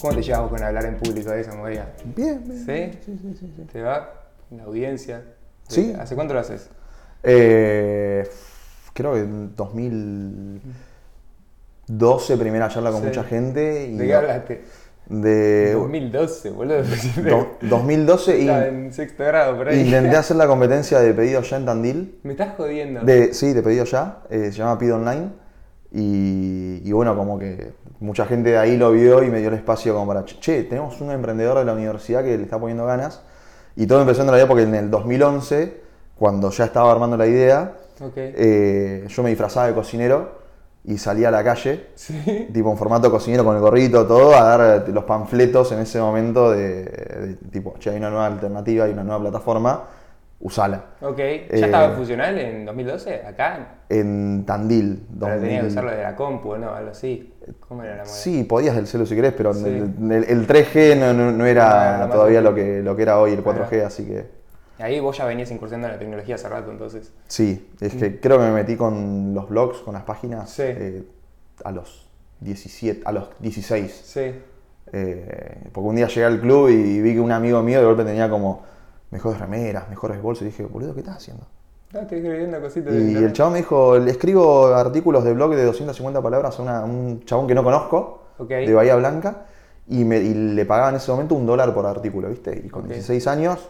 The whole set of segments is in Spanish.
¿Cómo te llevas con hablar en público de esa movida? Bien, bien. ¿Sí? Sí, sí, sí. sí. ¿Te va? ¿La audiencia? Sí. ¿Hace cuánto lo haces? Eh, creo que en 2012 primera charla con Sí. mucha gente. Y ¿De qué hablaste? De 2012, boludo. do- 2012 y Estaba en sexto grado, por ahí. intenté hacer la competencia de pedido ya en Tandil. Me estás jodiendo. De, sí, de pedido ya. eh, se llama Pido Online. Y, y bueno, como que mucha gente de ahí lo vio y me dio el espacio como para, che, tenemos un emprendedor de la universidad que le está poniendo ganas. Y todo empezó en realidad porque en el 2011, cuando ya estaba armando la idea, eh, yo me disfrazaba de cocinero y salía a la calle, Sí. tipo en formato cocinero con el gorrito, todo, a dar eh, los panfletos en ese momento de, de tipo, che, hay una nueva alternativa, hay una nueva plataforma, usala. Ok. ¿Ya Eh, estaba funcional en 2012? ¿Acá? En Tandil. Pero tenía que 2000. usarlo de la compu, ¿no? Algo así. ¿Cómo era la moneda? Sí, podías del celu si querés, pero Sí. el, el- el 3G no, no- no Ah, era más todavía lo que, lo que era hoy el 4G, Ah. así que Ahí vos ya venías incursionando en la tecnología hace rato, entonces. sí, es que creo que me metí con los blogs, con las páginas, Sí. eh, a los 17, a los 16. Sí. Eh, porque un día llegué al club y vi que un amigo mío de golpe tenía como mejores remeras, mejores bolsos, y dije, boludo, ¿qué estás haciendo? No, estoy escribiendo cositas de Y el chabón me dijo, le escribo artículos de blog de 250 palabras a una- un chabón que no conozco, de Bahía Blanca, y, me, y le pagaba en ese momento un dólar por artículo, ¿viste? Y con Ok. 16 años,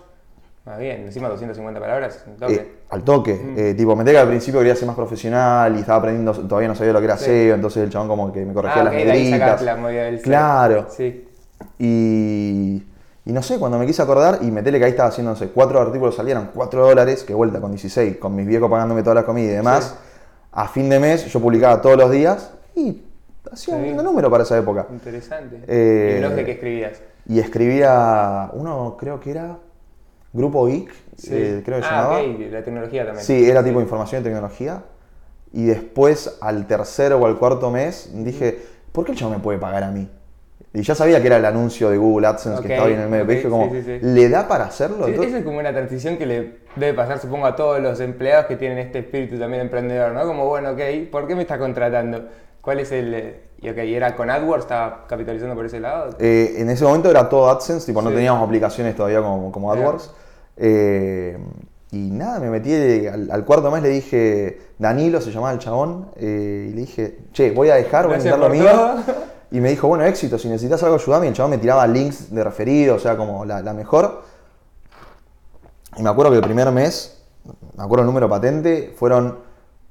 Ah, bien, encima 250 palabras, toque. eh, al toque. Mm. Eh, tipo, me que al principio quería ser más profesional y estaba aprendiendo, todavía no sabía lo que era Sí. SEO, entonces el chabón como que me corregía ah, las ok, de ahí negritas. la Claro. Sí. Y, y no sé, cuando me quise acordar y metele que ahí estaba haciendo, no sé, cuatro artículos salieron, 4 dólares, que vuelta con 16, con mis viejos pagándome toda la comida y demás. Sí. A fin de mes yo publicaba todos los días y hacía un Sí. lindo número para esa época. Interesante. Eh, ¿Y blog de qué escribías? Y escribía, uno creo que era Grupo Geek, Sí. eh, creo que se ah, llamaba. ok, la tecnología también. Sí, era tipo información y tecnología. Y después, al tercer o al cuarto mes, dije, ¿por qué el chavo me puede pagar a mí? Y ya sabía que era el anuncio de Google AdSense Ok, que estaba ahí en el medio. ok, pero dije como, sí, sí, sí. ¿le da para hacerlo? Entonces- Eso es como una transición que le debe pasar, supongo, a todos los empleados que tienen este espíritu también emprendedor, ¿no? Como, bueno, ok, ¿por qué me estás contratando? ¿Cuál es el...? eh, Y ok, ¿era con AdWords? ¿Estaba capitalizando por ese lado? Eh, en ese momento era todo AdSense, tipo, no teníamos aplicaciones todavía como, como. AdWords. Eh, y nada, me metí al, al cuarto mes, le dije, Danilo se llamaba el chabón, eh, y le dije, che, voy a dejar, voy a intentar lo mío. Y me dijo, bueno, éxito, si necesitas algo, ayúdame. Y el chabón me tiraba links de referido, o sea, como la, la mejor. Y me acuerdo que el primer mes, me acuerdo el número patente, fueron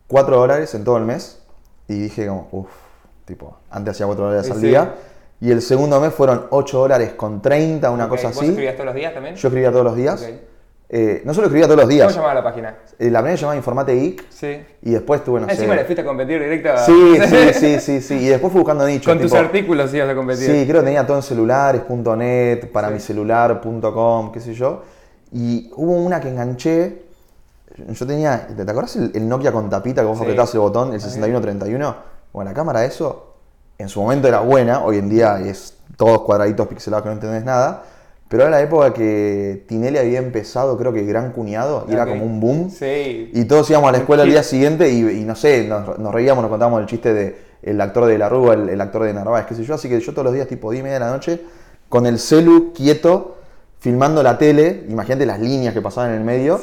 4 dólares en todo el mes. Y dije como, uff, tipo, antes hacía 4 dólares Sí, al sí. día. Y el segundo mes fueron 8 dólares con 30, una cosa ¿Vos así. escribías todos los días también? Yo escribía todos los días. Ok. Eh, no solo escribía todos los ¿Cómo días. se llamaba la página? Eh, la primera se llamaba Informate Geek. Sí. Y después tuve, no Ah, Encima sé. le fuiste a competir directo a... Sí, sí, sí, sí, sí. Y después fui buscando nichos. Con tus artículos ibas a competir. Sí, creo que tenía todo en celulares.net, para Sí. mi celular.com, qué sé yo. Y hubo una que enganché. Yo tenía. ¿Te te acordás el, el Nokia con tapita que vos Sí. apretabas el botón, el 6131? Bueno, la cámara de eso, en su momento era buena, hoy en día es todos cuadraditos pixelados que no entendés nada. Pero era la época que Tinelli había empezado, creo que Gran Cuñado, y era como un boom. Sí. Y todos íbamos a la escuela al día siguiente y, y no sé, nos, nos reíamos, nos contábamos el chiste de el actor de La Rúa, el, el actor de Narváez, qué sé yo. Así que yo todos los días, tipo 10 y media de la noche, con el celu quieto, filmando la tele, imagínate las líneas que pasaban en el medio,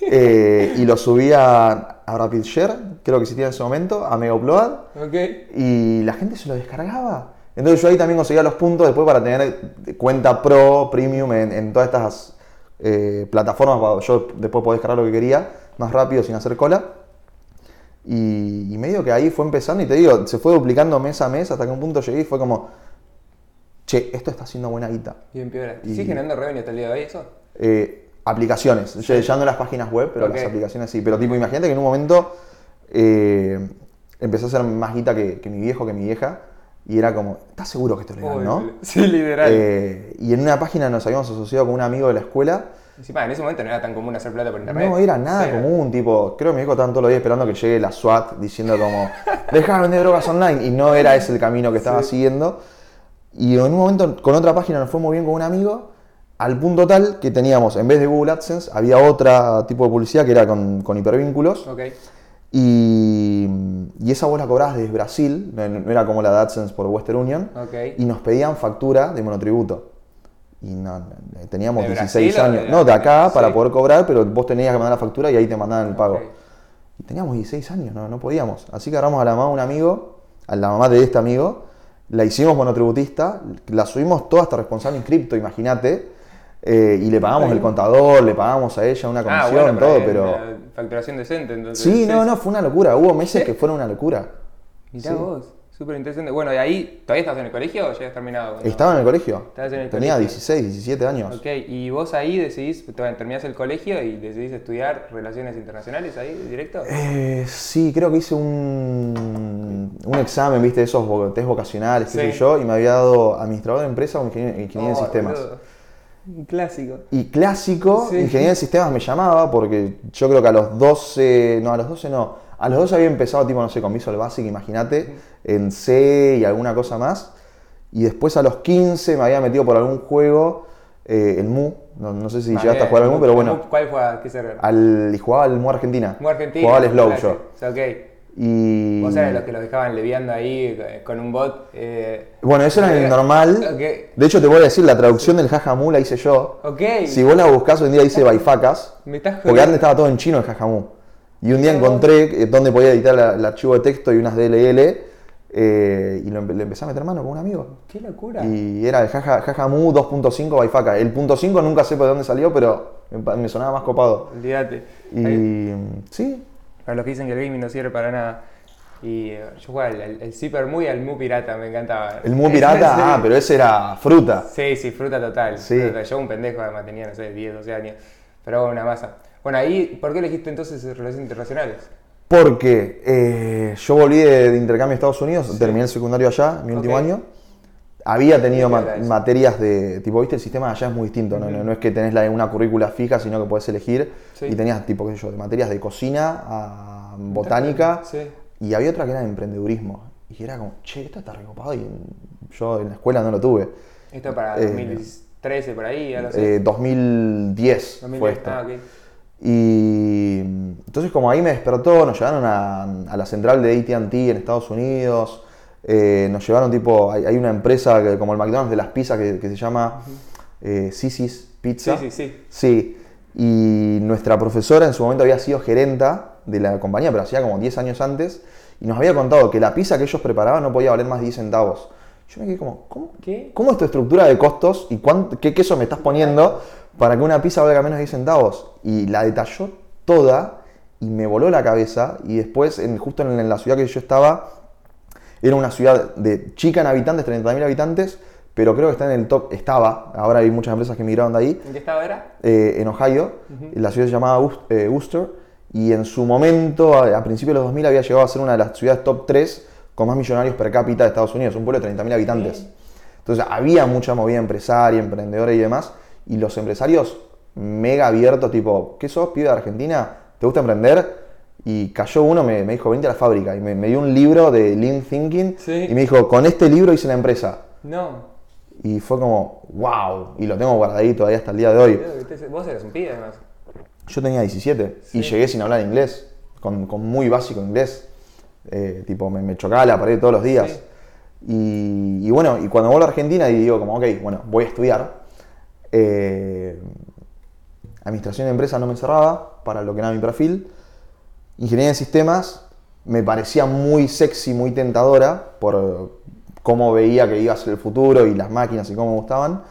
eh, y lo subía a RapidShare, creo que existía en ese momento, a Mega Upload, Ok. y la gente se lo descargaba. Entonces yo ahí también conseguía los puntos después para tener cuenta pro, premium en, en todas estas eh, plataformas. para Yo después podía descargar lo que quería más rápido sin hacer cola. Y, y medio que ahí fue empezando y te digo, se fue duplicando mes a mes hasta que un punto llegué y fue como, che, esto está haciendo buena guita. Bien piola. Y- ¿Sigue generando revenue hasta el día de hoy eso? Eh, aplicaciones, ya, ya no las páginas web, pero las aplicaciones sí. Pero tipo, imagínate que en un momento eh, empecé a hacer más guita que, que mi viejo, que mi vieja. Y era como, ¿estás seguro que esto es legal, Uy, no? Sí, literal. Eh, y en una página nos habíamos asociado con un amigo de la escuela. Encima, en ese momento no era tan común hacer plata por internet. No era nada Cero. común, tipo, creo que mi hijo estaban todos los días esperando que llegue la SWAT diciendo como, deja de vender drogas online. Y no era ese el camino que estaba Sí. siguiendo. Y en un momento con otra página nos fue muy bien con un amigo, al punto tal que teníamos, en vez de Google AdSense, había otra tipo de publicidad que era con, con hipervínculos. Ok. Y, Y, esa vos la cobrabas desde Brasil, no, no era como la de AdSense por Western Union, y nos pedían factura de monotributo. Y no, teníamos ¿De 16 Brasil o años. de no, de acá Sí. para poder cobrar, pero vos tenías que mandar la factura y ahí te mandaban el pago. Y teníamos 16 años, no, no podíamos. Así que agarramos a la mamá de un amigo, a la mamá de este amigo, la hicimos monotributista, la subimos toda hasta responsable en cripto, imagínate, eh, y le pagamos el contador, le pagamos a ella una Ah, comisión, bueno, todo, pero... una facturación decente, entonces. Sí, no, no, fue una locura. Hubo meses que fueron una locura. Mirá Sí. vos, súper interesante. Bueno, y ahí, ¿todavía estás en el colegio o ya has terminado? cuando- Estaba en el colegio. Estabas en el Tenía colegio. 16, 17 años. Ok, y vos ahí decidís, terminás el colegio y decidís estudiar relaciones internacionales ahí, directo. Eh, sí, creo que hice un, un examen, viste, esos test vocacionales, qué Sí. sé yo, y me había dado administrador de empresa o ingeniería, ingeniería Oh, en sistemas. boludo. Clásico. Y clásico, Sí. ingeniería en sistemas me llamaba porque yo creo que a los 12, no, a los 12 no, a los 12 había empezado tipo, no sé, con Visual Basic, imagínate, en C y alguna cosa más. Y después a los 15 me había metido por algún juego, eh, el MU, no, no sé si llegaste a jugar al MU, pero bueno, ¿Cuál fue? ¿A qué se al, y jugaba al MU Argentina. Muy Argentina. Jugaba al Slow yo. sí. Y... Vos eras los que los dejaban leviando ahí eh, con un bot. eh, Bueno, eso era el eh, normal. De hecho, te voy a decir, la traducción del jajamu la hice yo. Si vos la buscás, hoy en día dice baifacas. Me estás Porque antes estaba todo en chino el jajamu. Y un día encontré donde podía editar la- el archivo de texto y unas DLL. eh, y lo le empecé a meter mano con un amigo. Qué locura. Y era el jaja, jajamu 2.5 baifaca. El punto 5 nunca sé por dónde salió, pero me, sonaba más copado. Olvídate. Y Ahí- sí, Para los que dicen que el gaming no sirve para nada. Y eh, yo jugaba el, el, Zipper Mu y el Mu Pirata, me encantaba. el mu pirata, Sí. ah, pero ese era fruta. Sí, sí, fruta total. Sí. Fruta. Yo un pendejo, además tenía, no sé, 10, 12 años. Pero una masa. Bueno, ahí, ¿por qué elegiste entonces relaciones internacionales? Porque eh, yo volví de, de intercambio a Estados Unidos, terminé el secundario allá, mi último año. Había tenido materias de, tipo, viste, el sistema allá es muy distinto, ¿no? No, no es que tenés la, una currícula fija, sino que podés elegir. Sí. Y tenías, tipo, qué sé yo, de materias de cocina a botánica. Sí. Y había otra que era de emprendedurismo. Y era como, che, esto está recopado y yo en la escuela no lo tuve. Esto para Eh, 2013, por ahí. Eh, 2010 fue 2010. esto. Ah. Y entonces como ahí me despertó, nos llevaron a, a la central de AT&T en Estados Unidos, eh, nos llevaron tipo, hay, hay una empresa que, como el McDonald's de las pizzas que, que se llama eh, Sisi's Pizza. Sí, sí, sí. Sí, y nuestra profesora en su momento había sido gerenta de la compañía, pero hacía como 10 años antes, y nos había contado que la pizza que ellos preparaban no podía valer más de 10 centavos. Yo me quedé como, ¿cómo? ¿Qué? ¿Cómo es tu estructura de costos y cuánto, qué queso me estás poniendo para que una pizza valga menos de 10 centavos? Y la detalló toda y me voló la cabeza. Y después, en, justo en, en la ciudad que yo estaba, era una ciudad de chica en habitantes, 30.000 habitantes, pero creo que está en el top, estaba, ahora hay muchas empresas que emigraron de ahí, ¿En qué estado era? eh, en Ohio. La ciudad se llamaba eh, Worcester. Y en su momento, a, a principios de los 2000, había llegado a ser una de las ciudades top 3 con más millonarios per cápita de Estados Unidos, un pueblo de 30.000 habitantes. Entonces había mucha movida empresaria, emprendedora y demás. Y los empresarios mega abiertos, tipo, ¿qué sos, pibe de Argentina? ¿Te gusta emprender? Y cayó uno, me, me dijo, vente a la fábrica. Y me, me dio un libro de Lean Thinking. Sí. Y me dijo, con este libro hice la empresa. No. Y fue como, wow. Y lo tengo guardadito todavía hasta el día de hoy. Vos eras un pibe, además. Yo tenía 17 y llegué sin hablar inglés, con, con muy básico inglés. Eh, tipo, me, me chocaba la pared todos los días. Sí. Y, y bueno, y cuando vuelvo a Argentina y digo como, ok, bueno, voy a estudiar. eh, administración de empresas no me cerraba para lo que era mi perfil. Ingeniería de sistemas me parecía muy sexy, muy tentadora por cómo veía que iba a ser el futuro y las máquinas y cómo me gustaban.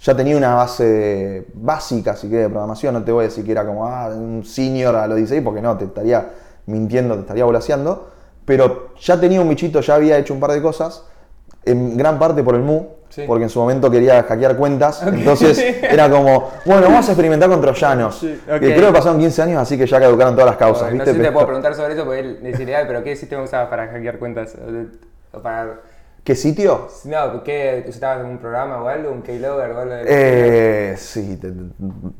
Ya tenía una base básica, si querés, de programación. No te voy a decir que era como ah, un senior a los 16, porque no, te estaría mintiendo, te estaría volaseando. Pero ya tenía un bichito, ya había hecho un par de cosas, en gran parte por el MU, Sí. porque en su momento quería hackear cuentas. Entonces era como, bueno, vamos a experimentar con troyanos. Sí, creo que pasaron 15 años, así que ya caducaron todas las causas, Bueno, ¿viste? No sé si te puedo preguntar sobre eso, porque él decirle, "Ay, pero ¿qué sistema usabas para hackear cuentas? O para... ¿Qué sitio? No, ¿qué? ¿Usabas un programa o algo? ¿Un keylogger o algo? de- Eh, sí, te-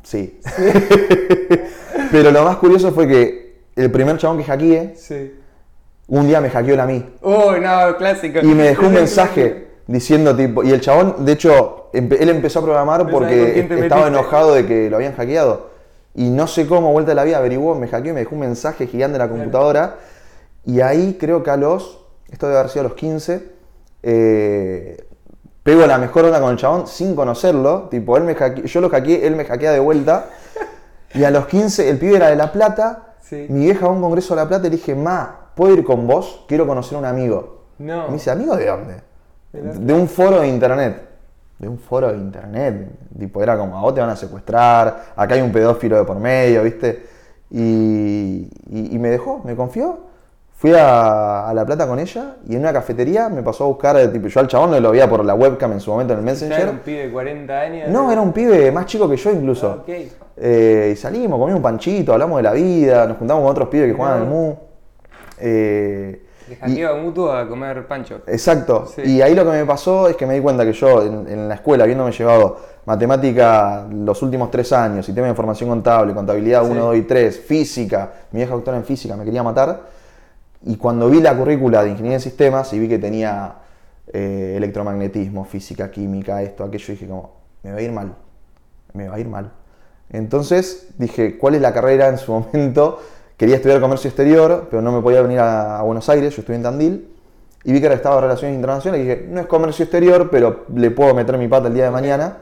sí. Pero lo más curioso fue que el primer chabón que hackeé, Sí. Un día me hackeó él a mí. Uy, no, clásico. Y me dejó un mensaje diciendo tipo, y el chabón, de hecho, empe- él empezó a programar porque estaba metiste. enojado de que lo habían hackeado. Y no sé cómo, vuelta de la vida, averiguó, me hackeó y me dejó un mensaje gigante en la computadora. Y ahí creo que a los, esto debe haber sido a los 15, eh, pego la mejor onda con el chabón sin conocerlo. Tipo, él me hacke- yo lo hackeé, él me hackea de vuelta. Y a los 15, el pibe era de La Plata. Sí. Mi vieja va a un congreso de La Plata y le dije, Ma, ¿puedo ir con vos? Quiero conocer a un amigo. No. Me dice, ¿amigo de dónde? De un foro de internet. De un foro de internet. Tipo, era como, a vos te van a secuestrar, acá hay un pedófilo de por medio, ¿viste? Y, y- y me dejó, me confió. Fui a, a La Plata con ella y en una cafetería me pasó a buscar, eh, tipo, yo al chabón no lo veía por la webcam en su momento en el Messenger. era un pibe de 40 años. No, era un pibe más chico que yo incluso. Ah, ok. Eh, y salimos, comimos un panchito, hablamos de la vida, nos juntamos con otros pibes que jugaban al MU. Eh, mutuo a comer pancho. Exacto. Sí. Y ahí lo que me pasó es que me di cuenta que yo en, en la escuela, habiéndome llevado matemática los últimos tres años, sistema de información contable, contabilidad Sí. 1, 2 y 3, física, mi vieja doctora en física me quería matar. Y cuando vi la currícula de ingeniería en sistemas y vi que tenía eh, electromagnetismo, física, química, esto, aquello, dije como, me va a ir mal. Me va a ir mal. Entonces dije, ¿cuál es la carrera en su momento? Quería estudiar comercio exterior, pero no me podía venir a, a Buenos Aires, yo estudié en Tandil. Y vi que era estado de Relaciones Internacionales y dije, no es comercio exterior, pero le puedo meter mi pata el día de mañana.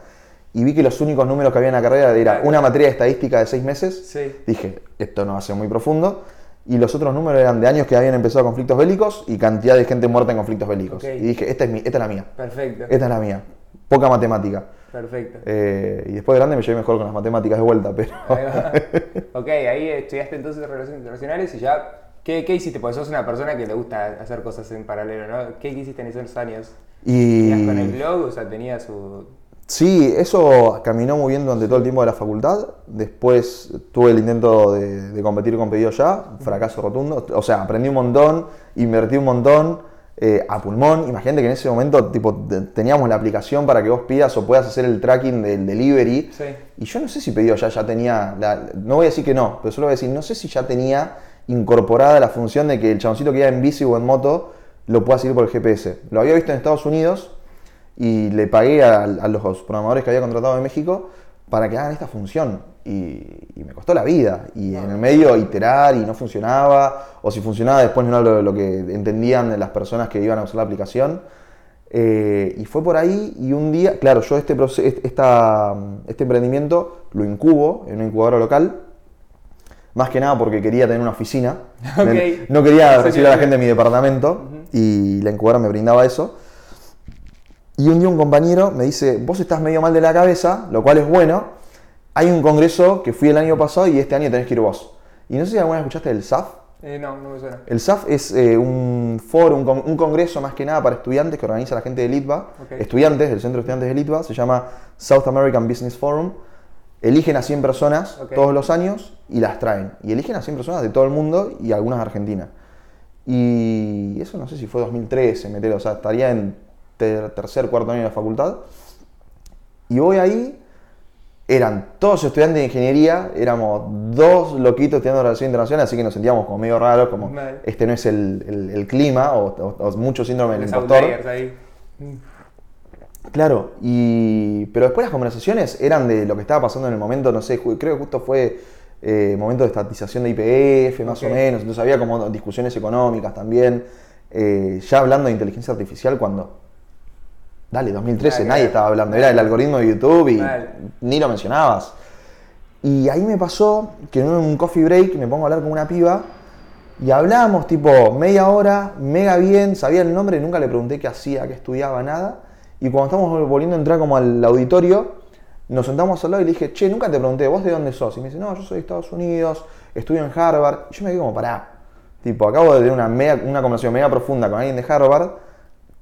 Y vi que los únicos números que había en la carrera era una materia de estadística de seis meses. Sí. Dije, esto no va a ser muy profundo. Y los otros números eran de años que habían empezado conflictos bélicos y cantidad de gente muerta en conflictos bélicos. Ok. Y dije, esta es, mi, esta es la mía. Perfecto. Esta es la mía. Poca matemática. Perfecto. Eh, y después de grande me llevé mejor con las matemáticas de vuelta, pero... Ok, ahí estudiaste entonces Relaciones Internacionales y ya. ¿Qué, qué hiciste? Porque sos una persona que le gusta hacer cosas en paralelo, ¿no? ¿Qué hiciste en esos años? Y... ¿Tenías con el blog? O sea, tenía su. Sí, eso caminó muy bien durante todo el tiempo de la facultad. Después tuve el intento de, de competir con pedido ya, fracaso rotundo. O sea, aprendí un montón, invertí un montón eh, a pulmón. Imagínate que en ese momento tipo, te- teníamos la aplicación para que vos pidas o puedas hacer el tracking del delivery. Sí. Y yo no sé si pedido ya ya tenía, la- no voy a decir que no, pero solo voy a decir, no sé si ya tenía incorporada la función de que el chaboncito que iba en bici o en moto lo pueda seguir por el GPS. Lo había visto en Estados Unidos y le pagué a, a los programadores que había contratado en México para que hagan esta función. Y, y me costó la vida. Y en el medio iterar y no funcionaba, o si funcionaba después no era lo, lo que entendían las personas que iban a usar la aplicación. Eh, y fue por ahí y un día, claro, yo este, esta- este emprendimiento lo incubo en una incubadora local, más que nada porque quería tener una oficina. Ok. No quería recibir a la gente de mi departamento y la incubadora me brindaba eso. Y un día un compañero me dice, vos estás medio mal de la cabeza, lo cual es bueno. Hay un congreso que fui el año pasado y este año tenés que ir vos. Y no sé si alguna vez escuchaste del SAF. Eh, no, no me suena. El SAF es eh, un foro, un, con- un congreso más que nada para estudiantes que organiza la gente de Litva. Estudiantes del Centro de Estudiantes de Litva, se llama South American Business Forum. Eligen a 100 personas Ok. todos los años y las traen. Y eligen a 100 personas de todo el mundo y algunas de Argentina. Y eso no sé si fue 2013, meter, o sea, estaría en ter- tercer, cuarto año de la facultad. Y voy ahí, eran todos estudiantes de ingeniería, éramos dos loquitos estudiando relación internacional, así que nos sentíamos como medio raros, como Mal. este no es el, el- el clima, o, o- o mucho síndrome del impostor. ahí. Claro, y, pero después las conversaciones eran de lo que estaba pasando en el momento, no sé, creo que justo fue eh, momento de estatización de IPF, más o menos, entonces había como discusiones económicas también, eh, ya hablando de inteligencia artificial cuando, dale, 2013 Claro, nadie claro. estaba hablando, era el algoritmo de YouTube y Mal. ni lo mencionabas. Y ahí me pasó que en un coffee break me pongo a hablar con una piba y hablamos tipo media hora, mega bien, sabía el nombre, nunca le pregunté qué hacía, qué estudiaba, nada. Y cuando estamos volviendo a entrar como al auditorio, nos sentamos al lado y le dije, che, nunca te pregunté, ¿vos de dónde sos? Y me dice, no, yo soy de Estados Unidos, estudio en Harvard. Y yo me quedé como, pará. Tipo, acabo de tener una, mega- una conversación mega profunda con alguien de Harvard,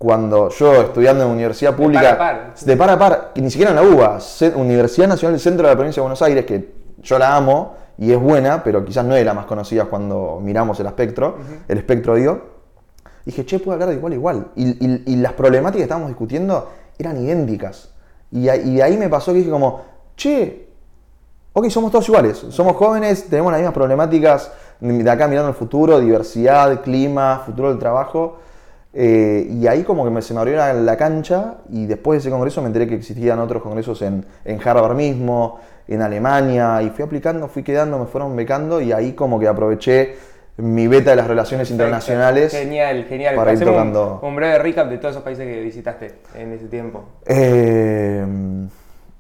cuando yo estudiando en universidad pública, par a par. de par a par, que ni siquiera en la UBA, Universidad Nacional del Centro de la Provincia de Buenos Aires, que yo la amo y es buena, pero quizás no es la más conocida cuando miramos el espectro, el espectro digo. Dije, che, puedo hablar de igual a igual. Y, y- y las problemáticas que estábamos discutiendo eran idénticas. Y, ahí me pasó que dije como, che, ok, somos todos iguales, somos jóvenes, tenemos las mismas problemáticas de acá mirando el futuro, diversidad, clima, futuro del trabajo. Eh, y ahí como que me- se me abrió la, la cancha y después de ese congreso me enteré que existían otros congresos en, en Harvard mismo, en Alemania, y fui aplicando, fui quedando, me fueron becando y ahí como que aproveché mi beta de las relaciones internacionales. Genial, genial. para ir Hacemos un- tocando. Un, breve recap de todos esos países que visitaste en ese tiempo. Eh,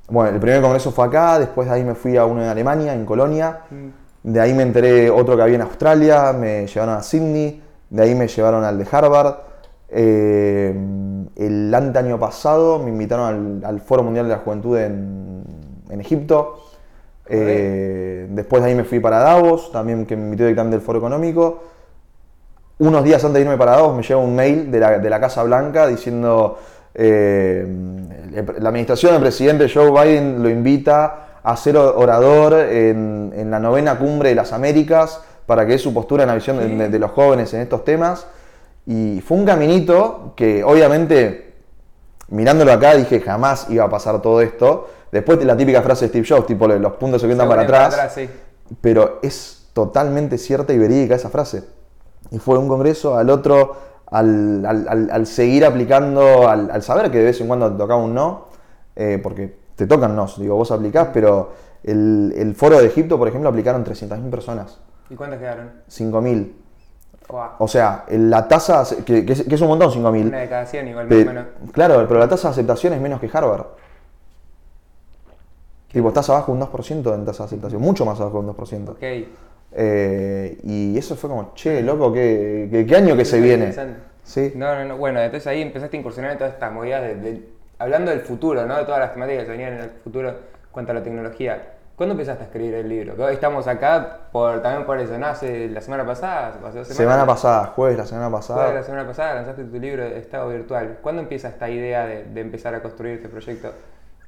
bueno, el primer congreso fue acá, después de ahí me fui a uno en Alemania, en Colonia. De ahí me enteré otro que había en Australia, me llevaron a Sydney, de ahí me llevaron al de Harvard. Eh, el año pasado me invitaron al, al Foro Mundial de la Juventud en, en Egipto. Eh, después de ahí me fui para Davos, también que me invitó directamente del Foro Económico. Unos días antes de irme para Davos me llega un mail de la, de la Casa Blanca diciendo eh, la administración del presidente Joe Biden lo invita a ser orador en, en la novena cumbre de las Américas para que dé su postura en la visión de los jóvenes en estos temas. Y fue un caminito que obviamente mirándolo acá dije jamás iba a pasar todo esto. Después de la típica frase de Steve Jobs, tipo los puntos se cuentan para atrás sí. pero es totalmente cierta y verídica esa frase. Y fue un congreso al otro, al, al- al- al seguir aplicando, al, al saber que de vez en cuando te tocaba un no, eh, porque te tocan no, digo, vos aplicás, pero el, el foro de Egipto, por ejemplo, aplicaron 300.000 personas, ¿Y cuántas quedaron? 5.000. O sea, la tasa, que, que es, que es un montón, 5.000. Una de cada 100 igual, más o menos. Claro, pero la tasa de aceptación es menos que Harvard. Tipo, estás abajo un 2% en tasa de aceptación, mucho más abajo un 2%. Ok. Eh, y eso fue como, che, loco, ¿qué, qué, qué año que se viene? Sí. No, no, no. Bueno, entonces ahí empezaste a incursionar en todas estas movidas de, de- hablando del futuro, ¿no? De todas las temáticas que se venían en el futuro en cuanto a la tecnología. ¿Cuándo empezaste a escribir el libro? Hoy estamos acá por, también por eso, ¿no? Hace la semana pasada, Semana semanas. pasada, jueves la semana pasada. la semana pasada lanzaste tu libro de Estado Virtual. ¿Cuándo empieza esta idea de, de empezar a construir este proyecto?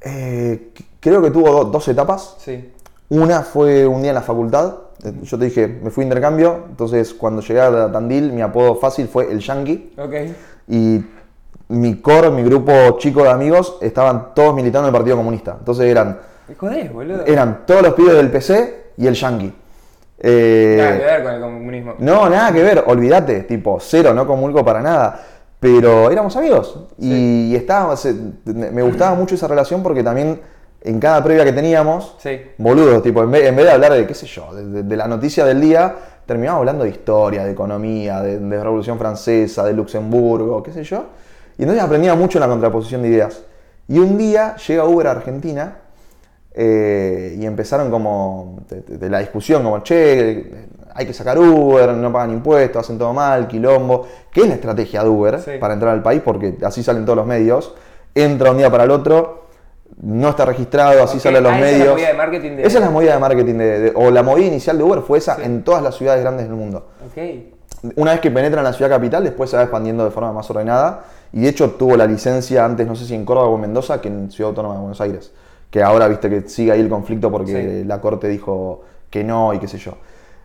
Eh, creo que tuvo do- dos etapas. Sí. Una fue un día en la facultad. Eh, Yo te dije, me fui de intercambio. Entonces, cuando llegué a Tandil, mi apodo fácil fue el Yankee. Ok. Y mi core, mi grupo chico de amigos, estaban todos militando en el Partido Comunista. Entonces eran, ¿Me jodés, boludo? eran todos los pibes del PC y el Yankee. Eh, Nada que ver con el comunismo. No, nada que ver, olvídate, tipo, cero, no comulgo para nada. Pero éramos amigos y, estaba, se- me gustaba mucho esa relación porque también en cada previa que teníamos, Sí. boludo, tipo, en vez, en vez de hablar de, qué sé yo, de, de- de la noticia del día, terminábamos hablando de historia, de economía, de, de Revolución Francesa, de Luxemburgo, qué sé yo. Y entonces aprendía mucho en la contraposición de ideas. Y un día llega Uber a Argentina eh, y empezaron como de, la discusión, como, che, hay que sacar Uber, no pagan impuestos, hacen todo mal, quilombo. ¿Qué es la estrategia de Uber Sí. para entrar al país? Porque así salen todos los medios. Entra un día para el otro, no está registrado, así Ok, salen los ah, esa es la medios. movida de marketing de- Esa es la movida de marketing, de- de- o la movida inicial de Uber fue esa Sí. en todas las ciudades grandes del mundo. Una vez que penetra en la ciudad capital, después se va expandiendo de forma más ordenada. Y de hecho tuvo la licencia antes, no sé si en Córdoba o en Mendoza, que en Ciudad Autónoma de Buenos Aires. Que ahora viste que sigue ahí el conflicto porque Sí. la corte dijo que no y qué sé yo.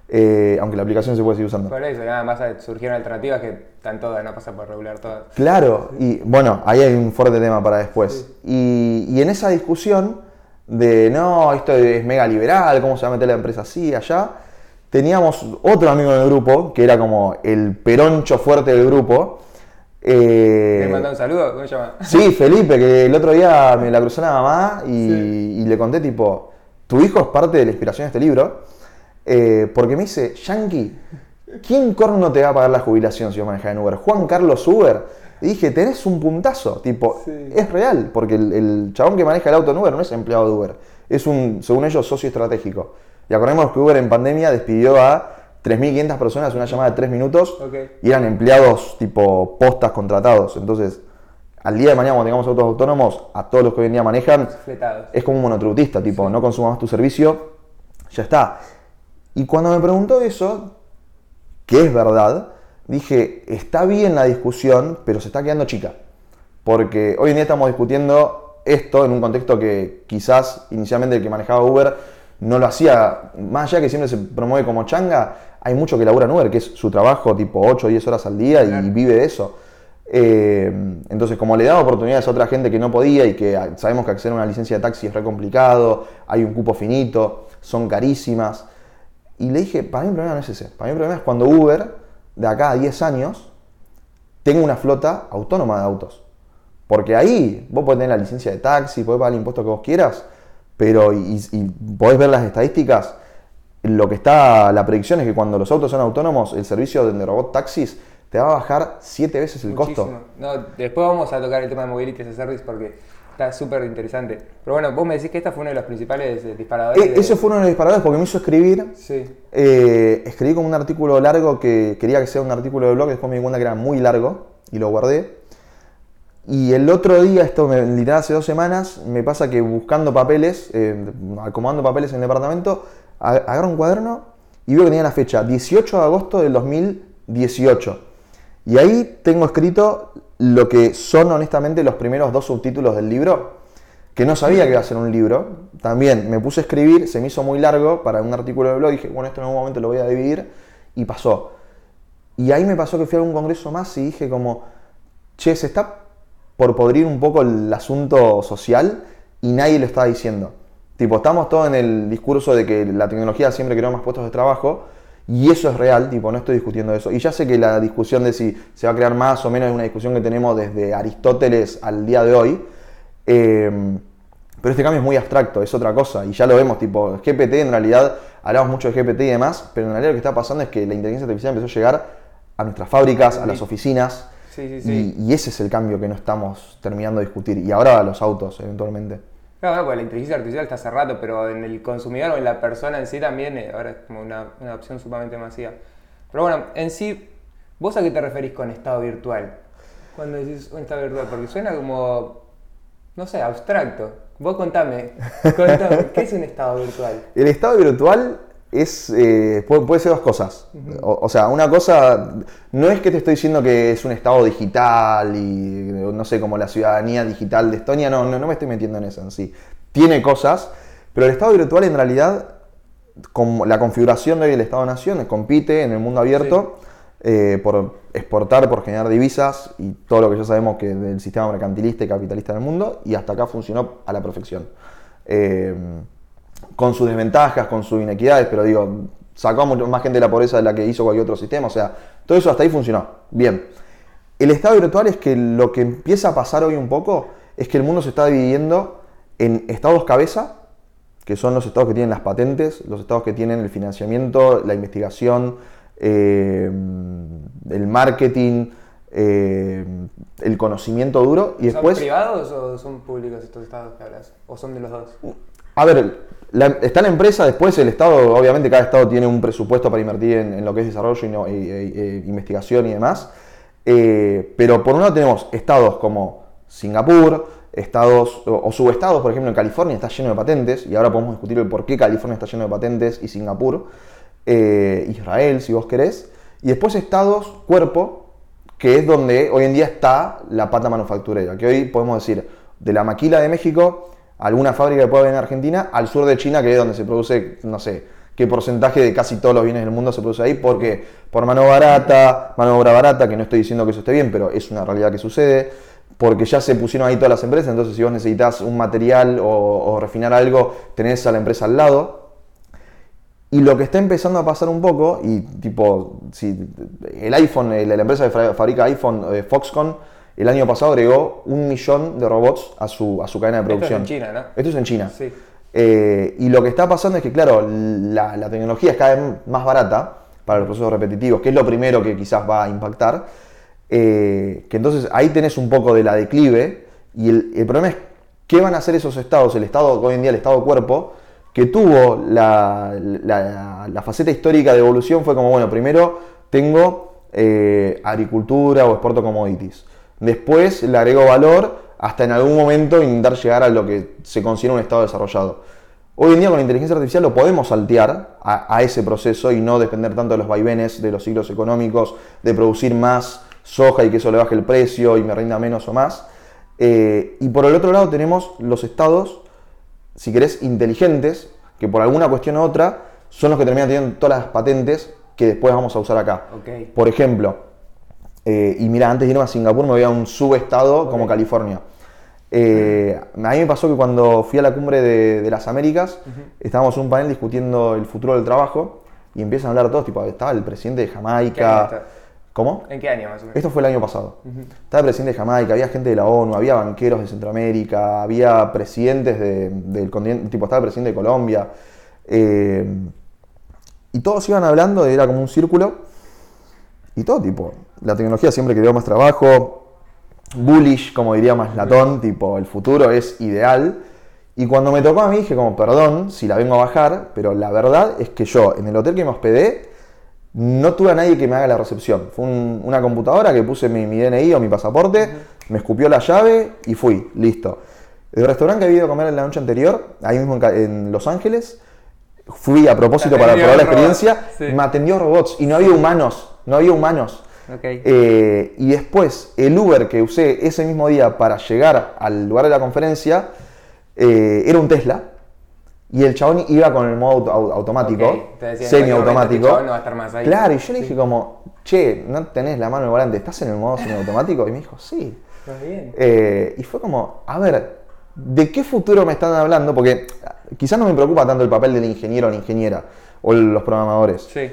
Eh, aunque la aplicación se puede seguir usando. Por eso, nada más surgieron alternativas que están todas, no pasa por regular todas. Claro, y bueno, ahí hay un fuerte tema para después. Y, y en esa discusión de no, esto es mega liberal, ¿cómo se va a meter la empresa así, allá? Teníamos otro amigo en el grupo, que era como el peroncho fuerte del grupo. Eh, ¿Te mandó un saludo? ¿Cómo se llama? Sí, Felipe, que el otro día me la cruzó la mamá y, y le conté tipo, tu hijo es parte de la inspiración de este libro, eh, porque me dice, Yankee, ¿quién corno te va a pagar la jubilación si vos manejás en Uber? Juan Carlos Uber. Y dije, tenés un puntazo, tipo, Sí. es real, porque el, el chabón que maneja el auto en Uber no es empleado de Uber, es un, según ellos, socio estratégico. Y acordemos que Uber en pandemia despidió a 3.500 personas en una llamada de 3 minutos y eran empleados tipo postas contratados. Entonces, al día de mañana cuando tengamos autos autónomos, a todos los que hoy en día manejan, Fletados. es como un monotributista, tipo, no consumas tu servicio, ya está. Y cuando me preguntó eso, que es verdad, dije, está bien la discusión, pero se está quedando chica. Porque hoy en día estamos discutiendo esto en un contexto que quizás inicialmente el que manejaba Uber no lo hacía, más allá que siempre se promueve como changa, hay mucho que labura en Uber, que es su trabajo tipo 8 o 10 horas al día y vive de eso. Eh, entonces, como le daba oportunidades a otra gente que no podía y que a- sabemos que acceder a una licencia de taxi es re complicado, hay un cupo finito, son carísimas. Y le dije, para mí el problema no es ese. Para mí el problema es cuando Uber, de acá a 10 años, tenga una flota autónoma de autos. Porque ahí vos podés tener la licencia de taxi, podés pagar el impuesto que vos quieras, pero y, y podés ver las estadísticas, lo que está, la predicción es que cuando los autos son autónomos, el servicio de robot taxis te va a bajar siete veces el Muchísimo. costo. No, después vamos a tocar el tema de Mobility as a Service porque está súper interesante. Pero bueno, vos me decís que esta fue uno de los principales eh, disparadores. E- de- ese fue uno de los disparadores porque me hizo escribir. Sí. eh, escribí como un artículo largo que quería que sea un artículo de blog, después me di cuenta que era muy largo y lo guardé. Y el otro día, esto me, literal hace dos semanas, me pasa que buscando papeles, eh, acomodando papeles en el departamento, agarro un cuaderno y veo que tenía la fecha 18 de agosto del 2018. Y ahí tengo escrito lo que son honestamente los primeros dos subtítulos del libro, que no sabía que iba a ser un libro. También me puse a escribir, se me hizo muy largo para un artículo de blog, dije, bueno, esto en algún momento lo voy a dividir, y pasó. Y ahí me pasó que fui a un congreso más y dije como, che, se está por podrir un poco el asunto social y nadie lo está diciendo. Tipo, estamos todos en el discurso de que la tecnología siempre creó más puestos de trabajo y eso es real, tipo, no estoy discutiendo eso. Y ya sé que la discusión de si se va a crear más o menos es una discusión que tenemos desde Aristóteles al día de hoy. Eh, pero este cambio es muy abstracto, es otra cosa. Y ya lo vemos, tipo, GPT en realidad, hablamos mucho de GPT y demás, pero en realidad lo que está pasando es que la inteligencia artificial empezó a llegar a nuestras fábricas, a las oficinas. Sí, sí, sí. Y, y ese es el cambio que no estamos terminando de discutir. Y ahora a los autos, eventualmente. Claro, porque la inteligencia artificial está hace rato, pero en el consumidor o en la persona en sí también eh, ahora es como una, una opción sumamente masiva. Pero bueno, en sí, ¿vos a qué te referís con estado virtual? Cuando decís un estado virtual, porque suena como, no sé, abstracto. Vos contame, contame, ¿qué es un estado virtual? El estado virtual es, eh, puede, puede ser dos cosas. o, o sea, una cosa, no es que te estoy diciendo que es un estado digital y no sé, como la ciudadanía digital de Estonia, no, no, no me estoy metiendo en eso en sí. Tiene cosas, pero el estado virtual en realidad, como la configuración de hoy del Estado-Nación, compite en el mundo abierto eh, por exportar, por generar divisas y todo lo que ya sabemos que del sistema mercantilista y capitalista del mundo, y hasta acá funcionó a la perfección. Eh, con sus desventajas, con sus inequidades, pero digo, sacó a mucho más gente de la pobreza de la que hizo cualquier otro sistema, o sea, todo eso hasta ahí funcionó. Bien. El estado virtual es que lo que empieza a pasar hoy un poco es que el mundo se está dividiendo en estados cabeza, que son los estados que tienen las patentes, los estados que tienen el financiamiento, la investigación, eh, el marketing, eh, el conocimiento duro, y después... ¿Son privados o son públicos estos estados que hablas? ¿O son de los dos? A ver, está la empresa, después el Estado, obviamente cada Estado tiene un presupuesto para invertir en, en lo que es desarrollo y, y investigación y demás. Eh, pero por un lado tenemos estados como Singapur, estados o, o subestados, por ejemplo en California está lleno de patentes, y ahora podemos discutir el por qué California está lleno de patentes y Singapur, eh, Israel si vos querés, y después estados cuerpo, que es donde hoy en día está la pata manufacturera, que hoy podemos decir de la maquila de México, alguna fábrica que pueda haber en Argentina, al sur de China, que es donde se produce, no sé, qué porcentaje de casi todos los bienes del mundo se produce ahí, porque por mano barata, mano obra barata, que no estoy diciendo que eso esté bien, pero es una realidad que sucede, porque ya se pusieron ahí todas las empresas, entonces si vos necesitas un material o, o refinar algo, tenés a la empresa al lado. Y lo que está empezando a pasar un poco, y tipo, si el iPhone, la empresa que fa- fabrica iPhone, eh, Foxconn, el año pasado agregó un millón de robots a su, a su cadena de Esto es producción. en China, ¿no? Esto es en China. Sí. Eh, y lo que está pasando es que, claro, la, la tecnología es cada vez más barata para los procesos repetitivos, que es lo primero que quizás va a impactar. eh, que entonces ahí tenés un poco de la declive. Y el, el problema es qué van a hacer esos estados, el estado, hoy en día el estado cuerpo, que tuvo la, la- la faceta histórica de evolución, fue como, bueno, primero tengo eh, agricultura o exporto commodities. Después le agrego valor hasta en algún momento intentar llegar a lo que se considera un estado desarrollado. Hoy en día con la inteligencia artificial lo podemos saltear a, a ese proceso y no depender tanto de los vaivenes de los ciclos económicos, de producir más soja y que eso le baje el precio y me rinda menos o más. Eh, y por el otro lado tenemos los estados, si querés, inteligentes, que por alguna cuestión u otra son los que terminan teniendo todas las patentes que después vamos a usar acá. Por ejemplo, eh, y mira, antes de irme a Singapur me voy a un subestado como California. Eh, a mí me pasó que cuando fui a la cumbre de, de las Américas, estábamos en un panel discutiendo el futuro del trabajo y empiezan a hablar todos, tipo, estaba el presidente de ¿Qué año Jamaica. ¿Cómo? ¿En qué año más o menos? Esto fue el año pasado. Estaba el presidente de Jamaica, había gente de la ONU, había banqueros de Centroamérica, había presidentes de- del continente, tipo estaba el presidente de Colombia. Eh, Y todos iban hablando, era como un círculo. Y todo tipo, la tecnología siempre creó más trabajo, bullish, como diría más latón, tipo, el futuro es ideal. Y cuando me tocó a mí dije como, perdón si la vengo a bajar, pero la verdad es que yo en el hotel que me hospedé no tuve a nadie que me haga la recepción. Fue una computadora que puse mi, DNI o mi pasaporte, me escupió la llave y fui, listo. El restaurante que había ido a comer en la noche anterior, ahí mismo en, Los Ángeles, fui a propósito para probar la experiencia, me atendió robots y no había humanos, no había humanos. Eh, y después, el Uber que usé ese mismo día para llegar al lugar de la conferencia eh, era un Tesla. Y el chabón iba con el modo automático, semiautomático. Claro, y yo le dije como, che, ¿no tenés la mano en el volante? ¿Estás en el modo semiautomático? Y me dijo, sí. Eh, y fue como, a ver, ¿de qué futuro me están hablando? Porque quizás no me preocupa tanto el papel del ingeniero o la ingeniera o los programadores. Sí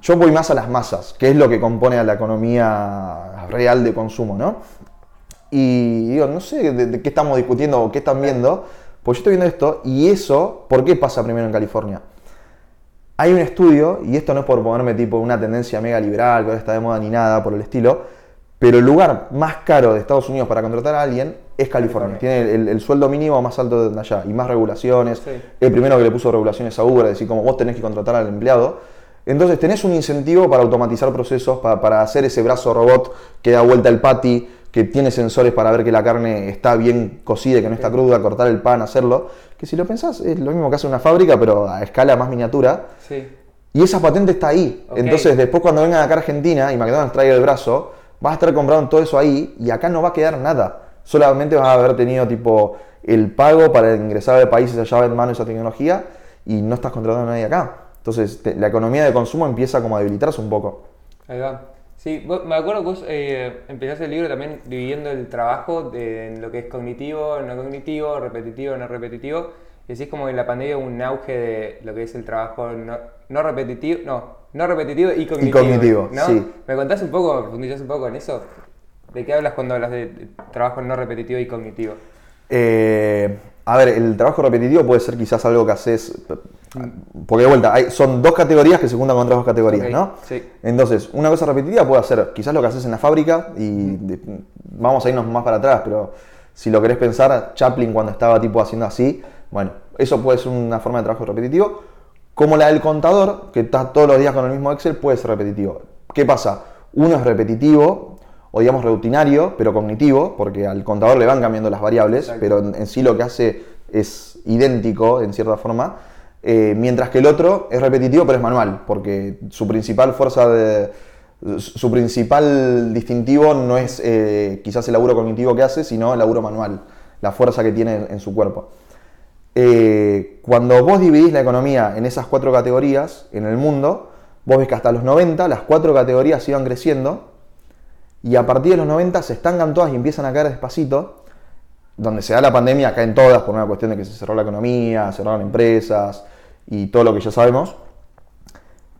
yo voy más a las masas, que es lo que compone a la economía real de consumo, ¿no? Y digo, no sé de, qué estamos discutiendo o qué están viendo, pues yo estoy viendo esto y eso, ¿por qué pasa primero en California? Hay un estudio, y esto no es por ponerme tipo una tendencia mega liberal, que ahora está de moda ni nada por el estilo, pero el lugar más caro de Estados Unidos para contratar a alguien es California. Tiene el, sueldo mínimo más alto de allá y más regulaciones. El primero que le puso regulaciones a Uber, es decir, como vos tenés que contratar al empleado. Entonces tenés un incentivo para automatizar procesos, para, hacer ese brazo robot que da vuelta el patty, que tiene sensores para ver que la carne está bien cocida y que no está cruda, cortar el pan, hacerlo. Que si lo pensás es lo mismo que hace una fábrica, pero a escala más miniatura. Y esa patente está ahí. Entonces después cuando vengan acá a Argentina y McDonald's traiga el brazo, vas a estar comprando todo eso ahí y acá no va a quedar nada. Solamente vas a haber tenido tipo el pago para ingresar de países allá en mano esa tecnología y no estás contratando a nadie acá. Entonces la economía de consumo empieza como a debilitarse un poco. Ahí va. Sí, me acuerdo que vos eh, empezaste el libro también dividiendo el trabajo en lo que es cognitivo, no cognitivo, repetitivo, no repetitivo. Y decís como que en la pandemia hubo un auge de lo que es el trabajo no, repetitivo, no, no repetitivo y cognitivo. Y cognitivo, ¿no? sí. ¿Me contás un poco, profundizás un poco en eso? ¿De qué hablas cuando hablas de trabajo no repetitivo y cognitivo? Eh, a ver, el trabajo repetitivo puede ser quizás algo que haces. Porque de vuelta, hay, son dos categorías que se juntan con otras dos categorías, ¿no? Sí. Entonces, una cosa repetitiva puede ser quizás lo que haces en la fábrica y vamos a irnos más para atrás, pero si lo querés pensar, Chaplin cuando estaba tipo haciendo así, bueno, eso puede ser una forma de trabajo repetitivo. Como la del contador, que está todos los días con el mismo Excel, puede ser repetitivo. ¿Qué pasa? Uno es repetitivo, o digamos rutinario, pero cognitivo, porque al contador le van cambiando las variables, pero en, sí lo que hace es idéntico en cierta forma, eh, mientras que el otro es repetitivo pero es manual, porque su principal fuerza de... Su principal distintivo no es eh, quizás el laburo cognitivo que hace, sino el laburo manual, la fuerza que tiene en su cuerpo. Eh, cuando vos dividís la economía en esas cuatro categorías en el mundo, vos ves que hasta los 90 las cuatro categorías iban creciendo y a partir de los 90 se estancan todas y empiezan a caer despacito, donde se da la pandemia, caen todas por una cuestión de que se cerró la economía, cerraron empresas y todo lo que ya sabemos.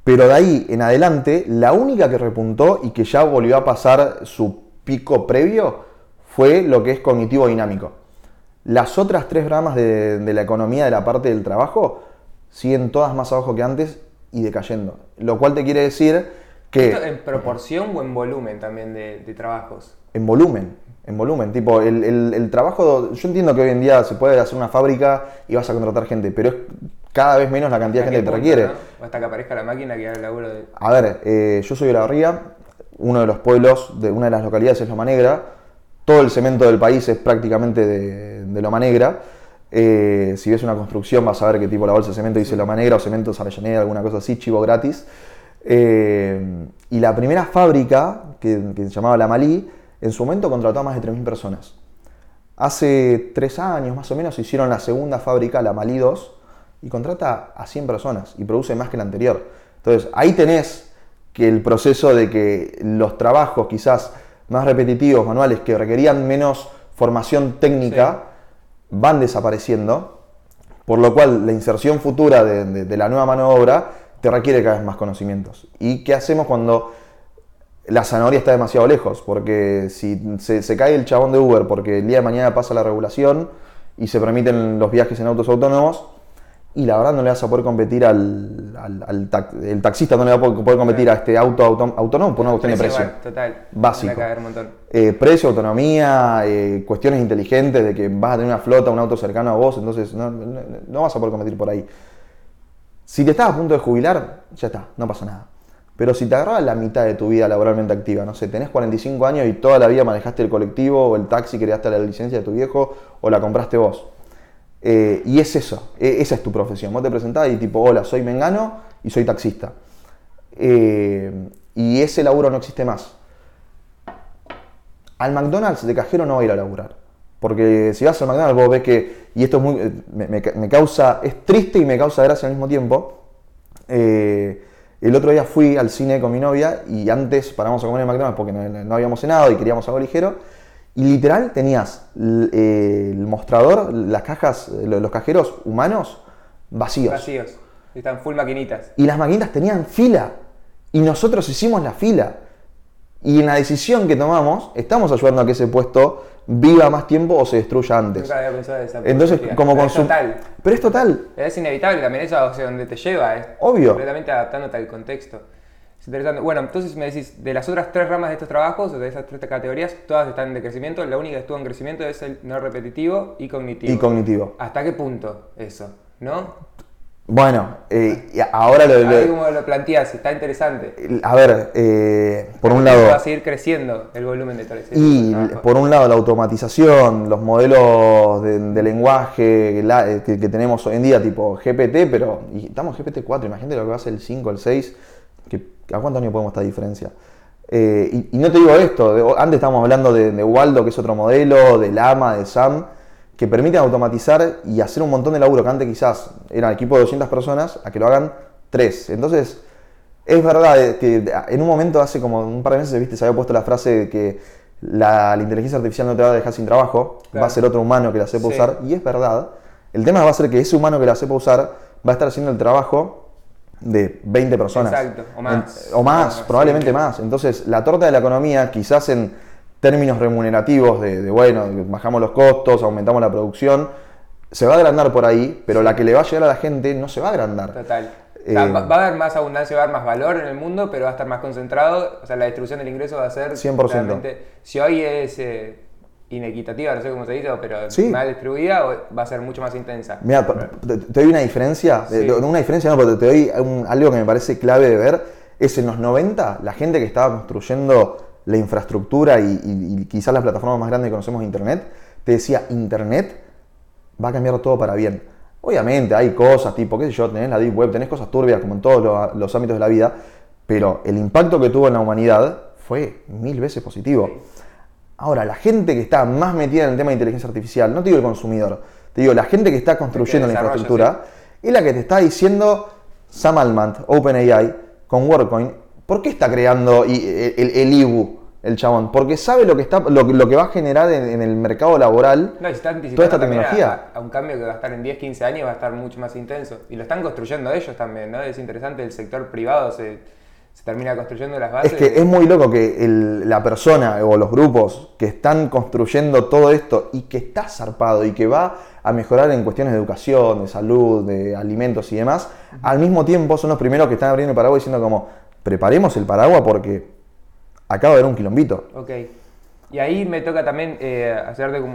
Pero de ahí en adelante, la única que repuntó y que ya volvió a pasar su pico previo fue lo que es cognitivo dinámico. Las otras tres ramas de, de la economía de la parte del trabajo siguen todas más abajo que antes y decayendo. Lo cual te quiere decir ¿En proporción o en volumen también de, trabajos? En volumen, en volumen. Tipo, el, trabajo, yo entiendo que hoy en día se puede hacer una fábrica y vas a contratar gente, pero es cada vez menos la cantidad de gente que te requiere. hasta que aparezca la máquina que haga el laburo de... A ver, eh, yo soy de La Barría, uno de los pueblos, de una de las localidades es Loma Negra, todo el cemento del país es prácticamente de, Loma Negra. Eh, si ves una construcción vas a ver qué tipo la bolsa de cemento dice Loma Negra o cemento Avellaneda, alguna cosa así, chivo gratis. Eh, y la primera fábrica, que, se llamaba La Malí, en su momento contrató a más de 3.000 personas. Hace tres años más o menos hicieron la segunda fábrica, la Malí 2, y contrata a 100 personas y produce más que la anterior. Entonces ahí tenés que el proceso de que los trabajos quizás más repetitivos, manuales, que requerían menos formación técnica, van desapareciendo, por lo cual la inserción futura de, de la nueva mano de obra te requiere cada vez más conocimientos. ¿Y qué hacemos cuando la zanahoria está demasiado lejos? Porque si se, cae el chabón de Uber porque el día de mañana pasa la regulación y se permiten los viajes en autos autónomos, y la verdad no le vas a poder competir al, al- al tac- el taxista, no le va a poder competir a este auto auto- autónomo por una cuestión de precio. igual, total. Básico. Va caer un montón. Eh, precio, autonomía, eh, cuestiones inteligentes de que vas a tener una flota, un auto cercano a vos, entonces no, no- no vas a poder competir por ahí. Si te estás a punto de jubilar, ya está, no pasa nada. Pero si te agarras la mitad de tu vida laboralmente activa, no sé, tenés 45 años y toda la vida manejaste el colectivo o el taxi daste la licencia de tu viejo o la compraste vos. Eh, y es eso, e- esa es tu profesión. Vos te presentás y tipo, hola, soy Mengano y soy taxista. Eh, y ese laburo no existe más. Al McDonald's de cajero no va a ir a laburar. Porque si vas al McDonald's vos ves que, y esto es muy, eh, me, me causa, es triste y me causa gracia al mismo tiempo. Eh, el otro día fui al cine con mi novia y antes paramos a comer en McDonald's porque no, no habíamos cenado y queríamos algo ligero. Y literal tenías l- eh, el mostrador, las cajas, lo- los cajeros humanos vacíos. Vacíos. Están full maquinitas. Y las maquinitas tenían fila. Y nosotros hicimos la fila. Y en la decisión que tomamos, estamos ayudando a que ese puesto viva más tiempo o se destruya antes. Nunca había pensado en esa Entonces, como Pero es total. Pero es total. Es inevitable también eso hacia donde te lleva. Es Obvio. Completamente adaptándote al contexto. Es interesante. Bueno, entonces me decís, de las otras tres ramas de estos trabajos, o de esas tres categorías, todas están de crecimiento. La única que estuvo en crecimiento es el no repetitivo y cognitivo. Y cognitivo. ¿Hasta qué punto eso? ¿No? Bueno, eh, y ahora lo, lo- planteas, está interesante. A ver, eh, por un Va a lado. seguir creciendo el volumen de todo ese Y trabajo. por un lado la automatización, los modelos de, de lenguaje la- eh, que, que tenemos hoy en día, tipo GPT, pero y estamos en GPT 4, imagínate lo que va a ser el 5, el 6, que, ¿a cuántos años podemos esta diferencia? Eh, y, y no te digo esto, antes estábamos hablando de, de Waldo, que es otro modelo, de Lama, de Sam, que permiten automatizar y hacer un montón de laburo que antes quizás era equipo de 200 personas, a que lo hagan 3. Entonces, es verdad eh, que en un momento, hace como un par de meses, viste, se había puesto la frase de que la, la inteligencia artificial no te va a dejar sin trabajo, Claro. va a ser otro humano que la sepa Sí. usar, y es verdad. El tema va a ser que ese humano que la sepa usar va a estar haciendo el trabajo de 20 personas. Exacto, o más. En- o más, probablemente sí. más. Entonces, la torta de la economía, quizás en términos remunerativos, de, de, bueno, bajamos los costos, aumentamos la producción, se va a agrandar por ahí, pero la que le va a llegar a la gente no se va a agrandar. Total. Eh, va va a haber más abundancia, va a haber más valor en el mundo, pero va a estar más concentrado. O sea, la distribución del ingreso va a ser 100%. realmente- Si hoy es eh, inequitativa, no sé cómo se dice, pero Sí. mal distribuida, va a ser mucho más intensa. Mira, te, te doy una diferencia, Sí. una diferencia no, pero te doy un- algo que me parece clave de ver, es en los 90, la gente que estaba construyendo la infraestructura y, y- y quizás las plataformas más grandes que conocemos de Internet, te decía, Internet va a cambiar todo para bien. Obviamente hay cosas tipo, qué sé yo, tenés la Deep Web, tenés cosas turbias como en todos los, los ámbitos de la vida, pero el impacto que tuvo en la humanidad fue mil veces positivo. Ahora, la gente que está más metida en el tema de inteligencia artificial, no te digo el consumidor, te digo la gente que está construyendo la infraestructura, es la que te está diciendo Sam Altman, OpenAI, con WorkCoin, ¿por qué está creando i- el, el, el IBU, el chabón? Porque sabe lo que, está, lo, que- lo que va a generar en, en el mercado laboral No, está toda esta tecnología. A, a un cambio que va a estar en 10, 15 años, va a estar mucho más intenso. Y lo están construyendo ellos también, ¿no? Es interesante, el sector privado se, se termina construyendo las bases. Es que es muy loco que el- la persona o los grupos que están construyendo todo esto y que está zarpado y que va a mejorar en cuestiones de educación, de salud, de alimentos y demás, al mismo tiempo son los primeros que están abriendo el paraguas diciendo como, preparemos el paraguas porque acaba de haber un quilombito. Ok. Y ahí me toca también eh, hacerte como...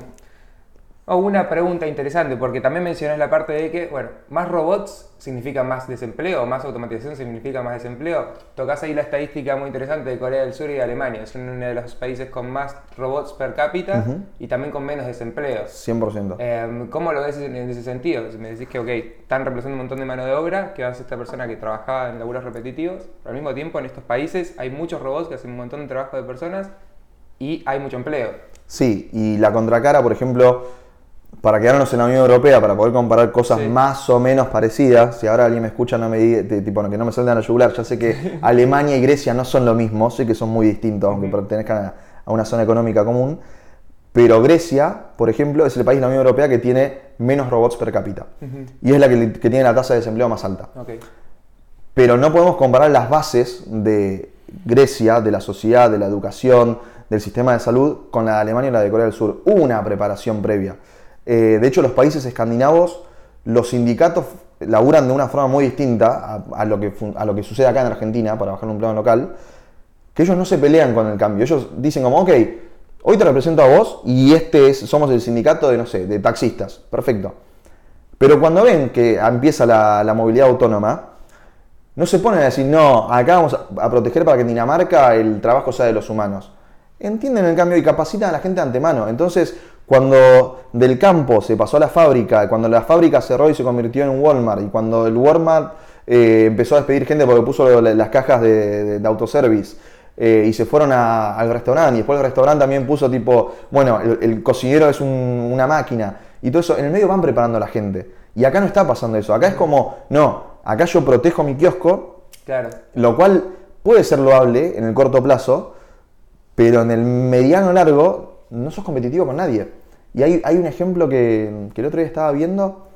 oh, una pregunta interesante, porque también mencionas la parte de que, bueno, más robots significa más desempleo, más automatización significa más desempleo. Tocas ahí la estadística muy interesante de Corea del Sur y de Alemania. Son uno de los países con más robots per cápita y también con menos desempleo. 100%. Eh, ¿Cómo lo ves en en ese sentido? Me decís que, ok, están reemplazando un montón de mano de obra, que hace esta persona que trabajaba en laburos repetitivos, pero al mismo tiempo en estos países hay muchos robots que hacen un montón de trabajo de personas y hay mucho empleo. Sí, y la contracara, por ejemplo, para quedarnos en la Unión Europea, para poder comparar cosas Sí. más o menos parecidas, si ahora alguien me escucha, no me diga, tipo, que no me salgan a la yugular, ya sé que Alemania y Grecia no son lo mismo, sé que son muy distintos, aunque pertenezcan a, una zona económica común, pero Grecia, por ejemplo, es el país de la Unión Europea que tiene menos robots per cápita, y es la que, que tiene la tasa de desempleo más alta. Pero no podemos comparar las bases de Grecia, de la sociedad, de la educación, del sistema de salud, con la de Alemania y la de Corea del Sur. Hubo una preparación previa. Eh, de hecho, los países escandinavos, los sindicatos laburan de una forma muy distinta a, lo, que, sucede acá en Argentina, para bajar un plano local, que ellos no se pelean con el cambio. Ellos dicen como, ok, hoy te represento a vos y este es, somos el sindicato de, no sé, de taxistas. Perfecto. Pero cuando ven que empieza la, movilidad autónoma, no se ponen a decir, no, acá vamos a, a proteger para que en Dinamarca el trabajo sea de los humanos. Entienden el cambio y capacitan a la gente de antemano. Entonces, cuando del campo se pasó a la fábrica, cuando la fábrica cerró y se convirtió en un Walmart, y cuando el Walmart eh, empezó a despedir gente porque puso la- las cajas de, de- de autoservice, eh, y se fueron a- al restaurante, y después el restaurante también puso tipo, bueno, el, el cocinero es un- una máquina, y todo eso, en el medio van preparando a la gente. Y acá no está pasando eso, acá es como, no, acá yo protejo mi kiosco, Claro. lo cual puede ser loable en el corto plazo, pero en el mediano largo no sos competitivo con nadie. Y hay, hay un ejemplo que, que el otro día estaba viendo,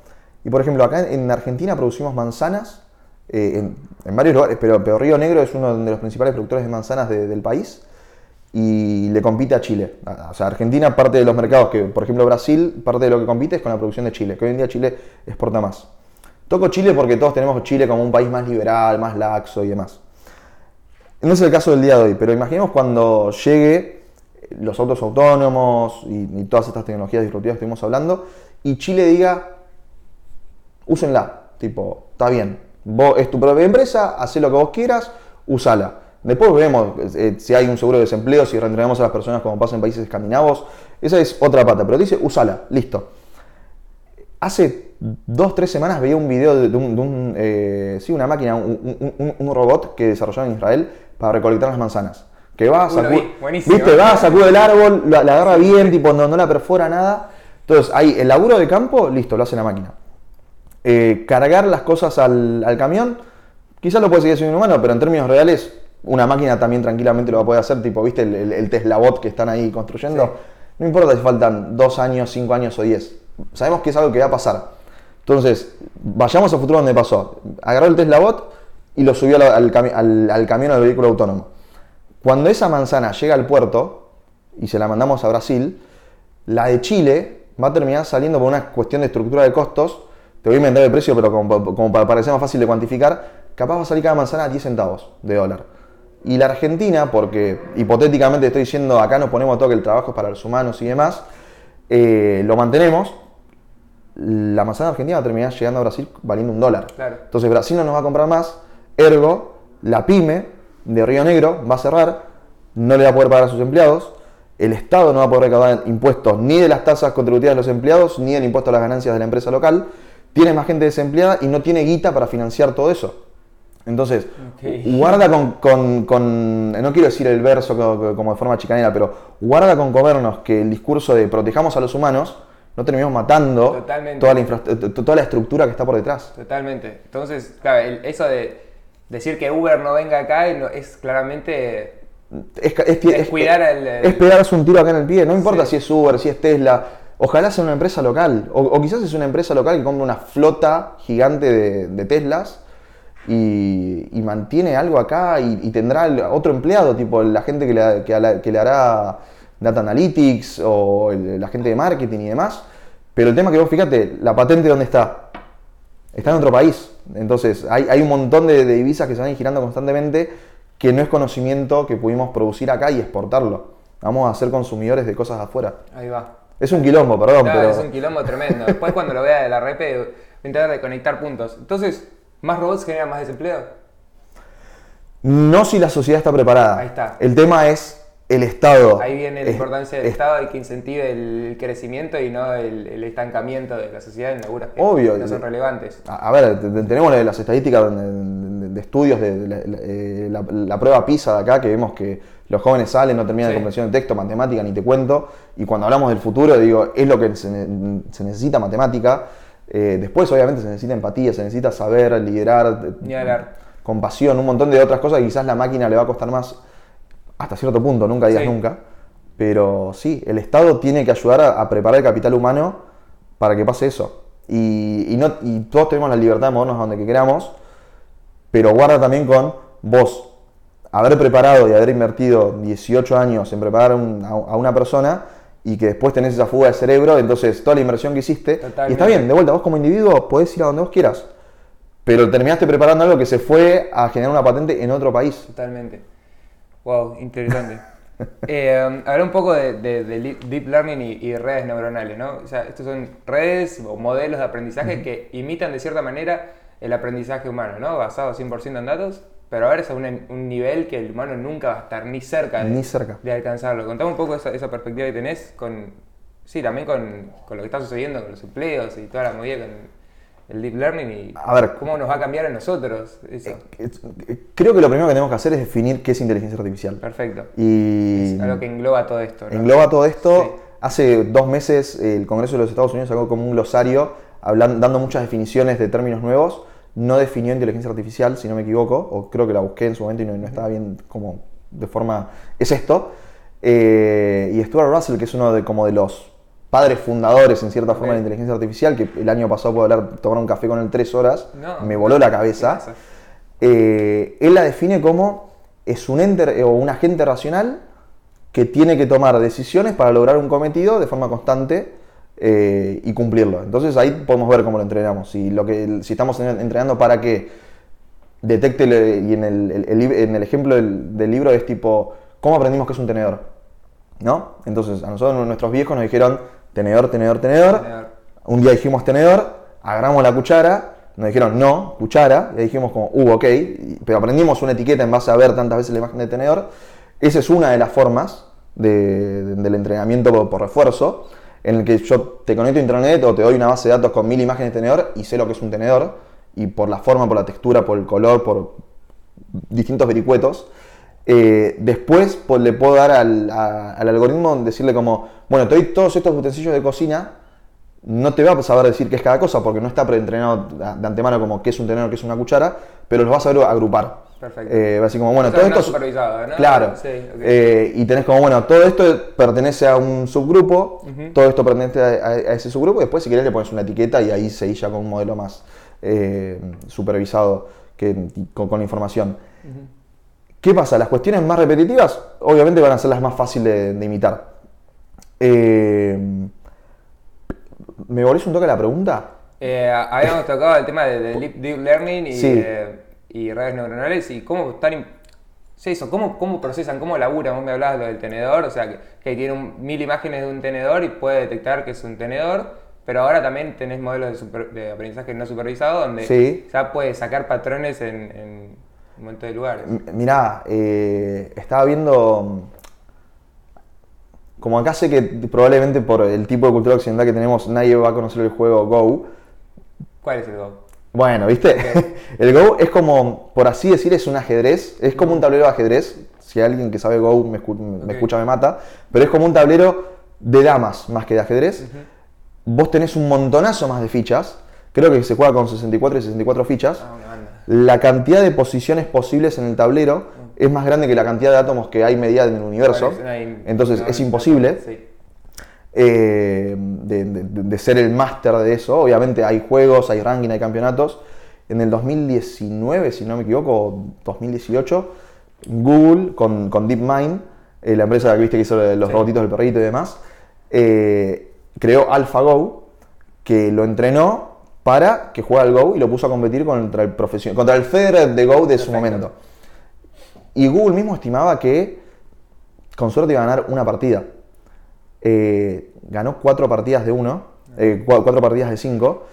y por ejemplo, acá en, en Argentina producimos manzanas, eh, en, en varios lugares, pero, Río Negro es uno de los principales productores de manzanas de- del país, y le compite a Chile. O sea, Argentina, parte de los mercados que, por ejemplo, Brasil, parte de lo que compite es con la producción de Chile, que hoy en día Chile exporta más. Toco Chile porque todos tenemos Chile como un país más liberal, más laxo y demás. No es el caso del día de hoy, pero imaginemos cuando llegue los autos autónomos y, todas estas tecnologías disruptivas que estuvimos hablando, y Chile diga, úsenla, tipo, está bien, vos, es tu propia empresa, haz lo que vos quieras, usala. Después vemos eh, si hay un seguro de desempleo, si reentrenamos a las personas como pasa en países escandinavos, esa es otra pata, pero dice, usala, listo. Hace dos, tres semanas veía un video de, un, eh, sí, una máquina, un- un robot que desarrollaron en Israel para recolectar las manzanas. Que va, lo sacu- vi, buenísimo. ¿viste? va, sacude el árbol, la, la agarra bien, tipo, no, no la perfora nada. Entonces, ahí el laburo de campo, listo, lo hace la máquina. Eh, cargar las cosas al, al camión, quizás lo puede seguir haciendo un humano, pero en términos reales, una máquina también tranquilamente lo va a poder hacer, tipo, ¿viste el, el, el Tesla Bot que están ahí construyendo? Sí. No importa si faltan dos años, cinco años o diez. Sabemos que es algo que va a pasar. Entonces, vayamos al futuro donde pasó. Agarró el Tesla Bot y lo subió al, al al- al camión del vehículo autónomo. Cuando esa manzana llega al puerto y se la mandamos a Brasil, la de Chile va a terminar saliendo por una cuestión de estructura de costos. Te voy a inventar el precio, pero como, como para parecer más fácil de cuantificar, capaz va a salir cada manzana a 10 centavos de dólar. Y la Argentina, porque hipotéticamente estoy diciendo acá nos ponemos todo que el trabajo es para los humanos y demás, eh, lo mantenemos, la manzana argentina va a terminar llegando a Brasil valiendo un dólar. Claro. Entonces Brasil no nos va a comprar más, ergo, la pyme de Río Negro va a cerrar, no le va a poder pagar a sus empleados, el Estado no va a poder recaudar impuestos ni de las tasas contributivas de los empleados, ni del impuesto a las ganancias de la empresa local, tiene más gente desempleada y no tiene guita para financiar todo eso. Entonces, guarda con, con- con- no quiero decir el verso co- como de forma chicanera, pero guarda con comernos que el discurso de protejamos a los humanos, no terminamos matando toda la, toda la estructura que está por detrás. Totalmente. Entonces, claro, el- eso de decir que Uber no venga acá es claramente Es, es, es- Descuidar es- el- es pegarse un tiro acá en el pie, no importa Sí. si es Uber, si es Tesla, ojalá sea una empresa local, o, o quizás es una empresa local que compra una flota gigante de, de Teslas y, y mantiene algo acá y, y tendrá otro empleado, tipo la gente que le, que a la- que le hará Data Analytics o el- la gente de marketing y demás. Pero el tema que vos fíjate, la patente dónde está, está en otro país. Entonces, hay, hay un montón de, de divisas que se van girando constantemente que no es conocimiento que pudimos producir acá y exportarlo. Vamos a ser consumidores de cosas de afuera. ahí va. Es un quilombo, perdón, Claro, pero. es un quilombo tremendo. Después cuando lo vea de la repe, voy a intentar de conectar puntos. Entonces, ¿más robots generan más desempleo? No si la sociedad está preparada. Ahí está. El tema es el Estado. Ahí viene la Es- importancia del es- Estado y que incentive el crecimiento y no el, el estancamiento de la sociedad en laburos que Obvio. no son relevantes. A, a ver, te- te- tenemos las estadísticas de, de- de estudios de, de la, la- eh, la- la prueba PISA de acá, que vemos que los jóvenes salen, no terminan Sí. de comprensión de texto, matemática, ni te cuento. Y cuando hablamos del futuro, digo, es lo que se, se necesita matemática. Eh, después, obviamente, se necesita empatía, se necesita saber, liderar, compasión, un montón de otras cosas que quizás la máquina le va a costar más hasta cierto punto, nunca digas Sí. nunca. Pero sí, el Estado tiene que ayudar a, a preparar el capital humano para que pase eso. Y, y no, y todos tenemos la libertad de movernos a donde que queramos, pero guarda también con vos haber preparado y haber invertido 18 años en preparar un- a, a una persona y que después tenés esa fuga de cerebro, entonces toda la inversión que hiciste, y está bien, de vuelta, vos como individuo podés ir a donde vos quieras, pero terminaste preparando algo que se fue a generar una patente en otro país. Totalmente. Wow, interesante. eh, hablar un poco de, de- de deep learning y, y redes neuronales, ¿no? O sea, estos son redes o modelos de aprendizaje que imitan de cierta manera el aprendizaje humano, ¿no? Basado 100% en datos, pero ahora es a un, un nivel que el humano nunca va a estar ni cerca de, Ni cerca. de alcanzarlo. Contame un poco esa, esa perspectiva que tenés con, sí, también con, con lo que está sucediendo con los empleos y toda la movida con el deep learning y A ver. cómo nos va a cambiar a nosotros eso. Es- Creo que lo primero que tenemos que hacer es definir qué es inteligencia artificial. Perfecto. Y Es lo que engloba todo esto, ¿no? engloba todo esto. Sí. Hace dos meses el Congreso de los Estados Unidos sacó como un glosario hablan- dando muchas definiciones de términos nuevos. No definió inteligencia artificial, si no me equivoco, o creo que la busqué en su momento y no, no estaba bien como de forma... Es esto. Eh, y Stuart Russell, que es uno de, como de los padres fundadores en cierta forma de la inteligencia artificial, que el año pasado pude hablar, tomar un café con él tres horas, No. me voló la cabeza. Eh, él la define como es un ente o un agente racional que tiene que tomar decisiones para lograr un cometido de forma constante eh, y cumplirlo. Entonces ahí podemos ver cómo lo entrenamos. Si, lo que, si estamos en- entrenando para que detecte, y en el, el- en el ejemplo del, del libro es tipo, ¿cómo aprendimos que es un tenedor? ¿No? Entonces a nosotros nuestros viejos nos dijeron tenedor, tenedor, tenedor. Tenedor. Un día dijimos tenedor, agarramos la cuchara, nos dijeron no, cuchara, y ahí dijimos como, uh, ok, pero aprendimos una etiqueta en base a ver tantas veces la imagen de tenedor. Esa es una de las formas de- de- del entrenamiento por, por refuerzo, en el que yo te conecto a internet o te doy una base de datos con mil imágenes de tenedor y sé lo que es un tenedor, y por la forma, por la textura, por el color, por distintos vericuetos. Eh, después pues, le puedo dar al, a- al algoritmo decirle como, bueno, te doy todos estos utensilios de cocina, no te va a saber decir qué es cada cosa porque no está preentrenado de antemano como qué es un tenedor, qué es una cuchara, pero los vas a saber agrupar. Perfecto. Eh, va a decir como, bueno, O sea, todo no esto... supervisado, ¿no? Claro. Sí. Eh, y tenés como, bueno, todo esto pertenece a un subgrupo, todo esto pertenece a, a- a ese subgrupo, y después si querés le pones una etiqueta y ahí seguís ya con un modelo más eh, supervisado que, con, con la información. ¿Qué pasa? Las cuestiones más repetitivas obviamente van a ser las más fáciles de, de imitar. Eh, ¿Me volvés un toque a la pregunta? Eh, habíamos tocado el tema de, de deep, learning y, Sí. eh, y redes neuronales y cómo están... Sí, eso, cómo, cómo procesan, cómo laburan. Vos me hablabas lo del tenedor, o sea, que, que tiene un- mil imágenes de un tenedor y puede detectar que es un tenedor, pero ahora también tenés modelos de, super- de aprendizaje no supervisado donde Sí. ya puede sacar patrones en, en un montón de lugares. M- Mirá, eh, estaba viendo. Como acá sé que probablemente por el tipo de cultura occidental que tenemos nadie va a conocer el juego Go. ¿Cuál es el Go? Bueno, ¿viste? El Go es como, por así decir, es un ajedrez. Es como un tablero de ajedrez. Si alguien que sabe Go me, escu- me Ok. escucha, me mata. Pero es como un tablero de damas más que de ajedrez. Vos tenés un montonazo más de fichas. Creo que se juega con 64 y 64 fichas. Ah. La cantidad de posiciones posibles en el tablero es más grande que la cantidad de átomos que hay medida en el universo. Entonces es imposible eh, de, de- de ser el máster de eso. Obviamente hay juegos, hay ranking, hay campeonatos. En el 2019, si no me equivoco, o 2018, Google con, con DeepMind, eh, la empresa que viste que hizo los Sí. robotitos del perrito y demás, eh, creó AlphaGo, que lo entrenó para que juegue al Go y lo puso a competir contra el, profesio- contra el Federer de Go de su momento. Y Google mismo estimaba que con suerte iba a ganar una partida. Eh, ganó cuatro partidas de uno, eh, cua- cuatro partidas de cinco,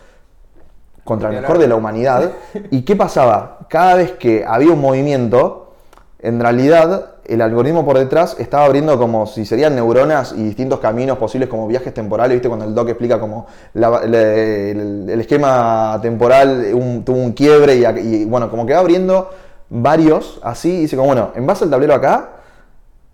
contra el mejor de la humanidad. ¿Y qué pasaba? Cada vez que había un movimiento, en realidad el algoritmo por detrás estaba abriendo como si serían neuronas y distintos caminos posibles como viajes temporales, ¿viste? Cuando el doc explica como la- el, el esquema temporal un- tuvo un quiebre y, bueno, como que va abriendo varios así y dice como, bueno, en base al tablero acá,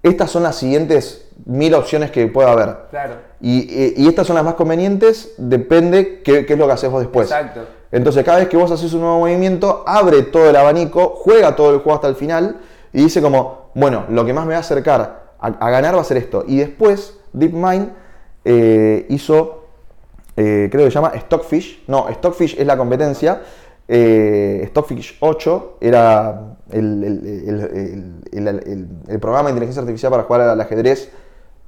estas son las siguientes mil opciones que pueda haber. Claro. Y estas son las más convenientes, depende qué, qué es lo que haces vos después. Exacto. Entonces, cada vez que vos haces un nuevo movimiento, abre todo el abanico, juega todo el juego hasta el final y dice como, bueno, lo que más me va a acercar a, a ganar va a ser esto. Y después, DeepMind eh, hizo, eh, creo que se llama Stockfish. No, Stockfish es la competencia. Eh, Stockfish 8 era el, programa de inteligencia artificial para jugar al ajedrez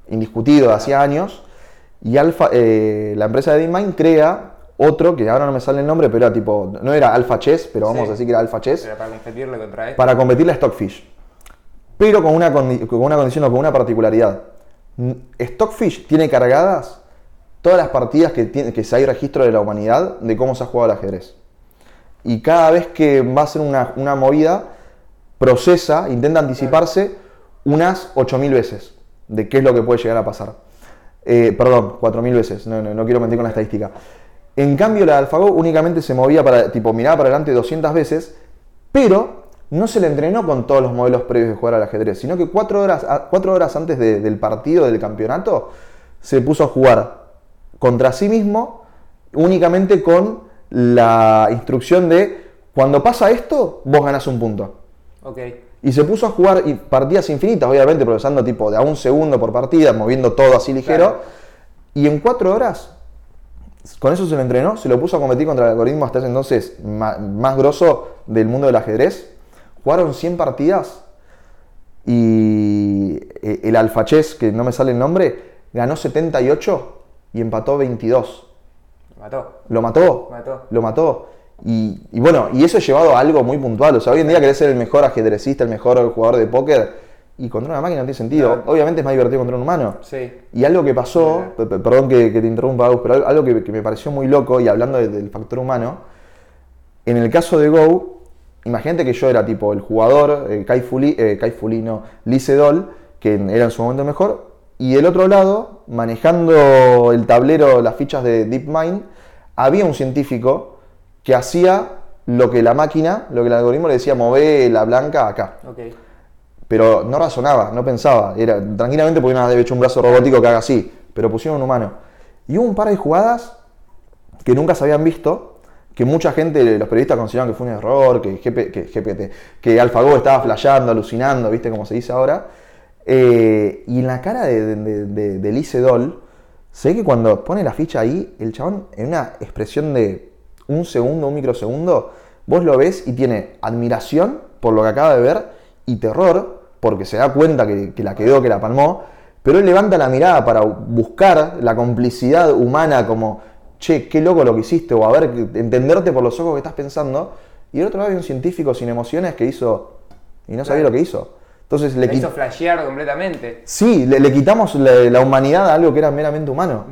indiscutido de hacía años. Y Alpha, la empresa de DeepMind crea otro, que ahora no me sale el nombre, pero era tipo, no era Alpha Chess, pero vamos Sí. a decir que era Alpha Chess, Era para competirle contra para competirle a Stockfish. Pero con una, con una condición o con una particularidad. Stockfish tiene cargadas todas las partidas que, tiene, que hay registro de la humanidad de cómo se ha jugado al ajedrez. Y cada vez que va a hacer una, una movida, procesa, intenta anticiparse unas 8.000 veces de qué es lo que puede llegar a pasar. Eh, perdón, 4.000 veces, no, no, no quiero mentir con la estadística. En cambio, la de AlphaGo únicamente se movía para, tipo, miraba para adelante 200 veces, pero no se le entrenó con todos los modelos previos de jugar al ajedrez, sino que cuatro horas, cuatro horas antes de- del partido, del campeonato, se puso a jugar contra sí mismo únicamente con la instrucción de cuando pasa esto, vos ganás un punto. Ok. Y se puso a jugar y- partidas infinitas, obviamente, procesando tipo de a un segundo por partida, moviendo todo así ligero. Claro. Y en cuatro horas, con eso se lo entrenó, se lo puso a competir contra el algoritmo hasta ese entonces más grosso del mundo del ajedrez. Jugaron 100 partidas y eh, el Alpha Chess, que no me sale el nombre, ganó 78 y empató 22. Lo mató. Lo mató. Mató. Lo mató. Y, y bueno, y eso llevado a algo muy puntual. O sea, hoy en día querés ser el mejor ajedrecista, el mejor jugador de póker. Y contra una máquina no tiene sentido. Obviamente es más divertido contra un humano. Sí. Y algo que pasó, pe- pe- perdón que, que te interrumpa, Agus, pero algo- algo que, que me pareció muy loco, y hablando de- del factor humano, en el caso de Go, imagínate que yo era tipo el jugador, eh, Kai, Fuli, eh, Kai que era en su momento mejor, y del otro lado, manejando el tablero, las fichas de DeepMind, había un científico que hacía lo que la máquina, lo que el algoritmo le decía, move la blanca acá pero no razonaba, no pensaba. Era, tranquilamente podían haber hecho un brazo robótico que haga así, pero pusieron un humano. Y hubo un par de jugadas que nunca se habían visto, que mucha gente, los periodistas consideraron que fue un error, que, GP, que GPT, que AlphaGo estaba flasheando, alucinando, ¿viste? Como se dice ahora. Eh, y en la cara de, de, de, Lee Sedol, se ve que cuando pone la ficha ahí, el chabón en una expresión de un segundo, un microsegundo, vos lo ves y tiene admiración por lo que acaba de ver y terror porque se da cuenta que, que la quedó, que la palmó, pero él levanta la mirada para buscar la complicidad humana como, che, qué loco lo que hiciste, o a ver, entenderte por los ojos que estás pensando, y del otro lado hay un científico sin emociones que hizo, y no sabía Claro. lo que hizo. Entonces le, Le hizo flashear completamente. Sí, le, le quitamos la, la humanidad a algo que era meramente humano.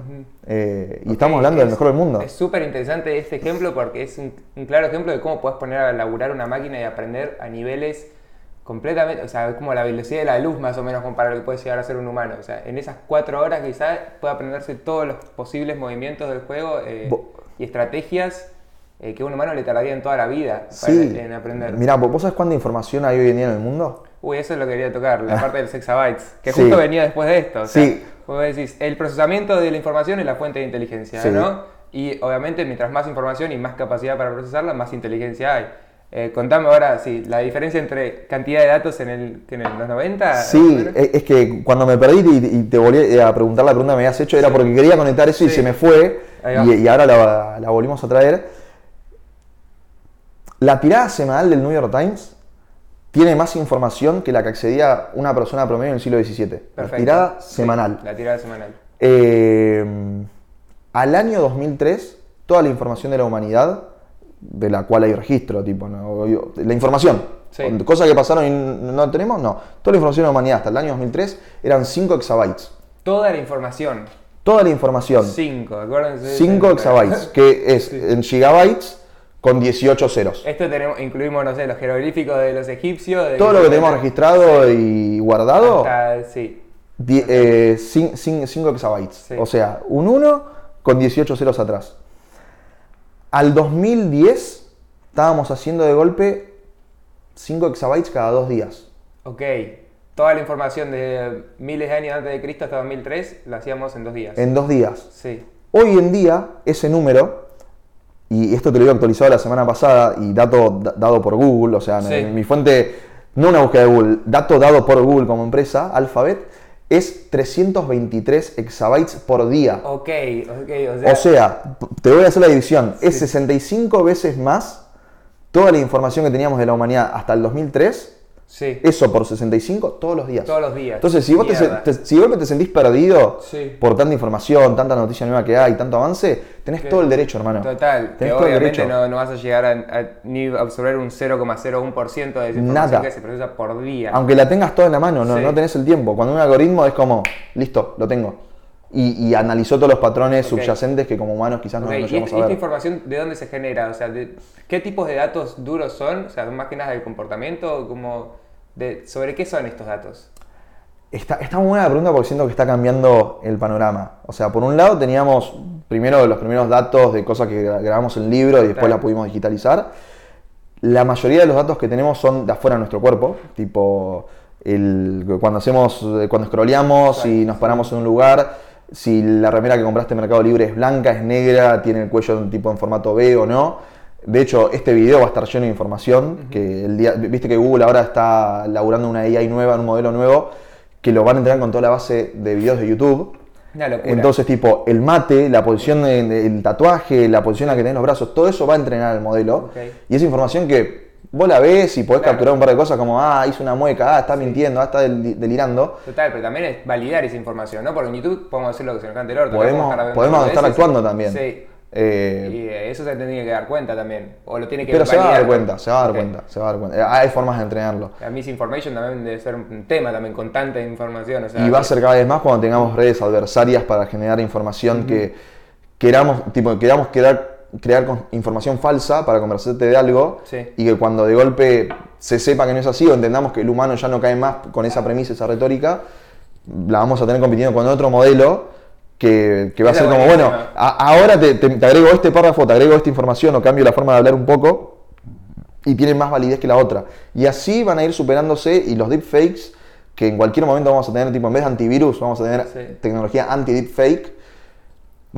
Eh, y estamos hablando del mejor del mundo. Es súper interesante este ejemplo porque es un, un claro ejemplo de cómo puedes poner a laburar una máquina y aprender a niveles completamente, o sea, es como la velocidad de la luz más o menos comparado a lo que puede llegar a ser un humano. O sea, en esas cuatro horas quizás puede aprenderse todos los posibles movimientos del juego eh, y estrategias eh, que un humano le tardaría en toda la vida para- Sí. en aprender. Mira, ¿vos sabés cuánta información hay hoy en día en el mundo? Uy, eso es lo que quería tocar, la parte del exabytes, que Sí. justo venía después de esto. O sea, Sí. Vos decís, el procesamiento de la información es la fuente de inteligencia, Sí. ¿no? Y obviamente, mientras más información y más capacidad para procesarla, más inteligencia hay. Eh, contame ahora, sí, la diferencia entre cantidad de datos en, el, que en los 90. Sí, menos. es que cuando me perdí y, y te volví a preguntar la pregunta que me habías hecho, era Sí. porque quería conectar eso y se me fue, y, y ahora la, la volvimos a traer. La tirada semanal del New York Times tiene más información que la que accedía una persona promedio en el siglo XVII. La Perfecto. tirada Sí, semanal. la tirada semanal. Eh, al año 2003, toda la información de la humanidad, de la cual hay registro, tipo, ¿no? la información, Sí. cosas que pasaron y no tenemos, no. Toda la información de la humanidad hasta el año 2003 eran 5 exabytes. Toda la información. Toda la información, 5, acuérdense. 5 de- exabytes, que es en gigabytes con 18 ceros. Esto tenemos, incluimos, no sé, los jeroglíficos de los egipcios. de- Todo lo que tenemos registrado y guardado, hasta- sí. 5 exabytes. Sí. O sea, un 1 con 18 ceros atrás. Al 2010 estábamos haciendo de golpe 5 exabytes cada dos días. Ok. Toda la información de miles de años antes de Cristo hasta 2003 la hacíamos en dos días. En dos días. Sí. Hoy en día, ese número, y esto te lo había actualizado la semana pasada, y dato da- dado por Google, o sea, Sí. en mi fuente, no una búsqueda de Google, dato dado por Google como empresa, Alphabet, es 323 exabytes por día. Ok, ok, o sea. O sea, te voy a hacer la división, es 65 veces más toda la información que teníamos de la humanidad hasta el 2003 Sí. Eso por 65 todos los días. Todos los días. Entonces, si vos, te, te- si vos te sentís perdido Sí. por tanta información, tanta noticia nueva que hay, tanto avance, tenés Que- todo el derecho, hermano. Total, que Tenés el obviamente derecho. no, no vas a llegar a, a ni absorber un 0,01% de esa información Nada. que se procesa por día. Aunque la tengas toda en la mano, no, Sí. no tenés el tiempo. Cuando un algoritmo es como, listo, lo tengo. Y, y analizó todos los patrones subyacentes que como humanos quizás no, no ¿Y llegamos esta, a esta información de dónde se genera? O sea, de- ¿qué tipos de datos duros son? O sea, más que nada del comportamiento, como de, ¿sobre qué son estos datos? Está, está muy buena la pregunta porque siento que está cambiando el panorama. O sea, por un lado teníamos primero los primeros datos de cosas que gra- grabamos en libro y después Claro. la pudimos digitalizar. La mayoría de los datos que tenemos son de afuera de nuestro cuerpo, tipo el, cuando hacemos, cuando scrolleamos Claro, y nos paramos en un lugar, si la remera que compraste en Mercado Libre es blanca, es negra, tiene el cuello tipo en formato B o no. De hecho, este video va a estar lleno de información, que el día, viste que Google ahora está laburando una AI nueva, un modelo nuevo, que lo van a entregar con toda la base de videos de YouTube. Una. Entonces, tipo, el mate, la posición del tatuaje, la posición en la que tenés los brazos, todo eso va a entrenar el modelo. Y es información que vos la ves y podés Claro. capturar un par de cosas como, ah, hizo una mueca, ah, está mintiendo, ah, está del- delirando. Total, pero también es validar esa información, ¿no? Porque en YouTube podemos decir lo que se nos cante el orto. Podemos, estar podemos estar actuando también. Sí. Eh, Y eh, eso se tiene que dar cuenta también. O lo tiene que pero se va a dar cuenta, se va a dar cuenta, se va a dar cuenta. Eh, Hay formas de entrenarlo. La misinformation también debe ser un tema también con tanta información. O sea, Y va a ser cada vez más cuando tengamos redes adversarias para generar información que queramos, tipo, queramos crear, crear con- información falsa para convencerte de algo Sí. y que cuando de golpe se sepa que no es así o entendamos que el humano ya no cae más con esa premisa, esa retórica, la vamos a tener compitiendo con otro modelo que, que va a ser como, bueno, a- ahora te, te- te agrego este párrafo, te agrego esta información o cambio la forma de hablar un poco y tiene más validez que la otra. Y así van a ir superándose y los deepfakes, que en cualquier momento vamos a tener, tipo, en vez de antivirus, vamos a tener Sí. tecnología anti-deepfake,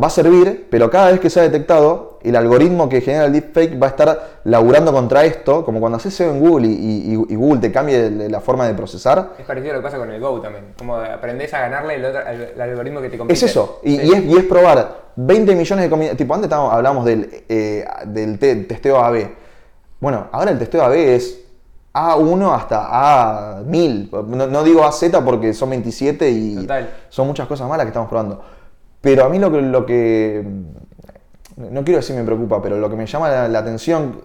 va a servir, pero cada vez que sea detectado, el algoritmo que genera el deepfake va a estar laburando contra esto, como cuando haces SEO en Google y, y- y Google te cambie la forma de procesar. Es parecido a lo que pasa con el Go también. Como aprendés a ganarle el, otro- algoritmo que te compite. Es eso, y, Sí. y es, probar 20 millones de combinaciones. Tipo, antes hablamos del, eh, del te- testeo AB. Bueno, ahora el testeo AB es A1 hasta A1000. No, no digo AZ porque son 27 y Total. son muchas cosas malas que estamos probando. Pero a mí lo que, lo que no quiero decir me preocupa, pero lo que me llama la, atención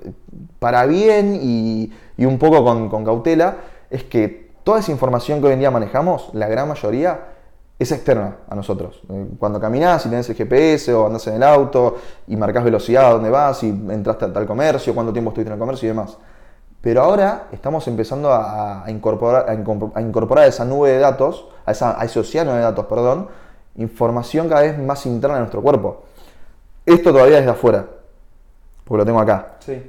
para bien y, un poco con, cautela es que toda esa información que hoy en día manejamos, la gran mayoría, es externa a nosotros. Eh, Cuando caminás y tenés el GPS o andás en el auto y marcas velocidad a dónde vas y entraste a tal comercio, cuánto tiempo estuviste en el comercio y demás. Pero ahora estamos empezando a, incorporar, a, incorpor- a incorporar esa nube de datos, a, esa- a ese océano de datos, perdón, información cada vez más interna de nuestro cuerpo. Esto todavía es de afuera, porque lo tengo acá. Sí.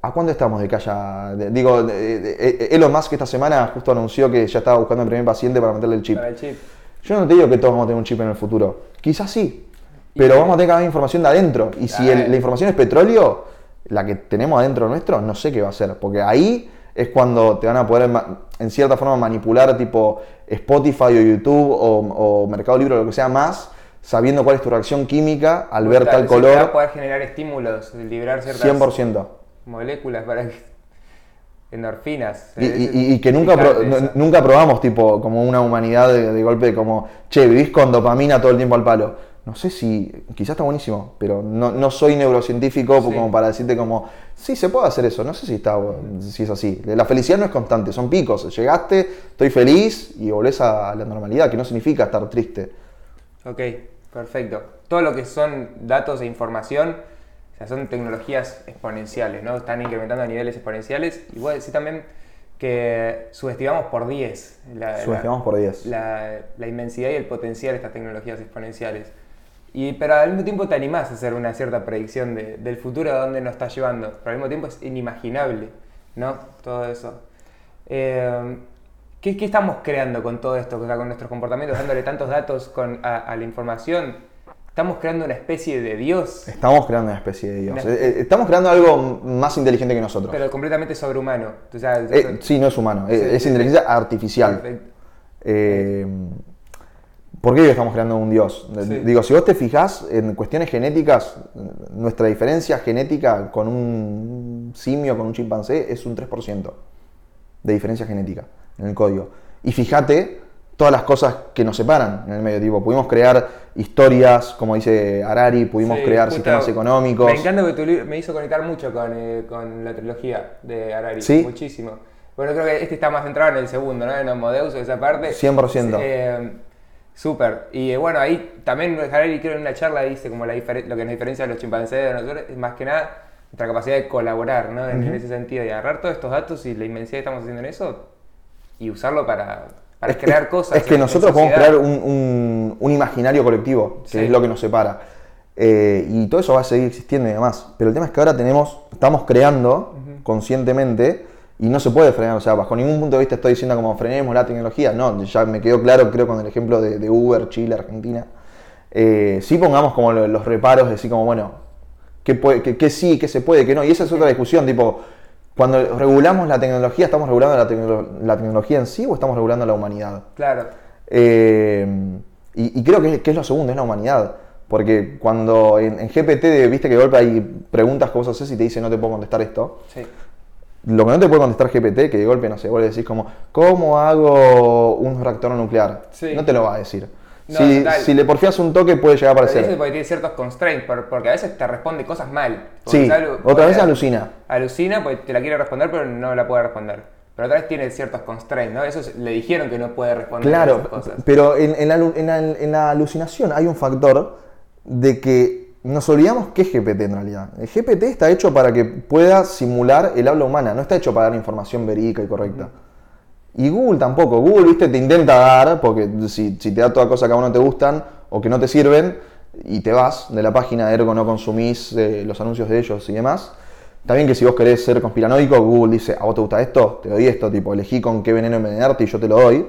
¿A cuánto estamos de que haya.? de- digo, de- de- de- Elon Musk esta semana justo anunció que ya estaba buscando el primer paciente para meterle el chip. Para el chip. Yo no te digo que todos vamos a tener un chip en el futuro. Quizás sí. Pero vamos a tener cada vez información de adentro. Y si el- la información es petróleo, la que tenemos adentro nuestro, no sé qué va a ser. Porque ahí es cuando te van a poder, en cierta forma, manipular tipo Spotify o YouTube o, o Mercado Libre o lo que sea más, sabiendo cuál es tu reacción química al ver tal Sí, Para color. poder generar estímulos, liberar ciertas 100%. moléculas para que- endorfinas. Y, eh, y- y que nunca, pro- nunca probamos, tipo, como una humanidad de, de golpe, como, che, vivís con dopamina todo el tiempo al palo. No sé si, quizás está buenísimo, pero no, no soy neurocientífico Sí. como para decirte como, sí, se puede hacer eso, no sé si, está, si es así. La felicidad no es constante, son picos. Llegaste, estoy feliz y volvés a la normalidad, que no significa estar triste. Ok, perfecto. Todo lo que son datos e información, o sea, son tecnologías exponenciales, ¿no? Están incrementando a niveles exponenciales. Y voy a decir también que subestimamos por 10 la, Subestimamos por 10. la, la inmensidad y el potencial de estas tecnologías exponenciales. Y, pero al mismo tiempo te animás a hacer una cierta predicción de- del futuro a dónde nos está llevando. Pero al mismo tiempo es inimaginable, ¿no? Todo eso. Eh, ¿qué, qué estamos creando con todo esto? O sea, con nuestros comportamientos, dándole tantos datos con, a, a la información. Estamos creando una especie de Dios, Estamos creando una especie de Dios. Una- Eh, eh, Estamos creando algo más inteligente que nosotros. pero completamente sobrehumano. O sea, Eh, sí, no es humano, Sí, es inteligencia artificial. perfecto. Eh, ¿Por qué estamos creando un dios? Sí. Digo, si vos te fijás en cuestiones genéticas, nuestra diferencia genética con un simio, con un chimpancé, es un 3%. de diferencia genética en el código. Y fíjate todas las cosas que nos separan en el medio. Tipo, pudimos crear historias, como dice Harari, pudimos Sí, crear justo sistemas económicos. Me encanta que tu libro me hizo conectar mucho con, eh, con la trilogía de Harari. Sí. Muchísimo. Bueno, creo que este está más centrado en el segundo, ¿no? En Homo Deus, esa parte. 100%. Eh, Súper. Y eh, bueno, ahí también Harari creo en una charla dice como la lo que nos diferencia de los chimpancés de nosotros es más que nada nuestra capacidad de colaborar, ¿no? En, ese sentido, y agarrar todos estos datos y la inmensidad que estamos haciendo en eso y usarlo para, para Es que- crear cosas. Es que nosotros podemos crear un, un- un imaginario colectivo, que Sí. es lo que nos separa. Eh, y todo eso va a seguir existiendo y demás. Pero el tema es que ahora tenemos, estamos creando conscientemente y no se puede frenar. O sea, bajo ningún punto de vista estoy diciendo como frenemos la tecnología. No, ya me quedó claro, creo, con el ejemplo de, de Uber, Chile, Argentina. Eh, sí pongamos como lo- los reparos, de decir como, bueno, qué, puede, qué, qué sí, qué se puede, qué no. Y esa es otra discusión, tipo, cuando regulamos la tecnología, ¿estamos regulando la, tecno- la tecnología en sí o estamos regulando la humanidad? Claro. Eh, y, y creo que es, que es lo segundo, es la humanidad. Porque cuando en, en GPT, viste que de golpe hay preguntas que vos haces y te dice no te puedo contestar esto. Sí. Lo que no te puede contestar GPT, que de golpe, no sé, vos le decís como, ¿cómo hago un reactor nuclear? Sí. No te lo va a decir. No, si, si le porfías un toque puede llegar a aparecer. porque tiene ciertos constraints, por- porque a veces te responde cosas mal. Porque Sí, otra porque vez alucina. Alucina, pues te la quiere responder, pero no la puede responder. Pero otra vez tiene ciertos constraints, ¿no? Eso es- le dijeron que no puede responder Claro, esas cosas. pero en, en la, alu- en la- en la alucinación hay un factor de que nos olvidamos que es GPT en realidad. El GPT está hecho para que pueda simular el habla humana, no está hecho para dar información verídica y correcta. Y Google tampoco. Google, viste, te intenta dar, porque si, si te da toda cosa que a vos no te gustan o que no te sirven, y te vas de la página, ergo no consumís eh, los anuncios de ellos y demás. Bien que si vos querés ser conspiranoico, Google dice, ¿a vos te gusta esto? Te doy esto, tipo, elegí con qué veneno envenenarte y yo te lo doy.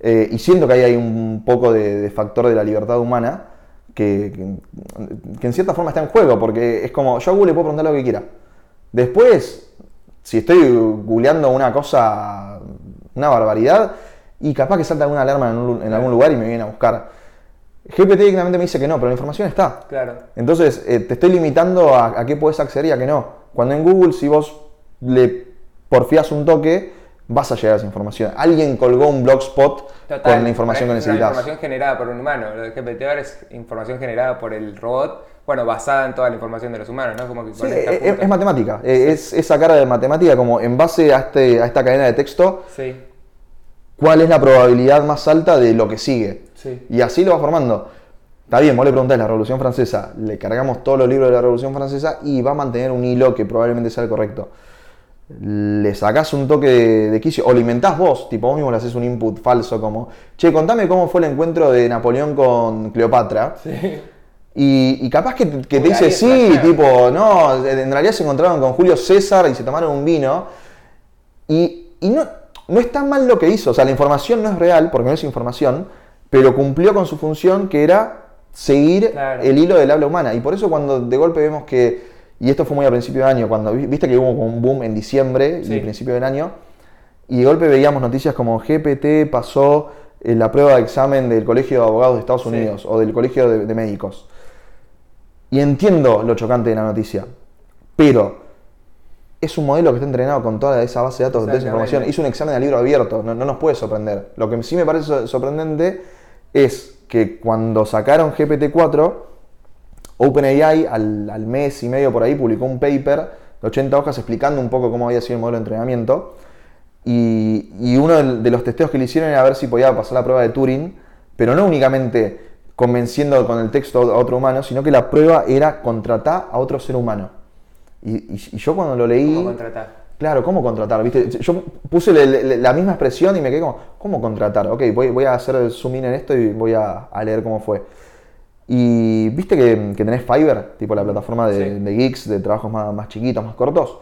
Eh, y siento que ahí hay un poco de factor de la libertad humana que, que- en cierta forma está en juego, porque es como, yo a Google le puedo preguntar lo que quiera. Después, si estoy googleando una cosa, una barbaridad, y capaz que salta alguna alarma en, un- en algún lugar y me viene a buscar. GPT directamente me dice que no, pero la información está. Claro. Entonces, eh, te estoy limitando a, a qué puedes acceder y a qué no. Cuando en Google, si vos le porfías un toque, vas a llegar a esa información. Alguien colgó un blogspot Total, con la información que es necesitas. Una información generada por un humano. Lo de GPT ahora es información generada por el robot, bueno, basada en toda la información de los humanos, ¿no? Como que Sí, conecta es, es matemática. Es esa cara de matemática como en base a, este, a esta cadena de texto, Sí, cuál es la probabilidad más alta de lo que sigue. sí. Y así lo va formando. Está bien, vos le preguntás la Revolución Francesa, le cargamos todos los libros de la Revolución Francesa y va a mantener un hilo que probablemente sea el correcto. Le sacás un toque de, de quicio, o lo inventás vos, tipo vos mismo le haces un input falso como, che, contame cómo fue el encuentro de Napoleón con Cleopatra. Sí. Y, y capaz que, que te dice, sí, tipo, no, en realidad se encontraron con Julio César y se tomaron un vino. Y, y no, no está mal lo que hizo, o sea, la información no es real, porque no es información, pero cumplió con su función que era seguir Claro. el hilo del habla humana. Y por eso cuando de golpe vemos que, y esto fue muy a principio de año, cuando vi- viste que hubo un boom en diciembre Sí. y principio del año, y de golpe veíamos noticias como GPT pasó eh, la prueba de examen del Colegio de Abogados de Estados Sí. Unidos o del Colegio de, de Médicos. Y entiendo lo chocante de la noticia, pero es un modelo que está entrenado con toda esa base de datos de esa información. Hizo un examen a libro abierto, no, no nos puede sorprender. Lo que sí me parece so- sorprendente es que cuando sacaron GPT-4, OpenAI al, al mes y medio por ahí publicó un paper de 80 hojas explicando un poco cómo había sido el modelo de entrenamiento. Y, y uno de los testeos que le hicieron era ver si podía pasar la prueba de Turing, pero no únicamente convenciendo con el texto a otro humano, sino que la prueba era contratar a otro ser humano. Y, y- y yo cuando lo leí... ¿Cómo contratar? Claro, ¿cómo contratar? ¿Viste? Yo puse le- le- la misma expresión y me quedé como, ¿cómo contratar? Ok, voy, voy a hacer el zoom in en esto y voy a, a leer cómo fue. Y viste que, que tenés Fiverr, tipo la plataforma de, Sí. de geeks, de trabajos más, más chiquitos, más cortos.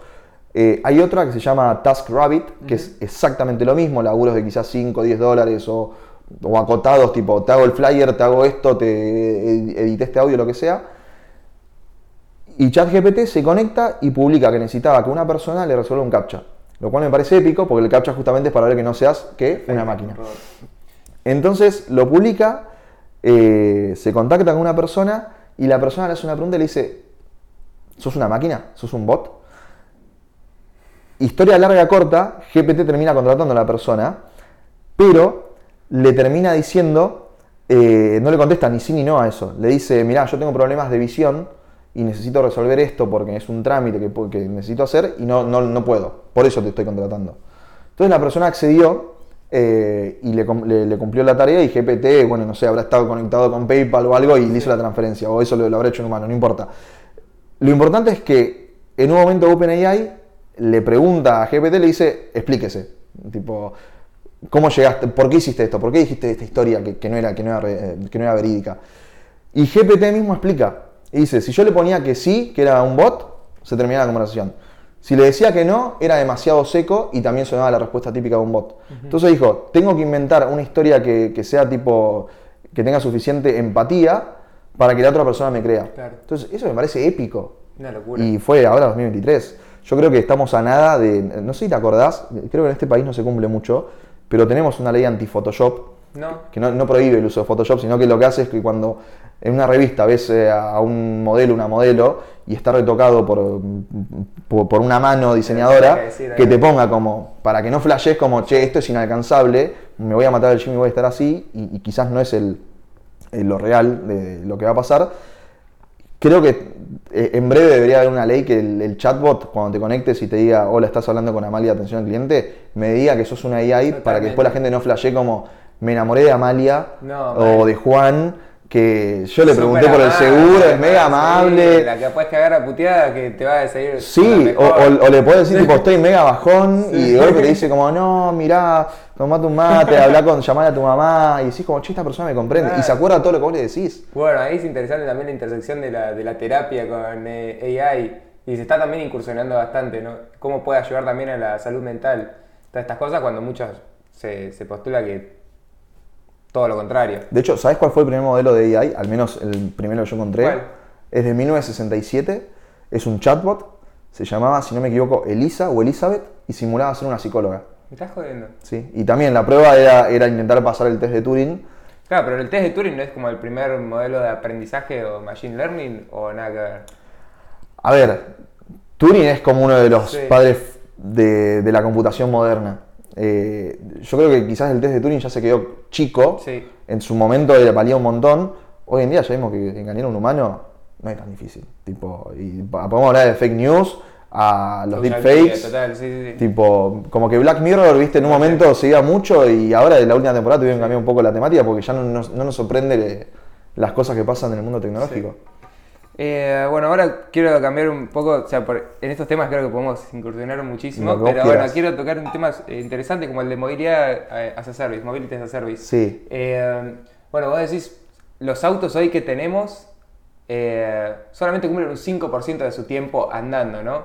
Eh, hay otra que se llama TaskRabbit, que es exactamente lo mismo, laburos de quizás 5 o 10 dólares o, o acotados, tipo, te hago el flyer, te hago esto, te ed- edité este audio, lo que sea. Y ChatGPT se conecta y publica que necesitaba que una persona le resuelva un captcha. Lo cual me parece épico porque el captcha justamente es para ver que no seas que una máquina. Entonces lo publica, eh, se contacta con una persona y la persona le hace una pregunta y le dice, ¿sos una máquina? ¿Sos un bot? historia larga corta, GPT termina contratando a la persona, pero le termina diciendo, eh, no le contesta ni sí ni no a eso. Le dice, mirá, yo tengo problemas de visión y necesito resolver esto porque es un trámite que, que necesito hacer y no, no, no puedo. Por eso te estoy contratando. Entonces la persona accedió eh, y le, le- le cumplió la tarea y GPT, bueno, no sé, habrá estado conectado con PayPal o algo y le hizo la transferencia, o eso lo, lo habrá hecho un humano, no importa. Lo importante es que en un momento OpenAI le pregunta a GPT, le dice, explíquese. Tipo, ¿cómo llegaste? ¿Por qué hiciste esto? ¿Por qué dijiste esta historia que, que no, era, que, no era, que no era verídica? Y GPT mismo explica. Y dice, si yo le ponía que sí, que era un bot, se terminaba la conversación. Si le decía que no, era demasiado seco y también sonaba la respuesta típica de un bot. Entonces dijo, tengo que inventar una historia que, que sea tipo, que tenga suficiente empatía para que la otra persona me crea. Claro. Entonces eso me parece épico. Una locura. Y fue ahora 2023. Yo creo que estamos a nada de. No sé si te acordás, creo que en este país no se cumple mucho, pero tenemos una ley anti-Photoshop No. que no, no prohíbe el uso de Photoshop, sino que lo que hace es que cuando en una revista ves eh, a un modelo, una modelo, y está retocado por, por, por una mano diseñadora, que decir, que ahí. te ponga como, para que no flashes como, che, esto es inalcanzable, me voy a matar el gym y voy a estar así, y, y quizás no es el, el- lo real de lo que va a pasar. Creo que eh, en breve debería haber una ley que el, el chatbot, cuando te conectes y te diga, hola, estás hablando con Amalia, atención al cliente, me diga que sos una AI para que después la gente no flashee como, me enamoré de Amalia No, o de Juan, que yo le pregunté por el seguro, es mega amable. La que puedes cagar a puteada que te va a seguir. Sí, o, o- o le puedes decir tipo estoy mega bajón y de golpe te dice como no, mirá, tomate un mate, habla con, llamar a tu mamá y decís como che, esta persona me comprende y se acuerda todo lo que vos le decís. Bueno, ahí es interesante también la intersección de la, de la terapia con eh, AI y se está también incursionando bastante, ¿no? Cómo puede ayudar también a la salud mental. Todas estas cosas cuando muchos se, se postula que todo lo contrario. De hecho, ¿sabes cuál fue el primer modelo de AI? Al menos el primero que yo encontré. ¿Cuál? Es de 1967, es un chatbot, se llamaba, si no me equivoco, Elisa o Elizabeth y simulaba ser una psicóloga. ¿Me estás jodiendo? ¿sí? Y también la prueba era, era intentar pasar el test de Turing. Claro, pero el test de Turing no es como el primer modelo de aprendizaje o machine learning o nada que ver. A ver, Turing es como uno de los Sí. padres de, de la computación moderna. Eh, yo creo que quizás el test de Turing ya se quedó chico. Sí. En su momento era- valía un montón. Hoy en día ya vimos que engañar a un humano no es tan difícil. Tipo, y podemos hablar de fake news, a los deepfakes. Total, sí, sí, sí. Tipo, como que Black Mirror, viste, en un momento se iba mucho y ahora en la última temporada tuvieron que cambiar un poco la temática porque ya no, nos- no nos sorprende las cosas que pasan en el mundo tecnológico. Eh, bueno, ahora quiero cambiar un poco, o sea, por- en estos temas creo que podemos incursionar muchísimo, pero bueno, quiero tocar un tema eh, interesante como el de movilidad eh, as a service, mobility as a service. Sí. Eh, bueno, vos decís, los autos hoy que tenemos solamente cumplen un 5% de su tiempo andando, ¿no?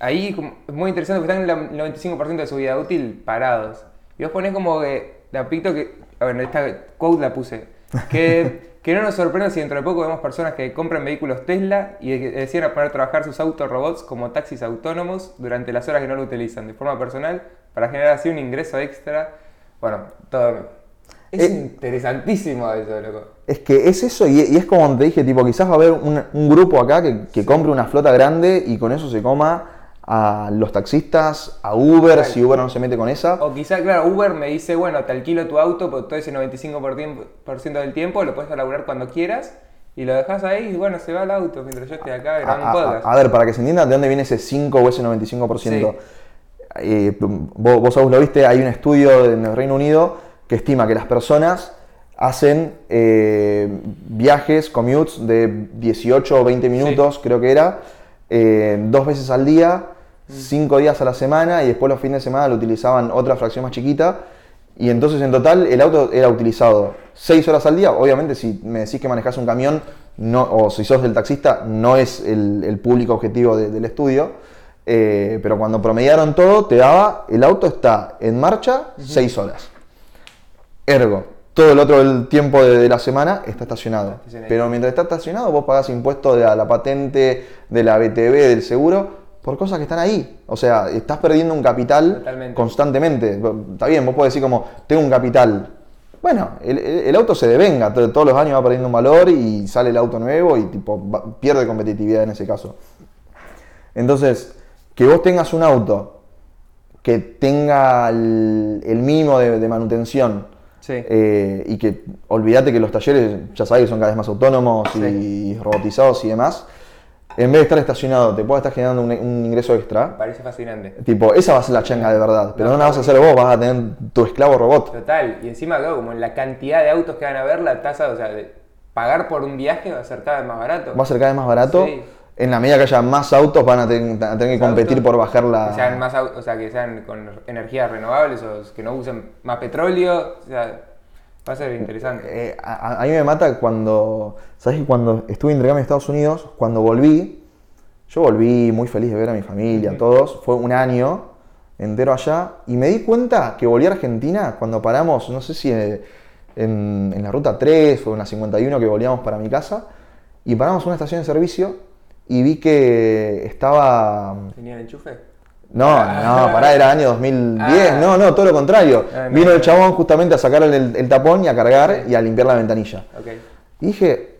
Ahí es muy interesante porque están el 95% de su vida útil parados. Y vos ponés como que, de a pito que, a ver, esta quote la puse, que, que no nos sorprenda si dentro de poco vemos personas que compran vehículos Tesla y deciden poner a trabajar sus autos robots como taxis autónomos durante las horas que no lo utilizan de forma personal para generar así un ingreso extra. Bueno, todo... Es interesantísimo eso, loco. Es que es eso, y, y es como te dije, tipo, quizás va a haber un, un grupo acá que, que compre una flota grande y con eso se coma a los taxistas, a Uber, Claro. si Uber no se mete con esa. O quizá, claro, Uber me dice, bueno, te alquilo tu auto, pero todo ese 95% por tiempo- por ciento del tiempo lo puedes elaborar cuando quieras y lo dejas ahí y bueno, se va el auto mientras yo esté acá grabando A, un a- podcast. a ver, para que se entienda de dónde viene ese 5 o ese 95%. Sí. Eh, vos, vos lo viste, hay un estudio en el Reino Unido que estima que las personas hacen eh, viajes, commutes de 18 o 20 minutos, creo que era, eh, dos veces al día. Cinco días a la semana y después los fines de semana lo utilizaban otra fracción más chiquita. Y entonces en total el auto era utilizado 6 horas al día. Obviamente si me decís que manejás un camión no, o si sos del taxista no es el, el público objetivo de- del estudio. Eh, pero cuando promediaron todo te daba, el auto está en marcha 6 horas. Ergo, todo el otro el tiempo de, de la semana está estacionado. Estacionado. Pero mientras está estacionado, vos pagás impuestos de la, la patente, de la BTV, del seguro, por cosas que están ahí. O sea, estás perdiendo un capital Totalmente. constantemente. Está bien, vos podés decir como, tengo un capital. Bueno, el, auto se devenga, to- todos los años va perdiendo un valor y sale el auto nuevo y tipo va- pierde competitividad en ese caso. Entonces, que vos tengas un auto que tenga el, el mínimo de, de manutención Sí. eh, y que olvídate que los talleres ya sabes son cada vez más autónomos y robotizados y demás, en vez de estar estacionado te pueda estar generando un, un ingreso extra. parece fascinante. Tipo, esa va a ser la changa de verdad, pero No, no, la vas a hacer vos, vas a tener tu esclavo robot. Total, y encima, claro, como en la cantidad de autos que van a ver, la tasa, o sea, de pagar por un viaje va a ser cada vez más barato. Va a ser cada vez más barato. Sí. En la medida que haya más autos, van a ten- a tener que competir autos, por bajar la. Que sean más, o sea, que sean con energías renovables o que no usen más petróleo, o sea, va a ser interesante. Eh, a, mí me mata cuando. ¿Sabes que cuando estuve intercambio en Estados Unidos, cuando volví, yo volví muy feliz de ver a mi familia, a todos. Fue un año entero allá. Y me di cuenta que volví a Argentina cuando paramos, no sé si eh, en, en la ruta 3 o en la 51 que volvíamos para mi casa. Y paramos una estación de servicio y vi que estaba. ¿Tenía el enchufe? No, no, pará, era año 2010. Ah. No, no, todo lo contrario. Ah, no, Vino el chabón justamente a sacar el, el tapón y a cargar y a limpiar la ventanilla. Ok. Y dije,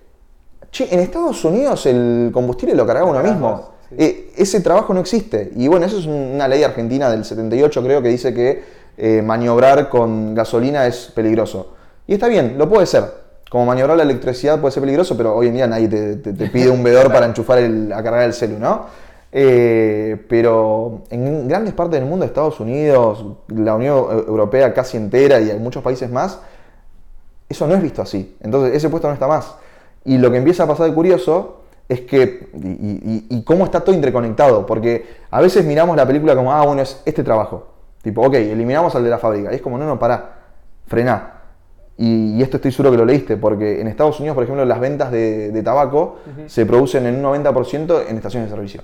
che, en Estados Unidos el combustible lo cargaba uno mismo. sí. Eh, ese trabajo no existe. Y bueno, eso es un- una ley argentina del 78, creo, que dice que eh, maniobrar con gasolina es peligroso. Y está bien, lo puede ser. Como maniobrar la electricidad puede ser peligroso, pero hoy en día nadie te, te- te pide un vedor para enchufar el, a cargar el celu, ¿no? Eh, pero en grandes partes del mundo, Estados Unidos, la Unión Europea casi entera y en muchos países más, eso no es visto así. Entonces, ese puesto no está más. Y lo que empieza a pasar de curioso es que, y, y- y cómo está todo interconectado, porque a veces miramos la película como, ah, bueno, es este trabajo. Tipo, ok, eliminamos al de la fábrica. Y es como, no, no, pará, frená. Y, y esto estoy seguro que lo leíste, porque en Estados Unidos, por ejemplo, las ventas de, de tabaco se producen en un 90% en estaciones de servicio.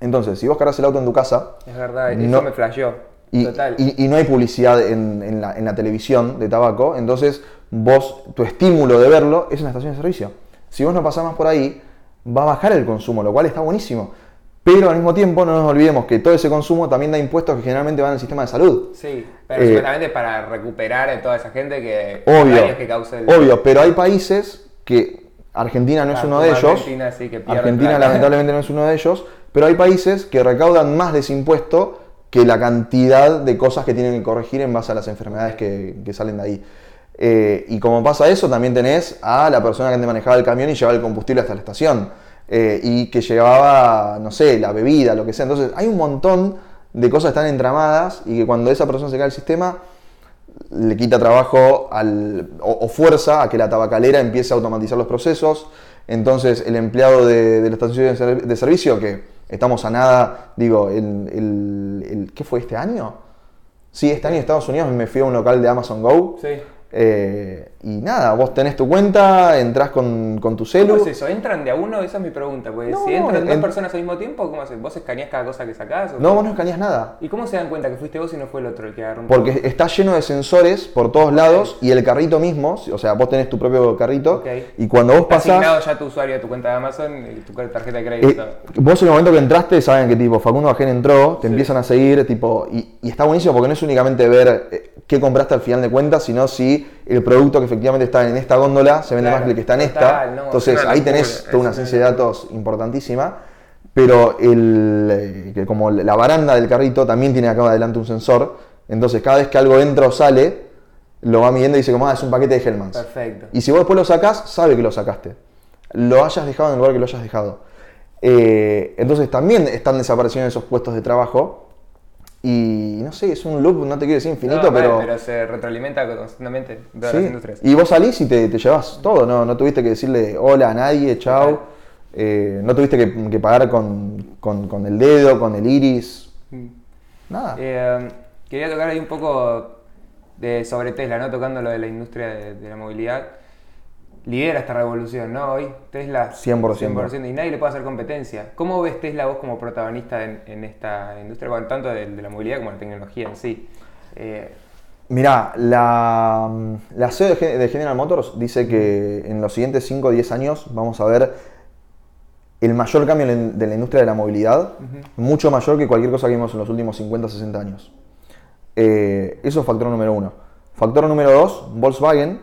Entonces, si vos cargas el auto en tu casa, Es verdad, eso No. me flasheó. y, Total. y- y no hay publicidad en, en la, en la televisión de tabaco, entonces vos, tu estímulo de verlo es en la estación de servicio. Si vos no pasás más por ahí, va a bajar el consumo, lo cual está buenísimo. Pero al mismo tiempo no nos olvidemos que todo ese consumo también da impuestos que generalmente van al sistema de salud. Sí, pero Eh, supuestamente para recuperar a toda esa gente que Obvio, que causa el obvio, pero hay países que Argentina no es Ah, uno de ellos. Argentina, sí, que pierde Argentina plata. lamentablemente no es uno de ellos, pero hay países que recaudan más de ese impuesto que la cantidad de cosas que tienen que corregir en base a las enfermedades que, que salen de ahí. Eh, y como pasa eso, también tenés a la persona que te manejaba el camión y llevaba el combustible hasta la estación. eh, y que llevaba, no sé, la bebida, lo que sea. Entonces, hay un montón de cosas que están entramadas y que cuando esa persona se cae del sistema, le quita trabajo al, o, fuerza a que la tabacalera empiece a automatizar los procesos. Entonces, el empleado de, de la estación de servicio, que estamos a nada, digo, el, el- el- ¿qué fue este año? Sí, este año en Estados Unidos me fui a un local de Amazon Go. Sí. Eh, y nada, vos tenés tu cuenta, entrás con, con tu celu. ¿Cómo es eso? ¿Entran de a uno? Esa es mi pregunta. Porque No, si entran dos personas al mismo tiempo, ¿cómo haces? ¿Vos escaneás cada cosa que sacás? o No, qué? vos no escaneás nada. ¿Y cómo se dan cuenta que fuiste vos y no fue el otro el que agarró un Porque está lleno de sensores por todos lados y el carrito mismo, o sea, vos tenés tu propio carrito y cuando vos pasás, asignado ya tu usuario a tu cuenta de Amazon y tu tarjeta de eh, crédito. vos en el momento que entraste saben que tipo Facundo Bajén entró, te empiezan a seguir, tipo, y, y está buenísimo porque no es únicamente ver eh, qué compraste al final de cuentas, sino si el producto que efectivamente está en esta góndola se vende Claro, más que el que está en esta. no, Entonces ahí tenés toda una ciencia de datos importantísima. Pero el, eh, que como la baranda del carrito también tiene acá adelante un sensor, entonces cada vez que algo entra o sale, lo va midiendo y dice como, ah, es un paquete de Hellmann's. Perfecto. Y si vos después lo sacás, sabe que lo sacaste. Lo hayas dejado en el lugar que lo hayas dejado. Eh, entonces también están desapareciendo esos puestos de trabajo. Y no sé, es un loop, no te quiero decir infinito, No, pero... pero se retroalimenta constantemente de sí. las industrias. Y vos salís y te, te llevas todo, ¿no? No tuviste que decirle hola a nadie, chao. Eh, no tuviste que, que pagar con, con- con el dedo, con el iris. Mm. Nada. Eh, quería tocar ahí un poco de, sobre Tesla, ¿no? Tocando lo de la industria de, de la movilidad. Lidera esta revolución, ¿no? Hoy Tesla 100%. 100% y nadie le puede hacer competencia. ¿Cómo ves Tesla vos como protagonista en, en esta industria, bueno, tanto de, de la movilidad como de la tecnología en sí? Eh, Mirá, la, la CEO de Gen- de General Motors dice que en los siguientes 5 o 10 años vamos a ver el mayor cambio de la industria de la movilidad, mucho mayor que cualquier cosa que vimos en los últimos 50 o 60 años. Eh, eso es factor número uno. Factor número dos, Volkswagen,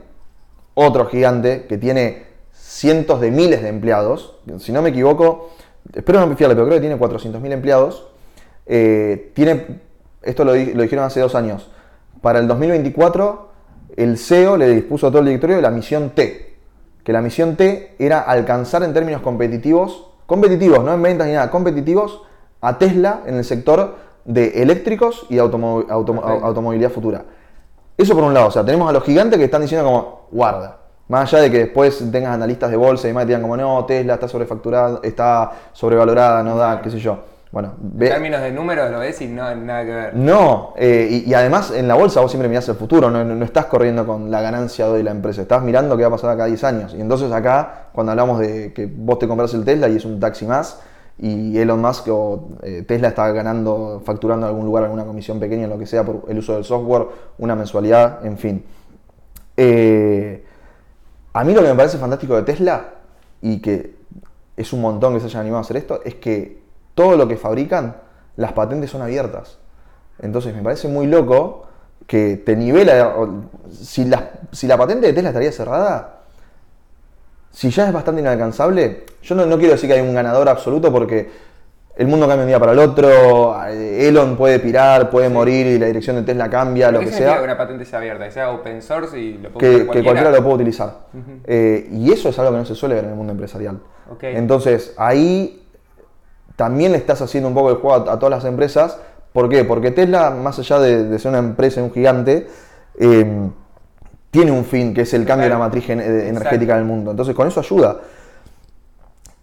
otro gigante que tiene cientos de miles de empleados. Si no me equivoco, espero no pifiarle, pero creo que tiene 400.000 empleados. eh, tiene, esto lo, di- lo dijeron hace dos años, para el 2024 el CEO le dispuso a todo el directorio la misión T, que la misión T era alcanzar en términos competitivos, competitivos, no en ventas ni nada, competitivos a Tesla en el sector de eléctricos y automo- automovilidad futura. Eso por un lado, o sea, tenemos a los gigantes que están diciendo como, guarda. Más allá de que después tengas analistas de bolsa y demás que te digan como, no, Tesla está sobrefacturada, está sobrevalorada, no da, qué sé yo. Bueno, En ve, términos de números lo ves y no nada que ver. no, eh, y, y además en la bolsa vos siempre mirás el futuro, no, no- no estás corriendo con la ganancia de la empresa, estás mirando qué va a pasar acá 10 años. Y entonces acá, cuando hablamos de que vos te compras el Tesla y es un taxi más, y Elon Musk o eh, Tesla está ganando, facturando en algún lugar alguna comisión pequeña, en lo que sea, por el uso del software, una mensualidad, en fin. Eh, a mí lo que me parece fantástico de Tesla, y que es un montón que se hayan animado a hacer esto, es que todo lo que fabrican, las patentes son abiertas. Entonces me parece muy loco que te nivela. Si la, si la patente de Tesla estaría cerrada, si ya es bastante inalcanzable, yo no, no quiero decir que hay un ganador absoluto porque el mundo cambia de un día para el otro, eh, Elon puede pirar, puede morir y la dirección de Tesla cambia, lo ¿Qué que sea que una patente sea abierta? Que sea open source y lo puede que, usar que cualquiera. cualquiera lo puede utilizar. Eh, y eso es algo que no se suele ver en el mundo empresarial. Entonces, ahí también le estás haciendo un poco el juego a, a todas las empresas. ¿Por qué? Porque Tesla, más allá de, de ser una empresa un gigante, eh, tiene un fin, que es el cambio de la Claro. matriz Exacto. energética del mundo. Entonces, con eso ayuda.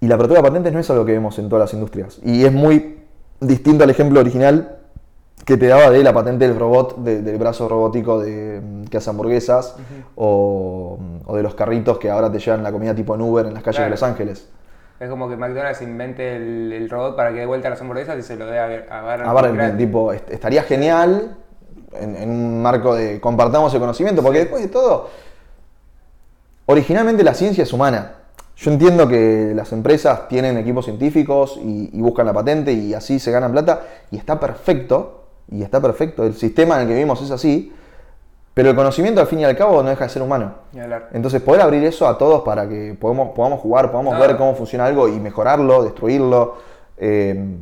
Y la apertura de patentes no es algo que vemos en todas las industrias. Y es muy distinto al ejemplo original que te daba de la patente del robot, de- del brazo robótico de, mm, que hace hamburguesas, o, o de los carritos que ahora te llevan la comida tipo en Uber en las calles Claro. de Los Ángeles. Es como que McDonald's invente el, el robot para que dé vuelta las hamburguesas y se lo dé a, a Bar- A tipo, est- estaría genial en, en un marco de compartamos el conocimiento, porque después de todo, originalmente la ciencia es humana. Yo entiendo que las empresas tienen equipos científicos y, y buscan la patente y así se ganan plata, y está perfecto, y está perfecto, el sistema en el que vivimos es así, pero el conocimiento al fin y al cabo no deja de ser humano. Entonces poder abrir eso a todos para que podamos, podamos jugar, podamos ver cómo funciona algo y mejorarlo, destruirlo, eh,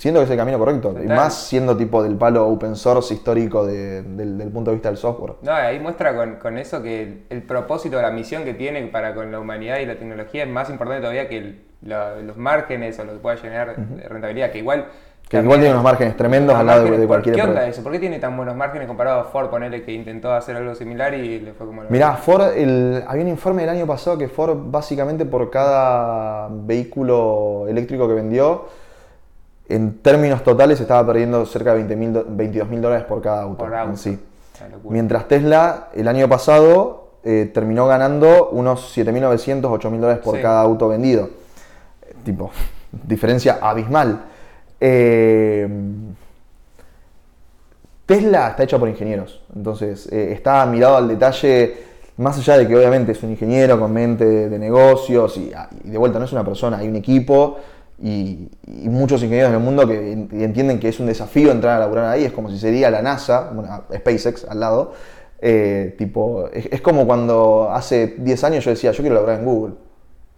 siento que es el camino correcto. Y Total. más siendo tipo del palo open source histórico de- del, del punto de vista del software. No, ahí muestra con, con eso que el, el propósito, la misión que tiene para con la humanidad y la tecnología es más importante todavía que el- la- los márgenes o lo que pueda generar de rentabilidad, que igual... Que también- igual tiene unos márgenes tremendos unos al lado de, márgenes, de ¿por cualquier ¿Qué onda eso? ¿Por qué tiene tan buenos márgenes comparado a Ford, ponele que intentó hacer algo similar y le fue como... lo- Mirá, Ford, el- había un informe el año pasado que Ford básicamente por cada vehículo eléctrico que vendió, en términos totales estaba perdiendo cerca de 20 do- 22 mil dólares por cada auto. Por auto. en sí. Mientras Tesla el año pasado eh, terminó ganando unos 7.900, 8.000 dólares por Sí. cada auto vendido. Tipo, diferencia abismal. Eh, Tesla está hecha por ingenieros, entonces eh, está mirado al detalle, más allá de que obviamente es un ingeniero con mente de, de negocios y, ah, y de vuelta no es una persona, hay un equipo y, y muchos ingenieros en el mundo que en- entienden que es un desafío entrar a laburar ahí, es como si sería la NASA, bueno, SpaceX al lado, eh, tipo, es, como cuando hace 10 años yo decía, yo quiero laburar en Google,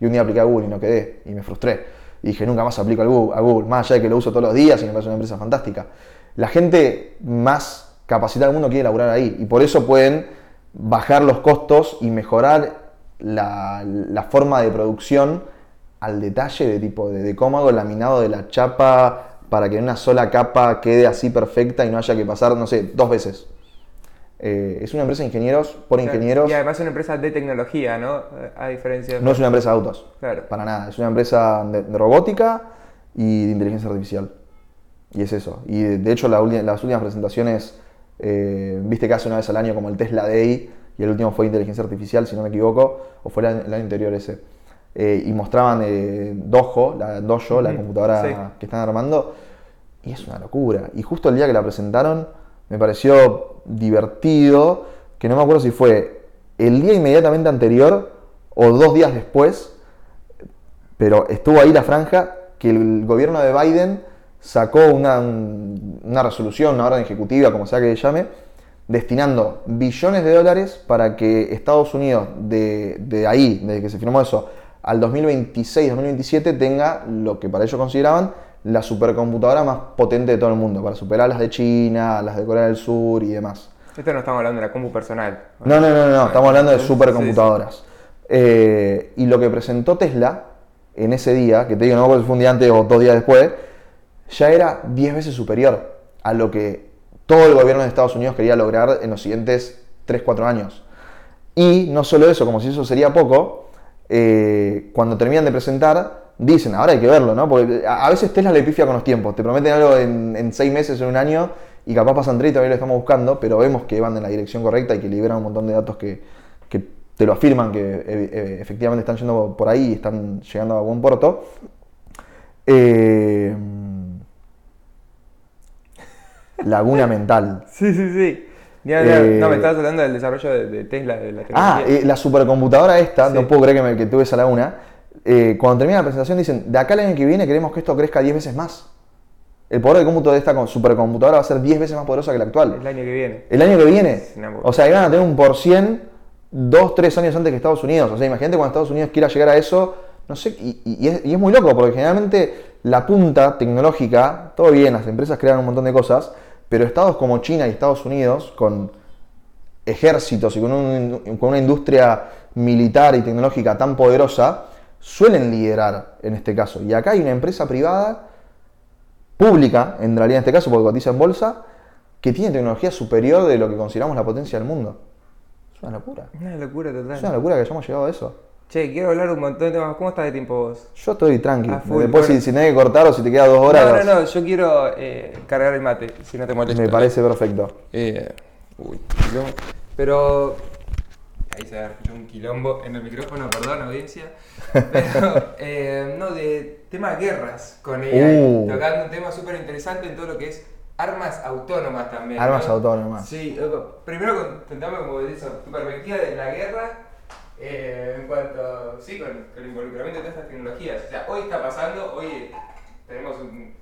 y un día apliqué a Google y no quedé, y me frustré. Y dije, nunca más aplico a Google, más allá de que lo uso todos los días y me parece una empresa fantástica. La gente más capacitada del mundo quiere laburar ahí, y por eso pueden bajar los costos y mejorar la forma de producción al detalle de tipo de, de cómo hago el laminado de la chapa para que en una sola capa quede así perfecta y no haya que pasar, no sé, dos veces. Eh, es una empresa de ingenieros por Claro. ingenieros. Y además es una empresa de tecnología, ¿no? A diferencia de... No es una empresa de autos. Claro. Para nada. Es una empresa de, de robótica y de inteligencia artificial. Y es eso. Y de, de hecho la ulti- las últimas presentaciones, eh, viste que hace una vez al año como el Tesla Day y el último fue inteligencia artificial, si no me equivoco, o fue el el año anterior ese. Eh, y mostraban eh, Dojo, la Dojo, la computadora sí. que están armando. Y es una locura. Y justo el día que la presentaron me pareció divertido, que no me acuerdo si fue el día inmediatamente anterior o dos días después, pero estuvo ahí la franja que el gobierno de Biden sacó una, una resolución, una orden ejecutiva, como sea que se llame, destinando billones de dólares para que Estados Unidos, de, de ahí, desde que se firmó eso, al 2026-2027 tenga lo que para ellos consideraban la supercomputadora más potente de todo el mundo, para superar las de China, las de Corea del Sur y demás. Esto no estamos hablando de la compu personal. No, no, no, no, estamos hablando de Sí, supercomputadoras. Eh, y lo que presentó Tesla en ese día, que te digo, no fue un día antes o dos días después, ya era 10 veces superior a lo que todo el gobierno de Estados Unidos quería lograr en los siguientes 3-4 años. Y no solo eso, como si eso sería poco, eh, cuando terminan de presentar, dicen, ahora hay que verlo, ¿no? Porque a veces Tesla le pifia con los tiempos, te prometen algo en, seis meses, en un año, y capaz pasan tres y todavía lo estamos buscando, pero vemos que van en la dirección correcta y que liberan un montón de datos que, te lo afirman que eh, eh, efectivamente están yendo por ahí y están llegando a buen puerto. Laguna mental. Sí, sí, sí. Ya, ya. Eh, no, me estabas hablando del desarrollo de, de Tesla, de la Ah, eh, la supercomputadora esta, Sí. no puedo creer que, me, que tuve esa laguna. Eh, cuando termina la presentación dicen, de acá al año que viene queremos que esto crezca 10 veces más. El poder de cómputo de esta supercomputadora va a ser 10 veces más poderosa que la actual. el año que viene. El año que viene. O sea, iban a tener un por cien dos, tres años antes que Estados Unidos. O sea, imagínate cuando Estados Unidos quiera llegar a eso. No sé, y, y- y es, y es muy loco porque generalmente la punta tecnológica, todo bien, las empresas crean un montón de cosas, pero estados como China y Estados Unidos, con ejércitos y con, un- con una industria militar y tecnológica tan poderosa, suelen liderar en este caso. Y acá hay una empresa privada, pública, en realidad en este caso, porque cotiza en bolsa, que tiene tecnología superior de lo que consideramos la potencia del mundo. Es una locura. Una locura total. Es una locura que hayamos llegado a eso. Che, quiero hablar un montón de temas. ¿Cómo estás de tiempo vos? Yo estoy tranqui. A full, Después, si, si tenés que cortar o si te queda dos horas, no, no, no, yo quiero eh, cargar el mate, si no te molesta. me parece perfecto. Eh, uy, quilombo. Pero. Ahí se escuchó un quilombo en el micrófono, perdón, audiencia. Pero, eh, no, de temas guerras con AI. Uh. Tocando un tema súper interesante en todo lo que es armas autónomas también. Armas ¿no? autónomas. Sí, primero contame como dices, tu perspectiva de la guerra eh, en cuanto, sí, con, con el involucramiento de todas estas tecnologías. O sea, hoy está pasando, hoy tenemos un-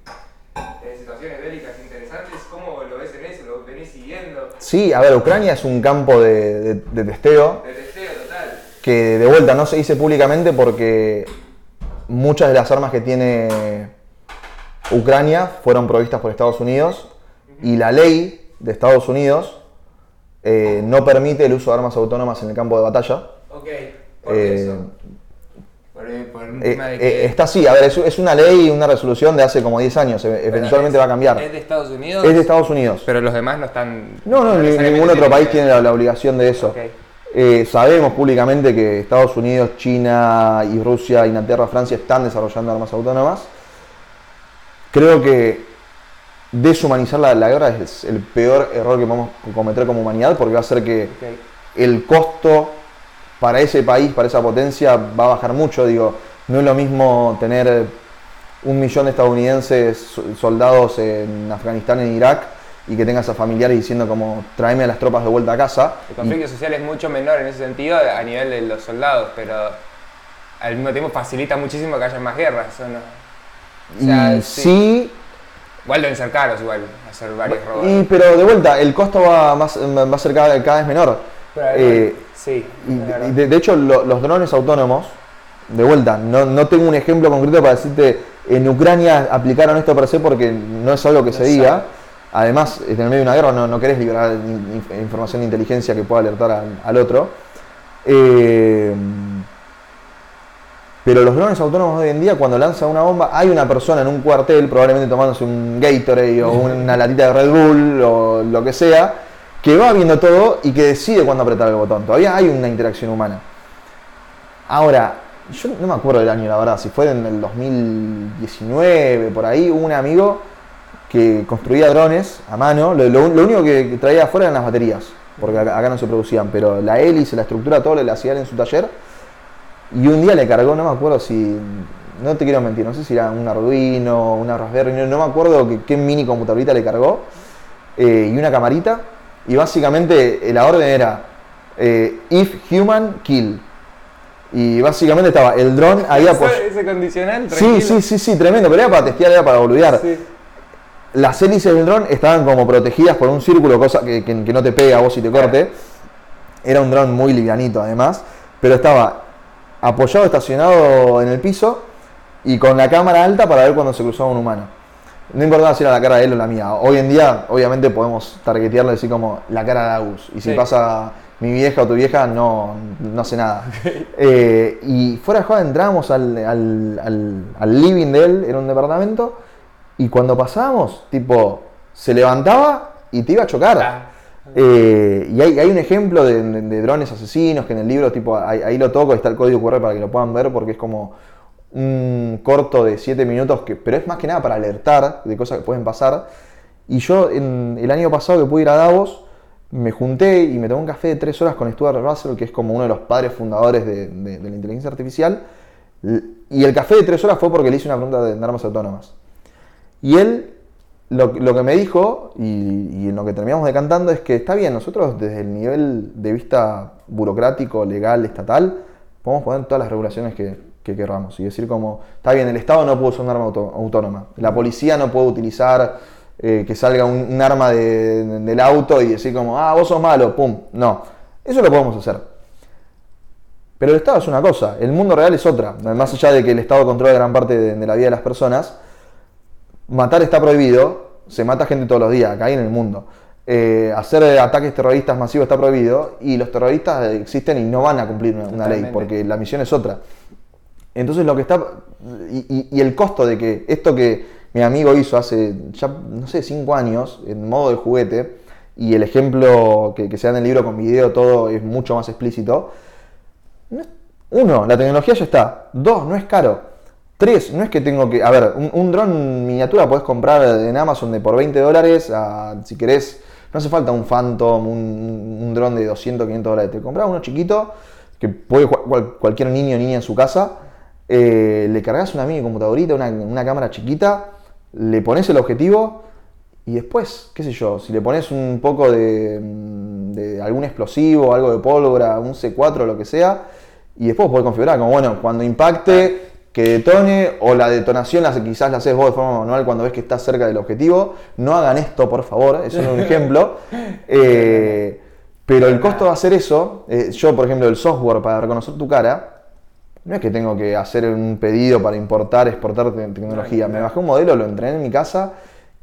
eh, situaciones bélicas interesantes. ¿Cómo lo ves en eso? ¿Lo venís siguiendo? Sí, a ver, Ucrania es un campo de, de- de testeo De testeo total. que de vuelta no se dice públicamente porque muchas de las armas que tiene Ucrania fueron provistas por Estados Unidos y la ley de Estados Unidos eh, no permite el uso de armas autónomas en el campo de batalla. Ok, ¿por qué Eh, eso? Por, por un Eh, tema de eh, que... está así, a ver, es, es una ley una resolución de hace como 10 años, eventualmente va a cambiar. ¿Es de Estados Unidos? Es de Estados Unidos. Pero los demás no están... No, no, ni- ningún otro país tiene la, la obligación de eso. Ok. Eh, sabemos públicamente que Estados Unidos, China y Rusia, Inglaterra, Francia están desarrollando armas autónomas. Creo que deshumanizar la, la guerra es el peor error que podemos cometer como humanidad porque va a hacer que Ok. el costo para ese país, para esa potencia, va a bajar mucho. Digo, no es lo mismo tener un millón de estadounidenses so- soldados en Afganistán, en Irak, y que tengas a familiares diciendo como tráeme a las tropas de vuelta a casa. El conflicto social es mucho menor en ese sentido a nivel de los soldados, pero al mismo tiempo facilita muchísimo que haya más guerras, ¿o no? O sea, y sí. sí, Igual deben ser caros, igual, hacer varios robos. y- pero de vuelta, el costo va, más, va a ser cada, cada vez menor. Eh, sí, Y, de, de hecho, lo- los drones autónomos, de vuelta, no, no tengo un ejemplo concreto para decirte, en Ucrania aplicaron esto per se porque no es algo que se diga. Además, en el medio de una guerra no, no querés liberar in- inf- información de inteligencia que pueda alertar al, al otro. Eh, pero los drones autónomos de hoy en día, cuando lanzan una bomba, hay una persona en un cuartel, probablemente tomándose un Gatorade o una latita de Red Bull o lo que sea, que va viendo todo y que decide cuándo apretar el botón. Todavía hay una interacción humana. Ahora, yo no me acuerdo del año, la verdad, si fue en el 2019, por ahí, hubo un amigo que construía drones a mano. Lo, único que, traía afuera eran las baterías, porque acá, no se producían, pero la hélice, la estructura, todo lo hacía en su taller. Y un día le cargó, no me acuerdo si. No te quiero mentir, no sé si era un Arduino, una Raspberry, no, me acuerdo qué mini computadorita le cargó. eh, y una camarita. Y básicamente eh, la orden era eh, If Human Kill. Y básicamente estaba el dron ahí ¿Ese- apoyado. ese condicional? Sí, tranquilo. sí, sí, sí, tremendo, pero era para testear, era para boludear. Sí. Las hélices del dron estaban como protegidas por un círculo, cosa que, que- que no te pega a vos y te corte. Era un dron muy livianito además, pero estaba apoyado, estacionado en el piso y con la cámara alta para ver cuando se cruzaba un humano. No importaba si era la cara de él o la mía. Hoy en día, obviamente, podemos targetearle así como la cara de Agus. Y si Sí. pasa mi vieja o tu vieja, no, no sé nada. Eh, y fuera de joda entramos al, al- al- al living de él, era un departamento, y cuando pasábamos, tipo, se levantaba y te iba a chocar. Ah. Eh, y hay, hay un ejemplo de, de- de drones asesinos que en el libro, tipo, ahí, ahí lo toco, está el código QR para que lo puedan ver, porque es como un corto de 7 minutos, que, pero es más que nada para alertar de cosas que pueden pasar. Y yo en, el año pasado que pude ir a Davos, me junté y me tomé un café de 3 horas con Stuart Russell, que es como uno de los padres fundadores de, la inteligencia artificial. Y el café de 3 horas fue porque le hice una pregunta de armas autónomas. Y él lo, que me dijo, y en lo que terminamos decantando, es que está bien, nosotros desde el nivel de vista burocrático, legal, estatal, podemos poner todas las regulaciones que, que queramos. Y decir como, está bien, el Estado no puede usar un arma auto- autónoma, la policía no puede utilizar eh, que salga un, un arma de- del auto y decir como, ah, vos sos malo, pum. No, eso lo podemos hacer. Pero el Estado es una cosa, el mundo real es otra. Más allá de que el Estado controla gran parte de- de la vida de las personas, matar está prohibido, se mata gente todos los días, acá y en el mundo. Eh, hacer ataques terroristas masivos está prohibido y los terroristas existen y no van a cumplir una, una ley porque la misión es otra. Entonces lo que está... Y, el costo de que esto que mi amigo hizo hace ya, no sé, cinco años, en modo de juguete, y el ejemplo que, se da en el libro con video, todo es mucho más explícito, uno, la tecnología ya está. Dos, no es caro. Tres, no es que tengo que. A ver, un, dron miniatura podés comprar en Amazon de por 20 dólares. a- si querés, no hace falta un Phantom, un, dron de 200, 500 dólares. Te compras uno chiquito que puede jugar cual- cualquier niño o niña en su casa. Eh, le cargas una mini computadorita, una, una cámara chiquita, le pones el objetivo y después, qué sé yo, si le pones un poco de, mm, de algún explosivo, algo de pólvora, un C4 o lo que sea, y después podés configurar como, bueno, cuando impacte, que detone, o la detonación la, quizás la haces vos de forma manual cuando ves que estás cerca del objetivo. No hagan esto, por favor, eso es un ejemplo. Eh, pero el costo de hacer eso, eh, yo por ejemplo, el software para reconocer tu cara, no es que tengo que hacer un pedido para importar, exportar te- tecnología. Me bajé un modelo, lo entrené en mi casa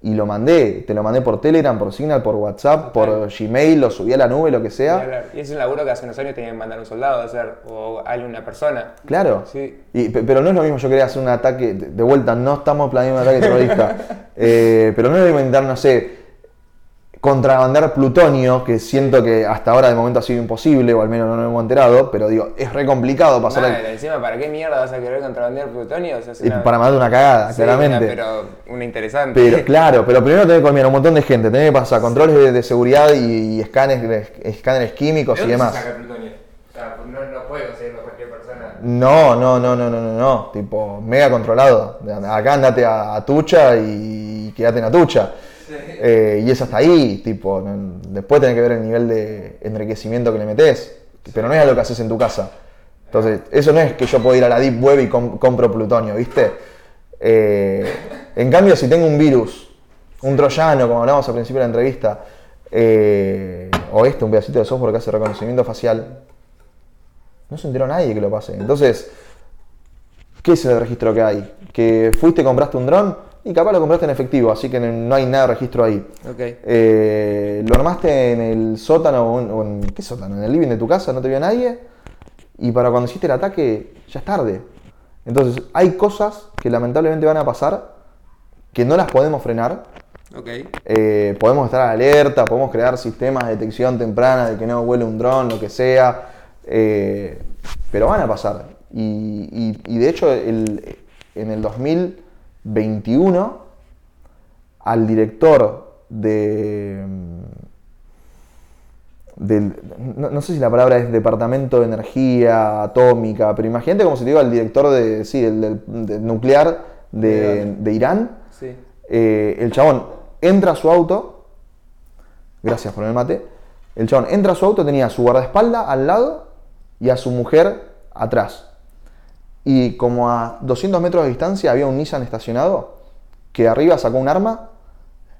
y lo mandé. Te lo mandé por Telegram, por Signal, por WhatsApp, por Gmail, lo subí a la nube, lo que sea. Y es un laburo que hace unos años tenían que mandar un soldado a hacer, o alguna persona. Claro. Sí. Y- pe- pero no es lo mismo, yo quería hacer un ataque, de de vuelta, no estamos planeando un ataque terrorista, Eh, pero no es lo mismo intentar, no sé, contrabandear plutonio, que siento que hasta ahora de momento ha sido imposible, o al menos no nos hemos enterado, pero digo, es re complicado pasar Mal, el- encima, ¿para qué mierda vas a querer contrabandear plutonio? O sea, es y una- para mandar una cagada, Sí, claramente. una- pero una interesante. Pero claro, pero primero tenés que colmear un montón de gente, tenés que pasar controles de, de seguridad y, y escáneres, escáneres químicos y demás. plutonio? O sea, no, no puede conseguirlo cualquier persona. No, no, no, no, no, no, no, tipo, mega controlado. Acá andate a, a Tucha y quédate en Atucha. Eh, y es hasta ahí, tipo, después tenés que ver el nivel de enriquecimiento que le metés, pero no es lo que haces en tu casa. Entonces, eso no es que yo puedo ir a la Deep Web y com- compro plutonio, ¿viste? Eh, en cambio, si tengo un virus, un troyano, como hablábamos al principio de la entrevista, eh, o este, un pedacito de software que hace reconocimiento facial, no se enteró nadie que lo pase. Entonces, ¿qué es el registro que hay? Que fuiste, compraste un dron y capaz lo compraste en efectivo, así que no hay nada de registro ahí. Eh, lo armaste en el sótano o en, o en- ¿qué sótano? En el living de tu casa, no te vio nadie. Y para cuando hiciste el ataque, ya es tarde. Entonces, hay cosas que lamentablemente van a pasar que no las podemos frenar. Eh, podemos estar alerta, podemos crear sistemas de detección temprana de que no huele un dron, lo que sea. eh, pero van a pasar. Y, y- y de hecho, el- en el 2021, al director de. del- no, no sé si la palabra es Departamento de Energía Atómica, pero imagínate como si te digo al director de, sí, del, del- del nuclear de, de Irán. Sí. Eh, el chabón entra a su auto. Gracias por el mate. El chabón entra a su auto, tenía a su guardaespaldas al lado y a su mujer atrás. Y como a 200 metros de distancia había un Nissan estacionado que arriba sacó un arma,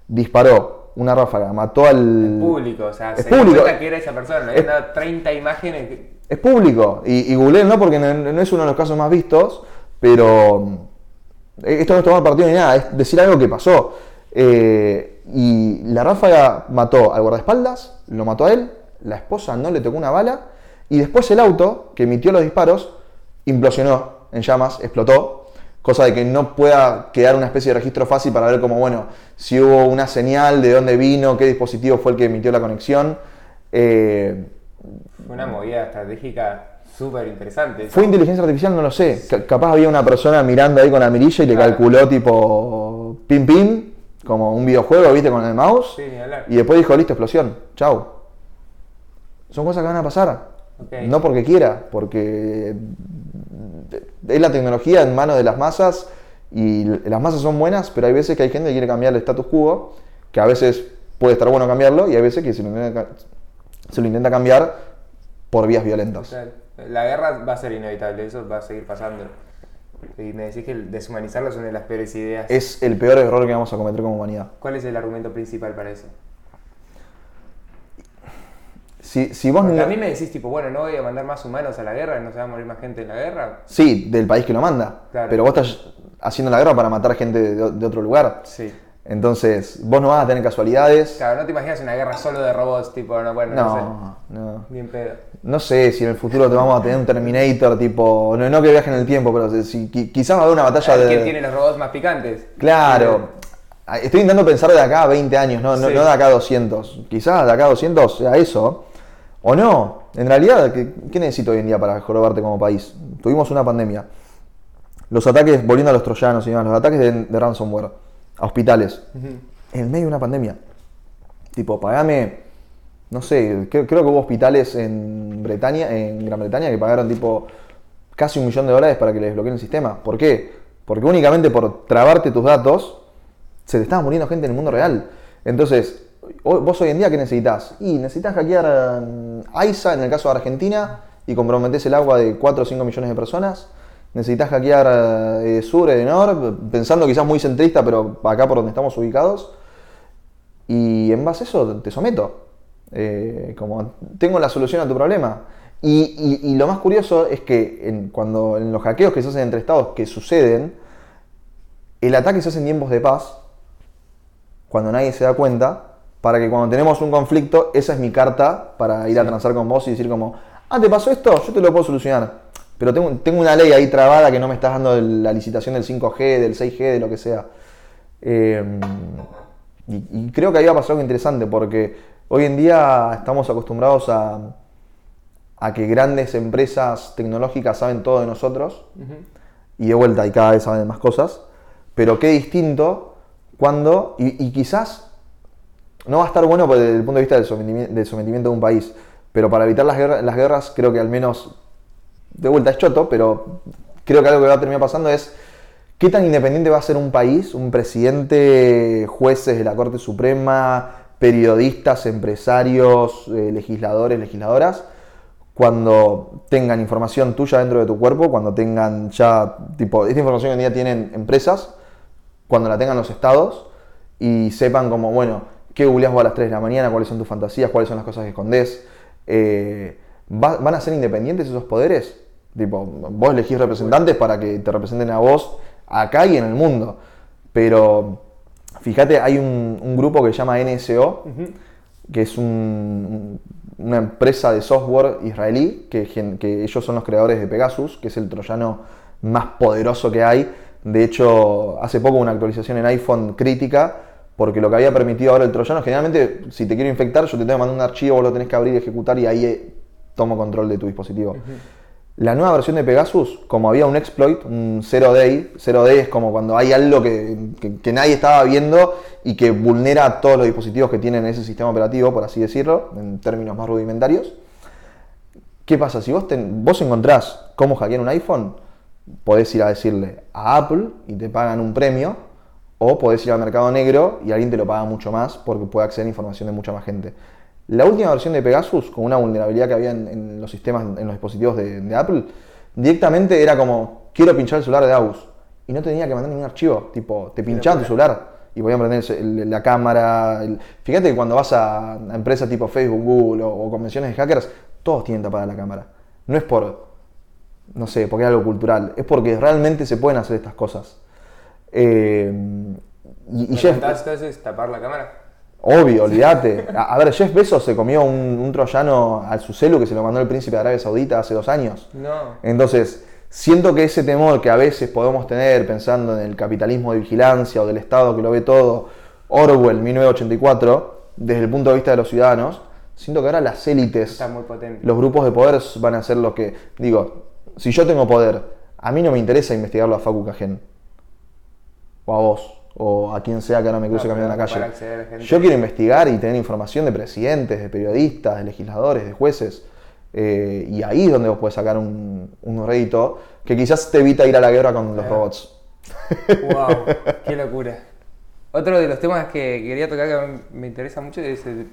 disparó una ráfaga, mató al. Público, o sea, Es se público. que era esa persona. Le habían dado 30 imágenes. que- Es público. Y, y googleen, no porque no, no es uno de los casos más vistos, pero Eh, Esto no es tomar partido ni nada, es decir algo que pasó. Eh, y la ráfaga mató al guardaespaldas, lo mató a él, la esposa no le tocó una bala, y después el auto que emitió los disparos implosionó en llamas, explotó, cosa de que no pueda quedar una especie de registro fácil para ver como, bueno, si hubo una señal, de dónde vino, qué dispositivo fue el que emitió la conexión. Eh, Una movida estratégica súper interesante. ¿Fue inteligencia artificial? No lo sé. Ca- capaz había una persona mirando ahí con la mirilla y le Claro. calculó tipo pim pim, como un videojuego, viste, con el mouse. Sí. Y después dijo, listo, explosión, chau. Son cosas que van a pasar. No porque quiera, porque es la tecnología en manos de las masas y las masas son buenas, pero hay veces que hay gente que quiere cambiar el status quo, que a veces puede estar bueno cambiarlo y hay veces que se lo intenta, se lo intenta cambiar por vías violentas. La guerra va a ser inevitable, eso va a seguir pasando. Y me decís que el deshumanizarlo es una de las peores ideas. Es el peor error que vamos a cometer como humanidad. ¿Cuál es el argumento principal para eso? Si, si vos no- a mí me decís, tipo, bueno, no voy a mandar más humanos a la guerra, no se va a morir más gente en la guerra. Sí, del país que lo manda. Claro. Pero vos estás haciendo la guerra para matar gente de, de otro lugar. Sí. Entonces, vos no vas a tener casualidades. Claro, no te imaginas una guerra solo de robots, tipo, no, bueno, no, sé. No. Bien pedo. No sé si en el futuro te vamos a tener un Terminator tipo. No, no que viaje en el tiempo, pero si, qui- quizás va a haber una batalla de. ¿Quién tiene los robots más picantes? Claro. Estoy intentando pensar de acá a 20 años, no, no, no de acá a 200. Quizás de acá a 200 sea eso. O no. En realidad, ¿qué, qué necesito hoy en día para jorobarte como país? Tuvimos una pandemia. Los ataques, volviendo a los troyanos y demás, los ataques de, de ransomware a hospitales. En el medio de una pandemia. Tipo, pagame, no sé, creo, creo que hubo hospitales en Bretaña, en Gran Bretaña, que pagaron tipo casi un millón de dólares para que les desbloqueen el sistema. ¿Por qué? Porque únicamente por trabarte tus datos, se te estaba muriendo gente en el mundo real. Entonces, vos hoy en día, ¿qué necesitas? Y necesitas hackear mm, AISA, en el caso de Argentina, y comprometés el agua de 4 o 5 millones de personas. Necesitas hackear eh, Sur, Edenor, pensando quizás muy centrista, pero acá por donde estamos ubicados. Y en base a eso te someto. Eh, como tengo la solución a tu problema. Y, lo más curioso es que cuando en los hackeos que se hacen entre estados que suceden, el ataque se hace en tiempos de paz, cuando nadie se da cuenta, para que cuando tenemos un conflicto, esa es mi carta para ir a transar con vos y decir como, ah, ¿te pasó esto? Yo te lo puedo solucionar. Pero tengo, tengo una ley ahí trabada que no me estás dando la licitación del 5G, del 6G, de lo que sea. Eh, y, y creo que ahí va a pasar algo interesante porque hoy en día estamos acostumbrados a, a que grandes empresas tecnológicas saben todo de nosotros y de vuelta y cada vez saben más cosas, pero qué distinto cuando, y, y quizás no va a estar bueno desde el punto de vista del sometimiento, de un país, pero para evitar las guerras, las guerras creo que al menos, de vuelta es choto, pero creo que algo que va a terminar pasando es qué tan independiente va a ser un país, un presidente, jueces de la Corte Suprema, periodistas, empresarios, eh, legisladores, legisladoras, cuando tengan información tuya dentro de tu cuerpo, cuando tengan ya, tipo, esta información que hoy en día tienen empresas, cuando la tengan los estados y sepan como, bueno, qué googleás vos a las 3 de la mañana, cuáles son tus fantasías, cuáles son las cosas que escondés. Eh, ¿va- ¿Van a ser independientes esos poderes? Tipo, vos elegís representantes para que te representen a vos acá y en el mundo. Pero fíjate, hay un, un grupo que se llama NSO, que es un- una empresa de software israelí, que ellos son los creadores de Pegasus, que es el troyano más poderoso que hay. De hecho, hace poco una actualización en iPhone crítica, porque lo que había permitido ahora el troyano, generalmente si te quiero infectar, yo te tengo que mandar un archivo, vos lo tenés que abrir y ejecutar y ahí eh, tomo control de tu dispositivo. La nueva versión de Pegasus, como había un exploit, un 0day, 0day es como cuando hay algo que, que- que nadie estaba viendo y que vulnera todos los dispositivos que tienen ese sistema operativo, por así decirlo, en términos más rudimentarios. ¿Qué pasa? Si vos, ten- vos encontrás cómo hackear un iPhone, podés ir a decirle a Apple y te pagan un premio, o podés ir al mercado negro y alguien te lo paga mucho más porque puede acceder a información de mucha más gente. La última versión de Pegasus, con una vulnerabilidad que había en, en los sistemas, en los dispositivos de, de Apple, directamente era como, quiero pinchar el celular de Agus. Y no tenía que mandar ningún archivo, tipo, te pinchaban tu celular y podían prender el- la cámara. el- Fíjate que cuando vas a, a empresas tipo Facebook, Google o, o convenciones de hackers, todos tienen tapada la cámara. No es por, no sé, porque es algo cultural, es porque realmente se pueden hacer estas cosas. Eh, y, y ¿Me Jeff, entonces tapar la cámara? obvio, olvídate. A, a ver, Jeff Bezos se comió un, un troyano al su celu que se lo mandó el príncipe de Arabia Saudita hace dos años. No. Entonces, siento que ese temor que a veces podemos tener pensando en el capitalismo de vigilancia o del Estado que lo ve todo, Orwell 1984, desde el punto de vista de los ciudadanos, siento que ahora las élites, muy los grupos de poder van a ser los que, digo, si yo tengo poder, a mí no me interesa investigarlo a Facu Cajén, o a vos, o a quien sea que ahora me cruce No, caminando en la calle. Yo quiero investigar y tener información de presidentes, de periodistas, de legisladores, de jueces. eh, y ahí es donde vos podés sacar un, un rédito que quizás te evita ir a la guerra con los robots. ¡Wow! ¡Qué locura! Otro de los temas que quería tocar que me interesa mucho es el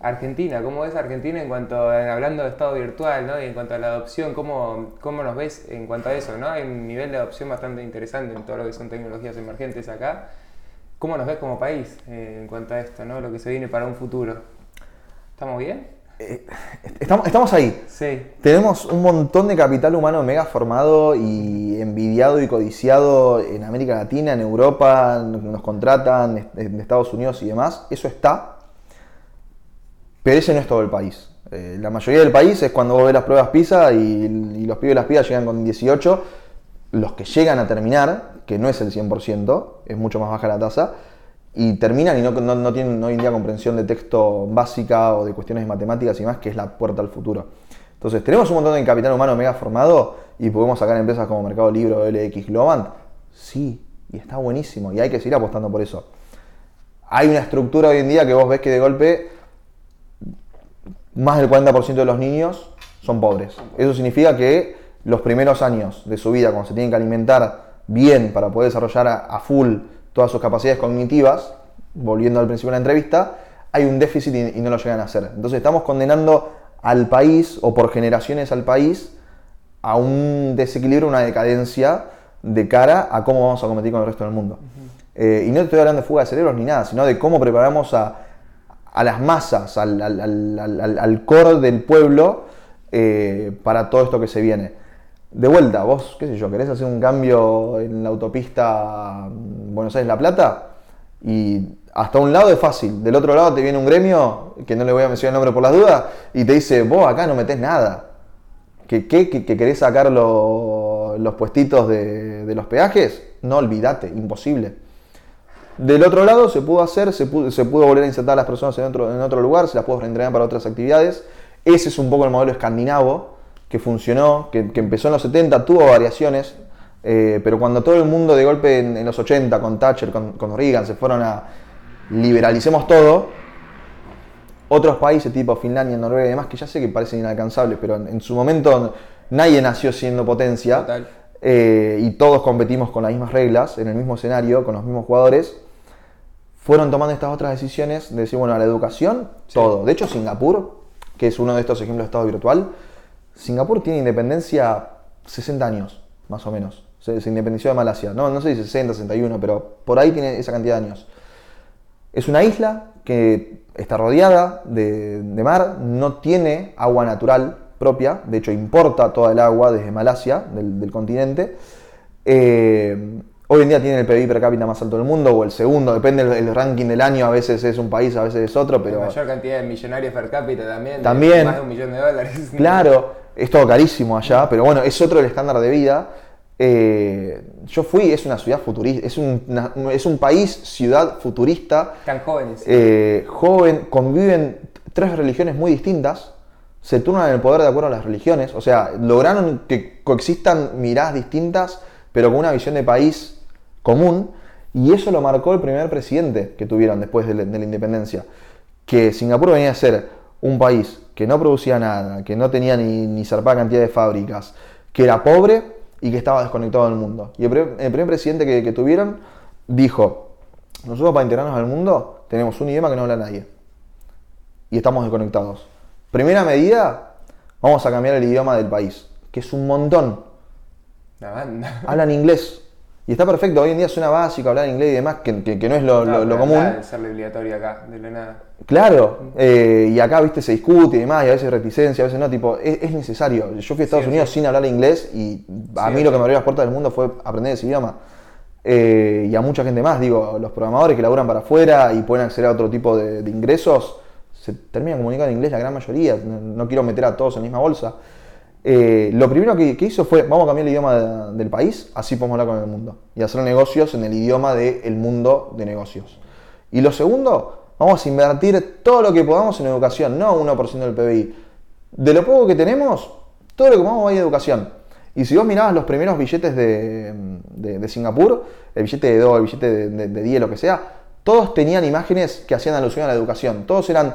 Argentina. ¿Cómo ves Argentina en cuanto, a- hablando de estado virtual, ¿no? Y en cuanto a la adopción, ¿cómo, ¿cómo nos ves en cuanto a eso, ¿no? Hay un nivel de adopción bastante interesante en todo lo que son tecnologías emergentes acá. ¿Cómo nos ves como país eh, en cuanto a esto, ¿no? Lo que se viene para un futuro. ¿Estamos bien? Estamos, estamos ahí. Sí. Tenemos un montón de capital humano mega formado y envidiado y codiciado en América Latina, en Europa, nos contratan, en Estados Unidos y demás. Eso está. Pero ese no es todo el país. Eh, la mayoría del país es cuando vos ves las pruebas PISA y, los pibes y las pibas llegan con 18. Los que llegan a terminar, que no es el 100%, es mucho más baja la tasa, y terminan y no, tienen hoy en día comprensión de texto básica o de cuestiones de matemáticas y más, que es la puerta al futuro. Entonces, tenemos un montón de capital humano mega formado y podemos sacar empresas como Mercado Libre LX Globant. Sí, y está buenísimo y hay que seguir apostando por eso. Hay una estructura hoy en día que vos ves que de golpe más del 40% de los niños son pobres. Eso significa que los primeros años de su vida, cuando se tienen que alimentar bien para poder desarrollar a, a full todas sus capacidades cognitivas, volviendo al principio de la entrevista, hay un déficit y, y no lo llegan a hacer. Entonces estamos condenando al país o por generaciones al país a un desequilibrio, una decadencia de cara a cómo vamos a competir con el resto del mundo. Eh, y no estoy hablando de fuga de cerebros ni nada, sino de cómo preparamos a, a las masas, al, al, al, core del pueblo eh, para todo esto que se viene. De vuelta, vos, qué sé yo, querés hacer un cambio en la autopista mm, Buenos Aires-La Plata y hasta un lado es fácil, del otro lado te viene un gremio, que no le voy a mencionar el nombre por las dudas, y te dice, vos acá no metés nada. ¿Que? ¿Que, que querés sacar lo- los puestitos de, de los peajes? No olvídate, imposible. Del otro lado se pudo hacer, se pudo, se pudo volver a insertar a las personas en otro, en otro lugar, se las pudo reentrenar para otras actividades. Ese es un poco el modelo escandinavo que funcionó, que, que empezó en los 70, tuvo variaciones, eh, pero cuando todo el mundo de golpe en, en los 80, con Thatcher, con, con Reagan, se fueron a liberalicemos todo, otros países tipo Finlandia, Noruega y demás, que ya sé que parecen inalcanzables, pero en, en su momento nadie nació siendo potencia eh, y todos competimos con las mismas reglas, en el mismo escenario, con los mismos jugadores, fueron tomando estas otras decisiones de decir, bueno, a la educación, todo. De hecho, Singapur, que es uno de estos ejemplos de estado virtual, Singapur tiene independencia 60 años, más o menos. Se, se independenció de Malasia. No, no sé si 60, 61, pero por ahí tiene esa cantidad de años. Es una isla que está rodeada de, de mar, no tiene agua natural propia, de hecho importa toda el agua desde Malasia, del, del continente. Eh, hoy en día tiene el PIB per cápita más alto del mundo, o el segundo, depende del el ranking del año, a veces es un país, a veces es otro, pero... La mayor cantidad de millonarios per cápita también. También. Más de un millón de dólares. Claro, es todo carísimo allá, pero bueno, es otro el estándar de vida. Eh, yo fui, es una ciudad futurista, es un, una- es un país, ciudad futurista, Tan jóvenes. eh, joven, conviven tres religiones muy distintas, se turnan el poder de acuerdo a las religiones, o sea, lograron que coexistan miradas distintas, pero con una visión de país común, y eso lo marcó el primer presidente que tuvieron después de la, de la independencia, que Singapur venía a ser un país que no producía nada, que no tenía ni, ni zarpada cantidad de fábricas, que era pobre y que estaba desconectado del mundo. Y el, primer- el primer presidente que, que tuvieron dijo, nosotros para integrarnos al mundo tenemos un idioma que no habla nadie. Y estamos desconectados. Primera medida, vamos a cambiar el idioma del país, que es un montón. Hablan inglés. Y está perfecto, hoy en día suena básico hablar inglés y demás, que, que- que no es lo, lo- No, lo pero común. nada de ser obligatorio acá, de la nada. Claro, eh, y acá, viste, se discute y demás, y a veces reticencia, a veces no, tipo, es, es necesario. Yo fui a Estados Sí, Unidos sí. sin hablar inglés y a Sí, mí lo que me abrió las puertas del mundo fue aprender ese idioma. eh, y a mucha gente más. Digo, los programadores que laburan para afuera y pueden acceder a otro tipo de, de ingresos, se terminan comunicando en inglés la gran mayoría. No, no quiero meter a todos en la misma bolsa. Eh, lo primero que, hizo fue, vamos a cambiar el idioma de- del país, así podemos hablar con el mundo. Y hacer negocios en el idioma del mundo de negocios. Y lo segundo, vamos a invertir todo lo que podamos en educación, no 1% del PBI. De lo poco que tenemos, todo lo que podamos va a ir a educación. Y si vos mirabas los primeros billetes de, de- Singapur, el billete de 2, el billete de, de, de 10, lo que sea, todos tenían imágenes que hacían alusión a la educación. Todos eran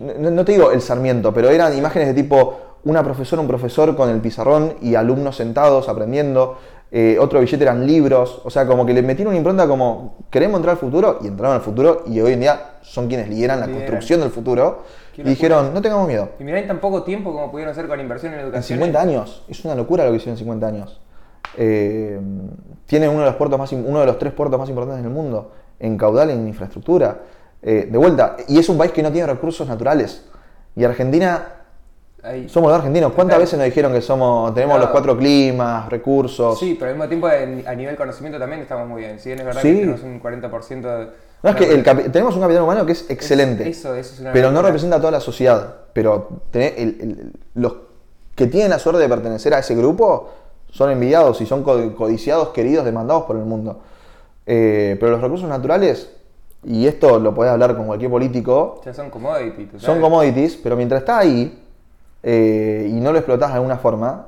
no te digo el Sarmiento, pero eran imágenes de tipo una profesora, un profesor con el pizarrón y alumnos sentados aprendiendo. Eh, otro billete eran libros, o sea, como que le metieron una impronta como queremos entrar al futuro y entraron al futuro y hoy en día son quienes lideran la Lideran. construcción del futuro y locura. dijeron no tengamos miedo. Y mirá en tan poco tiempo como pudieron hacer con inversión en En educación. 50 años, es una locura lo que hicieron en 50 años. Eh, tiene uno de los puertos más, uno de los tres puertos más importantes del mundo en caudal en infraestructura. Eh, de vuelta, y es un país que no tiene recursos naturales. Y Argentina, Ahí. somos los argentinos. ¿Cuántas veces nos dijeron que somos, tenemos los cuatro climas, recursos? Sí, pero al mismo tiempo a nivel conocimiento también estamos muy bien. Si bien es verdad Sí. que tenemos un 40% de... No, es que el tenemos un capital humano que es excelente. eso, eso es una pero no representa a toda la sociedad. Pero tener el- el- los que tienen la suerte de pertenecer a ese grupo son envidiados y son co- codiciados, queridos, demandados por el mundo. Eh, pero los recursos naturales, y esto lo podés hablar con cualquier político, Ya son commodity. total. son commodities, pero mientras está ahí eh, y no lo explotás de alguna forma,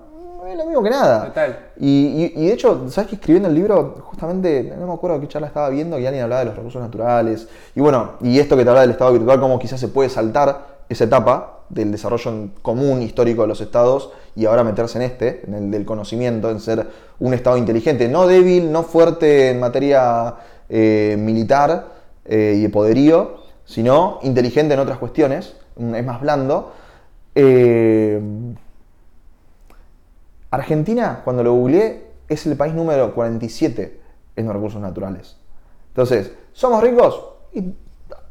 es lo mismo que nada. Total. Y, y- y de hecho, ¿sabes que escribiendo el libro, justamente, no me acuerdo qué charla estaba viendo y alguien hablaba de los recursos naturales? Y bueno, y esto que te hablaba del Estado virtual, cómo quizás se puede saltar esa etapa del desarrollo común histórico de los estados y ahora meterse en este, en el del conocimiento, en ser un Estado inteligente, no débil, no fuerte en materia eh, militar eh, y de poderío, sino inteligente en otras cuestiones, mm, es más blando. Eh, Argentina, cuando lo googleé, es el país número 47 en los recursos naturales. Entonces, ¿somos ricos? Y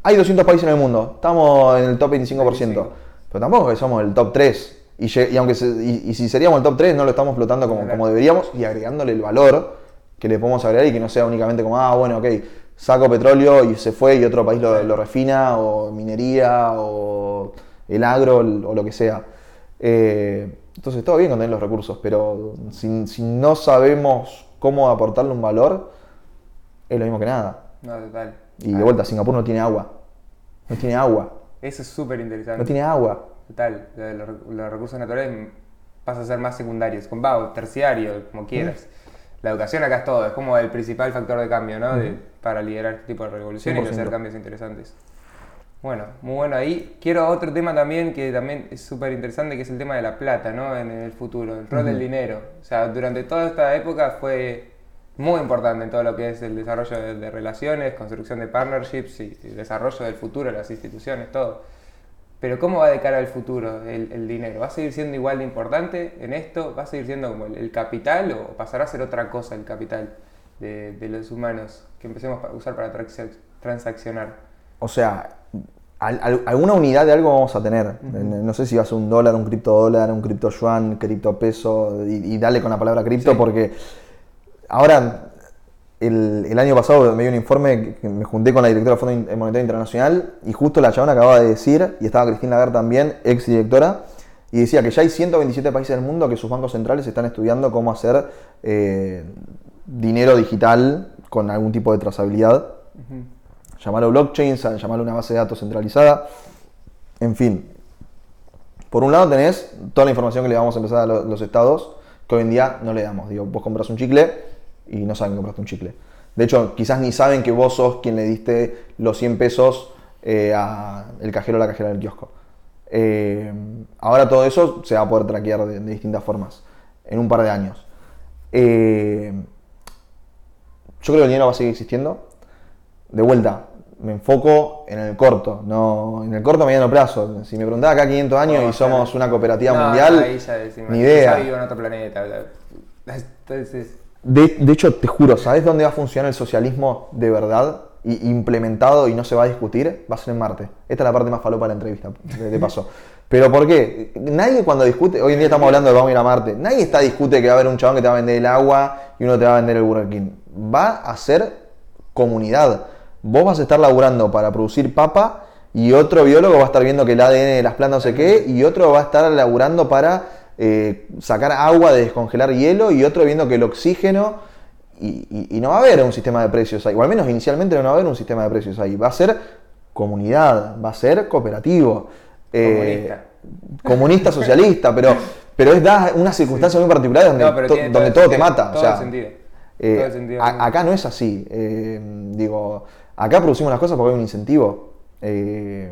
hay 200 países en el mundo. Estamos en el top 25%. 25. Pero tampoco que somos el top 3. Y, aunque se- y- y si seríamos el top 3, no lo estamos flotando como, como deberíamos y agregándole el valor que le podemos agregar y que no sea únicamente como, ah, bueno, ok, saco petróleo y se fue y otro país lo, lo refina, o minería, o el agro, o lo que sea. Eh, entonces, todo bien con tener los recursos, pero si, si no sabemos cómo aportarle un valor, es lo mismo que nada. No, total. Y de vuelta, Singapur no tiene agua. No tiene agua. Eso es súper interesante. No tiene agua. Total, los, los recursos naturales pasa a ser más secundarios, con va, terciario, como quieras. La educación acá es todo, es como el principal factor de cambio, ¿no? De- para liderar este tipo de revoluciones y 100%. hacer cambios interesantes. Bueno, muy bueno ahí. Quiero otro tema también que también es súper interesante, que es el tema de la plata, ¿no? En el futuro, el rol del dinero. O sea, durante toda esta época fue muy importante en todo lo que es el desarrollo de, de relaciones, construcción de partnerships y, y desarrollo del futuro las instituciones, todo. Pero ¿cómo va de cara al futuro el, el dinero? ¿Va a seguir siendo igual de importante en esto? ¿Va a seguir siendo como el, el capital o pasará a ser otra cosa el capital de, de los humanos que empecemos a usar para transac- transaccionar? O sea, al- al- alguna unidad de algo vamos a tener. No sé si va a ser un dólar, un criptodólar, un cripto yuan, cripto peso, y, y dale con la palabra cripto Sí. porque ahora, el, el año pasado me dio un informe que- me junté con la directora del Fondo Monetario Internacional y justo la chabona acababa de decir, y estaba Cristina Lagarde también, ex directora, y decía que ya hay 127 países del mundo que sus bancos centrales están estudiando cómo hacer eh, dinero digital con algún tipo de trazabilidad llamarlo blockchain, sa- llamarlo una base de datos centralizada, en fin. Por un lado tenés toda la información que le vamos a empezar a lo- los estados, que hoy en día no le damos. Digo, vos compras un chicle y no saben que compraste un chicle. De hecho, quizás ni saben que vos sos quien le diste los 100 pesos eh, a el cajero o la cajera del kiosco. Eh, ahora todo eso se va a poder traquear de, de distintas formas, en un par de años. Eh, yo creo que el dinero va a seguir existiendo. De vuelta, me enfoco en el corto, no en el corto mediano plazo. Si me preguntaba acá 500 años No, y somos una cooperativa No, mundial, ya decimos, ni idea. vivo en otro planeta. Entonces, De, de hecho, te juro, ¿sabes dónde va a funcionar el socialismo de verdad? Y implementado y no se va a discutir, va a ser en Marte. Esta es la parte más falopa de la entrevista, de, de paso. Pero ¿por qué? Nadie cuando discute, hoy en día estamos hablando de vamos a ir a Marte, nadie está discute que va a haber un chabón que te va a vender el agua y uno te va a vender el Burger King. Va a ser comunidad. Vos vas a estar laburando para producir papa y otro biólogo va a estar viendo que el ADN de las plantas no sé qué y otro va a estar laburando para eh, sacar agua de descongelar hielo y otro viendo que el oxígeno y, y- y no va a haber un sistema de precios ahí, o al menos inicialmente no va a haber un sistema de precios ahí, va a ser comunidad, va a ser cooperativo, eh, Comunista. comunista, socialista, pero, pero es da una circunstancia muy particular donde, No, pero to- tiene donde todo te mata. todo o sea, el sentido. eh, Todo el sentido. a- acá no es así. digo, acá producimos las cosas porque hay un incentivo. Eh,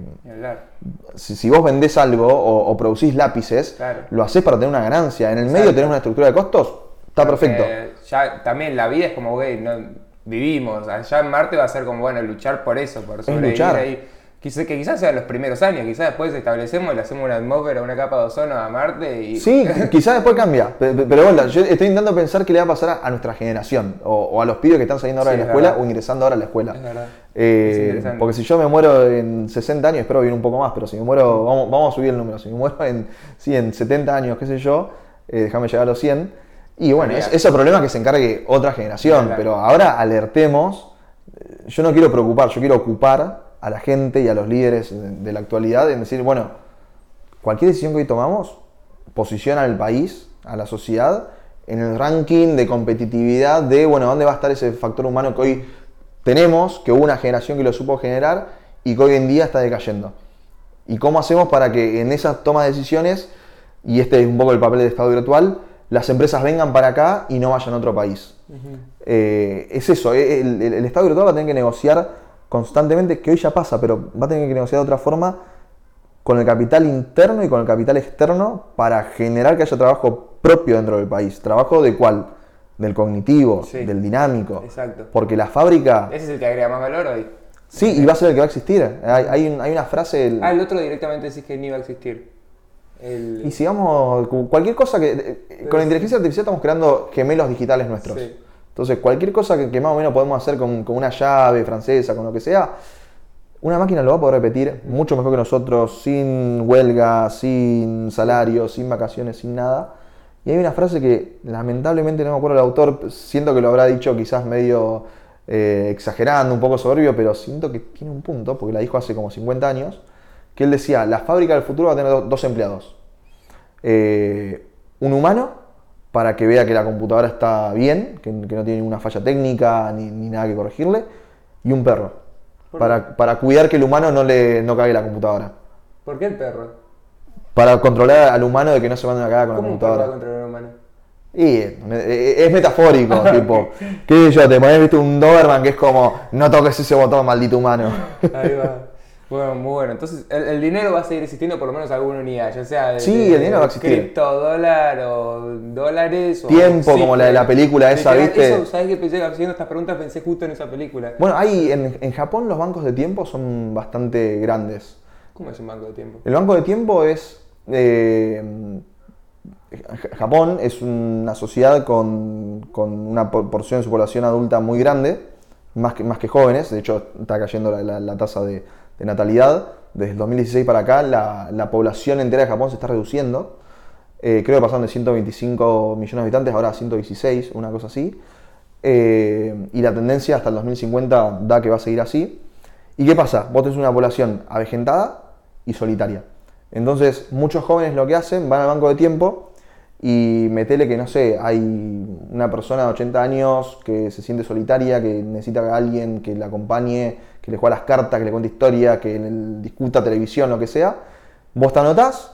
si, si vos vendés algo o, o producís lápices, Claro. lo hacés para tener una ganancia. En el medio tenés una estructura de costos, está Porque perfecto. Ya también la vida es como, güey, no, vivimos. Allá en Marte va a ser como, bueno, luchar por eso, por sobrevivir luchar. ahí. Que quizás sean los primeros años, quizás después establecemos y le hacemos una atmósfera, una capa de ozono a Marte y. Sí, quizás después cambia, pe- pe- pero bueno, yo estoy intentando pensar qué le va a pasar a, nuestra generación o, o a los pibes que están saliendo ahora Sí, de la es escuela o ingresando ahora a la escuela. Es verdad. Eh, Es porque si yo me muero en 60 años, espero vivir un poco más, pero si me muero, vamos, vamos a subir el número, si me muero en, sí, en 70 años, qué sé yo, eh, déjame llegar a los 100. Y bueno, es, ese problema que se encargue otra generación, pero ahora alertemos, eh, yo no quiero preocupar, yo quiero ocupar a la gente y a los líderes de, la actualidad en decir, bueno, cualquier decisión que hoy tomamos posiciona al país, a la sociedad, en el ranking de competitividad de, bueno, ¿dónde va a estar ese factor humano que hoy tenemos, que hubo una generación que lo supo generar y que hoy en día está decayendo? ¿Y cómo hacemos para que en esas tomas de decisiones, y este es un poco el papel del Estado virtual, las empresas vengan para acá y no vayan a otro país? Eh, es eso, eh, el, el- el Estado virtual va a tener que negociar constantemente, que hoy ya pasa, pero va a tener que negociar de otra forma con el capital interno y con el capital externo para generar que haya trabajo propio dentro del país. ¿Trabajo de cuál? Del cognitivo, Sí. del dinámico. Exacto. Porque la fábrica, Ese es el que agrega más valor hoy. sí, y va a ser el que va a existir. Hay, hay un- hay una frase... del- Ah, el otro directamente decís que ni iba a existir. El... Y sigamos, cu- cualquier cosa que... Con la inteligencia artificial estamos creando gemelos digitales nuestros. Sí. Entonces, cualquier cosa que, más o menos podemos hacer con, una llave francesa, con lo que sea, una máquina lo va a poder repetir mucho mejor que nosotros, sin huelga, sin salario, sin vacaciones, sin nada. Y hay una frase que lamentablemente no me acuerdo el autor, siento que lo habrá dicho quizás medio eh, exagerando, un poco soberbio, pero siento que tiene un punto, porque la dijo hace como 50 años, que él decía, la fábrica del futuro va a tener do- dos empleados. Eh, un humano para que vea que la computadora está bien, que, que no tiene ninguna falla técnica ni, ni nada que corregirle, y un perro, ¿Por para, para cuidar que el humano no le no cague la computadora. ¿Por qué el perro? Para controlar al humano de que no se mande una cagada con la ¿Cómo un perro computadora. controlar a un humano? Y eh, es metafórico, tipo, qué sé yo, te pones viste un Doberman que es como, no toques ese botón, maldito humano. Ahí va. Bueno, muy bueno. Entonces, el, el dinero va a seguir existiendo por lo menos alguna unidad, ya sea de, Sí, de- el dinero va a existir. cripto, dólar o dólares o Tiempo, como la de la película esa, Literal, ¿viste? Eso, ¿sabes qué pensé haciendo estas preguntas? Pensé justo en esa película. Bueno, hay, en, en Japón los bancos de tiempo son bastante grandes. ¿Cómo es un banco de tiempo? El banco de tiempo es. eh, Japón es una sociedad con, con una por- porción de su población adulta muy grande, más que, más que jóvenes, de hecho está cayendo la, la- la tasa de, de natalidad. Desde el 2016 para acá la, la población entera de Japón se está reduciendo. Eh, creo que pasaron de 125 millones de habitantes ahora a 116, una cosa así. Eh, y la tendencia hasta el 2050 da que va a seguir así. ¿Y qué pasa? Vos tenés una población avejentada y solitaria. Entonces, muchos jóvenes lo que hacen, van al banco de tiempo y metele que, no sé, hay una persona de 80 años que se siente solitaria, que necesita a alguien que la acompañe, que le juegue las cartas, que le cuente historia, que discuta televisión, lo que sea. Vos te anotás,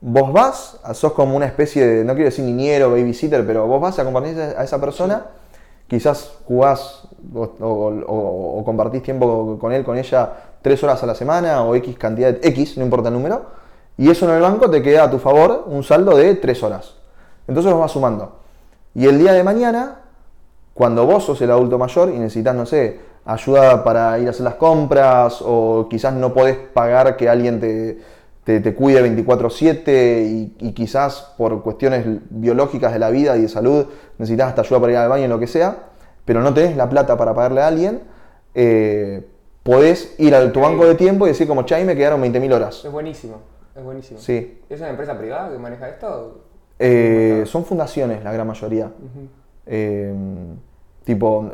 vos vas, sos como una especie de, no quiero decir niñero, babysitter, pero vos vas a acompañar a esa persona, quizás jugás o, o- compartís tiempo con él, con ella, tres horas a la semana o X cantidad, de- X, no importa el número, y eso en el banco te queda a tu favor un saldo de tres horas. Entonces los vas sumando. Y el día de mañana, cuando vos sos el adulto mayor y necesitas, no sé, ayuda para ir a hacer las compras o quizás no podés pagar que alguien te, te, te cuide 24/7 y, y quizás por cuestiones biológicas de la vida y de salud necesitas hasta ayuda para ir al baño, lo que sea, pero no tenés la plata para pagarle a alguien, eh, podés ir a tu banco de tiempo y decir como, che, ahí me quedaron 20.000 horas. Es buenísimo. Es buenísimo. Sí. ¿Es una empresa privada que maneja esto? Eh, son fundaciones la gran mayoría. Eh, tipo,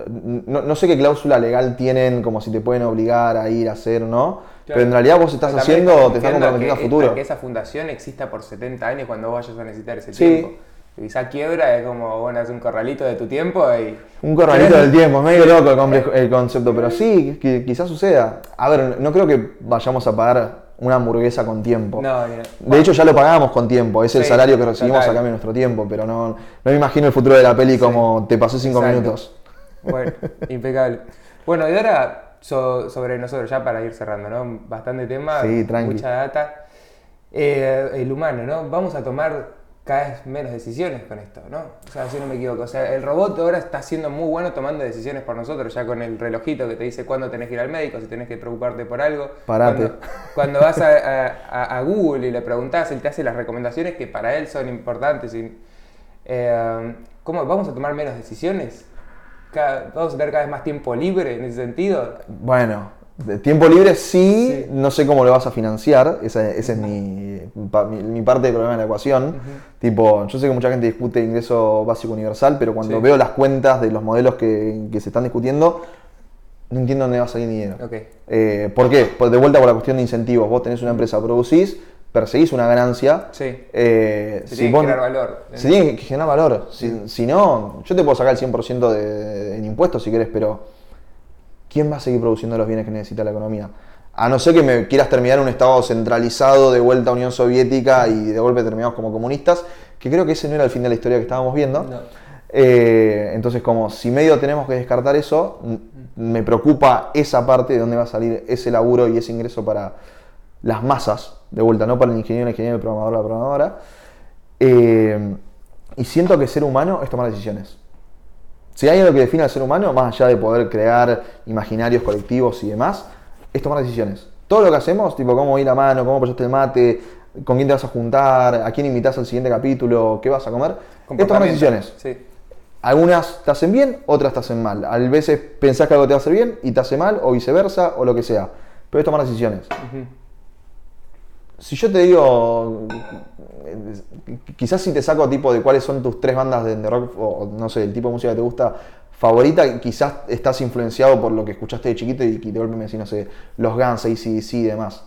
no, no sé qué cláusula legal tienen, como si te pueden obligar a ir a hacer no, pero en realidad vos estás haciendo, te estás comprometiendo a futuro. Que esa fundación exista por 70 años cuando vos vayas a necesitar ese Sí. tiempo. Quizá quiebra, es como, bueno, es un corralito de tu tiempo y... Un corralito del tiempo, es medio loco el, concepto, pero sí, qui- quizás suceda. A ver, no creo que vayamos a pagar una hamburguesa con tiempo. No, ni- De hecho, ya lo pagamos con tiempo, es el Sí, salario que recibimos total. a cambio de nuestro tiempo, pero no, no me imagino el futuro de la peli como te pasé cinco Exacto. minutos. Bueno, impecable. Bueno, y ahora so- sobre nosotros, ya para ir cerrando, ¿no? Bastante tema, Sí, mucha data. Eh, el humano, ¿no? Vamos a tomar cada vez menos decisiones con esto, ¿no? O sea, si no me equivoco. O sea, el robot ahora está siendo muy bueno tomando decisiones por nosotros, ya con el relojito que te dice cuándo tenés que ir al médico, si tenés que preocuparte por algo. Parate. Cuando, cuando vas a, a- a- a Google y le preguntás, él te hace las recomendaciones que para él son importantes. y, eh, ¿Cómo vamos a tomar menos decisiones? Cada- ¿Vamos a tener cada vez más tiempo libre en ese sentido? Bueno, de tiempo libre sí, Sí. no sé cómo lo vas a financiar, esa, esa es mi, mi, mi parte del problema de la ecuación. Tipo, yo sé que mucha gente discute ingreso básico universal, pero cuando Sí. veo las cuentas de los modelos que, que se están discutiendo, no entiendo dónde va a salir dinero. Ok. Eh, ¿Por qué? Pues de vuelta por la cuestión de incentivos. Vos tenés una empresa, producís, perseguís una ganancia. Sí. eh, si tiene que generar valor. Se tiene que generar valor. Si, si no, yo te puedo sacar el 100% de, en impuestos si querés, pero ¿quién va a seguir produciendo los bienes que necesita la economía? A no ser que me quieras terminar un estado centralizado de vuelta a Unión Soviética y de golpe terminamos como comunistas, que creo que ese no era el fin de la historia que estábamos viendo. No. Eh, entonces, como si medio tenemos que descartar eso, me preocupa esa parte de dónde va a salir ese laburo y ese ingreso para las masas, de vuelta, no para el ingeniero, el ingeniero, el programador, la programadora. Eh, y siento que ser humano es tomar decisiones. Si hay algo que define al ser humano, más allá de poder crear imaginarios colectivos y demás, es tomar decisiones. Todo lo que hacemos, tipo cómo ir a mano, cómo apoyaste el mate, con quién te vas a juntar, a quién invitas al siguiente capítulo, qué vas a comer, es tomar decisiones. Sí. Algunas te hacen bien, otras te hacen mal. A veces pensás que algo te va a hacer bien y te hace mal, o viceversa, o lo que sea. Pero es tomar decisiones. Si yo te digo, quizás si te saco tipo de cuáles son tus tres bandas de, rock, o no sé, el tipo de música que te gusta favorita, quizás estás influenciado por lo que escuchaste de chiquito y, de golpe me decís, no sé, los Guns, ACDC y demás.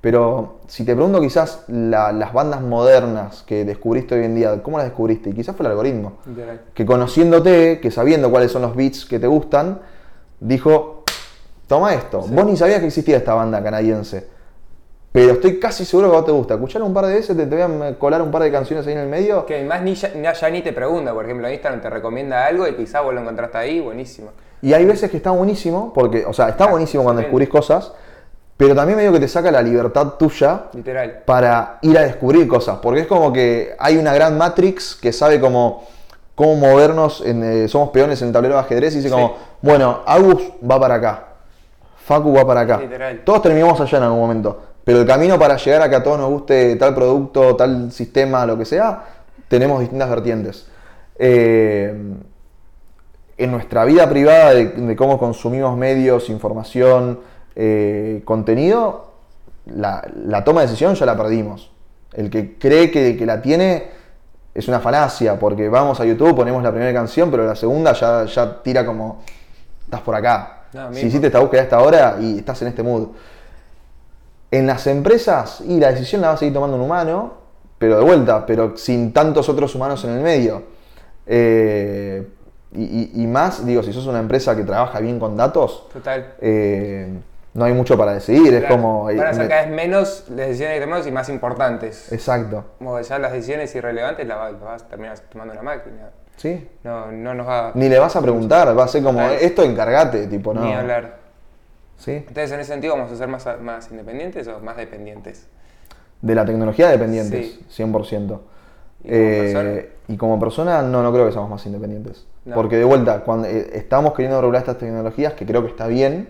Pero si te pregunto quizás la- las bandas modernas que descubriste hoy en día, ¿cómo las descubriste? Y quizás fue el algoritmo que conociéndote, que sabiendo cuáles son los beats que te gustan, dijo, toma esto. Vos ni sabías que existía esta banda canadiense. Pero estoy casi seguro que a vos te gusta. Escuchar un par de veces, te, te voy a colar un par de canciones ahí en el medio. Que además ni ya, ni- ya ni te pregunta, por ejemplo, Instagram te recomienda algo y quizá vos lo encontraste ahí, buenísimo. Y hay veces que está buenísimo, porque, o sea, está Ah, buenísimo cuando descubrís cosas, pero también medio que te saca la libertad tuya Literal. para ir a descubrir cosas. Porque es como que hay una gran Matrix que sabe cómo, cómo movernos, en, eh, somos peones en el tablero de ajedrez y dice Sí. como, bueno, Agus va para acá, Facu va para acá. Literal. Todos terminamos allá en algún momento. Pero el camino para llegar a que a todos nos guste tal producto, tal sistema, lo que sea, tenemos distintas vertientes. Eh, en nuestra vida privada de, de cómo consumimos medios, información, eh, contenido, la, la toma de decisión ya la perdimos. El que cree que, que la tiene es una falacia, porque vamos a YouTube, ponemos la primera canción, pero la segunda ya, ya tira como, estás por acá. No, si mismo. hiciste esta búsqueda a esta hora y estás en este mood. En las empresas, y la decisión la va a seguir tomando un humano, pero de vuelta, pero sin tantos otros humanos en el medio. Eh, y, más, digo, si sos una empresa que trabaja bien con datos, Total. eh, no hay mucho para decidir. Es como. Van a ser cada vez menos las decisiones que tomamos y más importantes. Exacto. Como ya las decisiones irrelevantes las va- las vas a terminar tomando una máquina. ¿Sí? No, no nos va Ni le vas a preguntar, va a ser como, esto encargate, tipo, no. ni hablar. ¿Sí? Entonces, en ese sentido, ¿vamos a ser más, más independientes o más dependientes? De la tecnología dependientes, Sí. 100%. ¿Y como Eh, persona? y como persona, no, no creo que seamos más independientes. No. Porque de vuelta, cuando eh, estamos queriendo regular estas tecnologías, que creo que está bien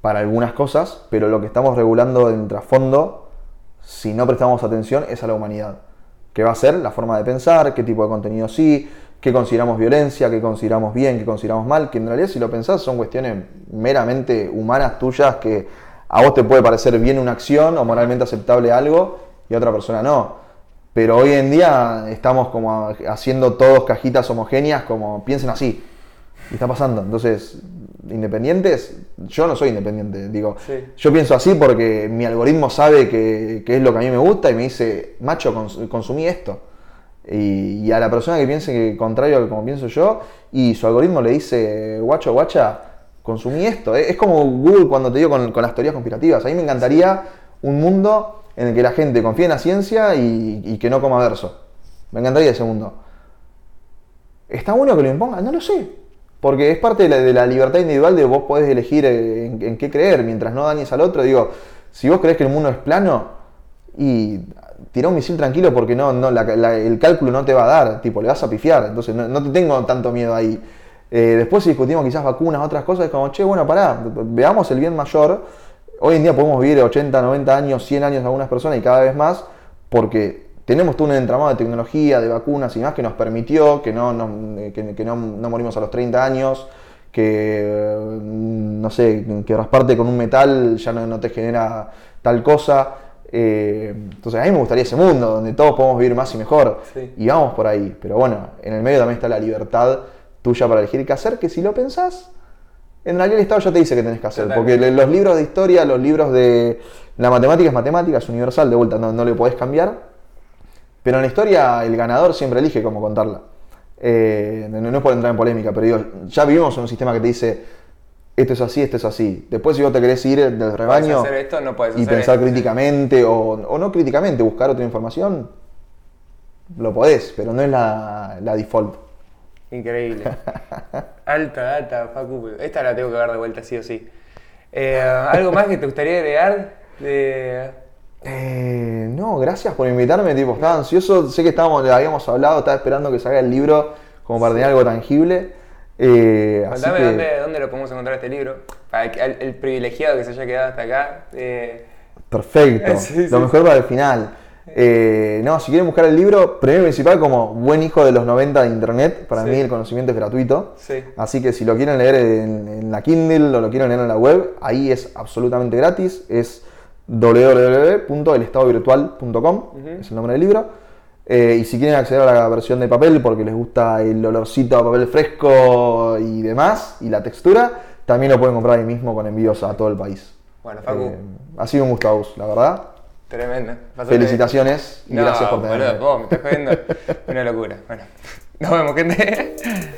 para algunas cosas, pero lo que estamos regulando en trasfondo, si no prestamos atención, es a la humanidad. ¿Qué va a ser? La forma de pensar, qué tipo de contenido sí, qué consideramos violencia, qué consideramos bien, qué consideramos mal, que en realidad si lo pensás son cuestiones meramente humanas tuyas que a vos te puede parecer bien una acción o moralmente aceptable algo y a otra persona no. Pero hoy en día estamos como haciendo todos cajitas homogéneas, como piensen así. Y está pasando. Entonces, independientes, yo no soy independiente. Digo, Sí. yo pienso así porque mi algoritmo sabe que, que es lo que a mí me gusta y me dice, macho, cons- consumí esto. Y, a la persona que piense que contrario a como pienso yo, y su algoritmo le dice, guacho, guacha, consumí esto. Es como Google cuando te digo con, las teorías conspirativas. A mí me encantaría un mundo en el que la gente confíe en la ciencia y, que no coma verso. Me encantaría ese mundo. ¿Está bueno que lo impongan? No lo sé. Porque es parte de la, de la libertad individual de vos podés elegir eh, en, en qué creer, mientras no dañes al otro. Digo, si vos crees que el mundo es plano, y tirá un misil tranquilo porque no, no el cálculo no te va a dar, tipo, le vas a pifiar. Entonces no, no te tengo tanto miedo ahí. Eh, después si discutimos quizás vacunas, otras cosas, es como, che, bueno, pará, veamos el bien mayor. Hoy en día podemos vivir 80, 90 años, 100 años algunas personas y cada vez más porque tenemos todo un entramado de tecnología, de vacunas y más que nos permitió que no, eh, que no, no morimos a los 30 años, que, eh, no sé, que rasparte con un metal ya no, no te genera tal cosa. Eh, entonces a mí me gustaría ese mundo donde todos podemos vivir más y mejor. Sí. Y vamos por ahí. Pero bueno, en el medio también está la libertad tuya para elegir qué hacer, que si lo pensás, en realidad el Estado ya te dice qué tenés que hacer. Porque los libros de historia, los libros de... La matemática es matemática, es universal, de vuelta, no, no le podés cambiar. Pero en la historia el ganador siempre elige cómo contarla. Eh, no, no es por entrar en polémica, pero digo, ya vivimos en un sistema que te dice, esto es así, esto es así. Después si vos te querés ir del rebaño hacer esto, no podés y hacer pensar esto. críticamente, o, o no críticamente, buscar otra información, lo podés, pero no es la, la default. Increíble. alta data, Facu. Esta la tengo que dar de vuelta sí o sí. Eh, ¿Algo más que te gustaría agregar? De... Eh, no, gracias por invitarme, tipo, estaba ansioso, sé que estábamos, habíamos hablado, estaba esperando que salga el libro como para tener algo tangible. Eh, Contame que- dónde, dónde lo podemos encontrar este libro. Para que- el, el privilegiado que se haya quedado hasta acá. eh, Perfecto, Sí, lo mejor para el final. Eh, no, si quieren buscar el libro, primero y principal como buen hijo de los 90 de internet, para Sí. mí el conocimiento es gratuito. Sí. Así que si lo quieren leer en, en la Kindle o lo quieren leer en la web, ahí es absolutamente gratis. Es www.elestadovirtual.com, es el nombre del libro. Eh, y si quieren acceder a la versión de papel porque les gusta el olorcito a papel fresco y demás, y la textura, también lo pueden comprar ahí mismo con envíos a todo el país. Bueno, Facu, Eh, ha sido un gusto, la verdad. tremendo. Felicitaciones y No, gracias por boludo, tenerme. vos me estás jodiendo. Una locura. Bueno, nos vemos, gente.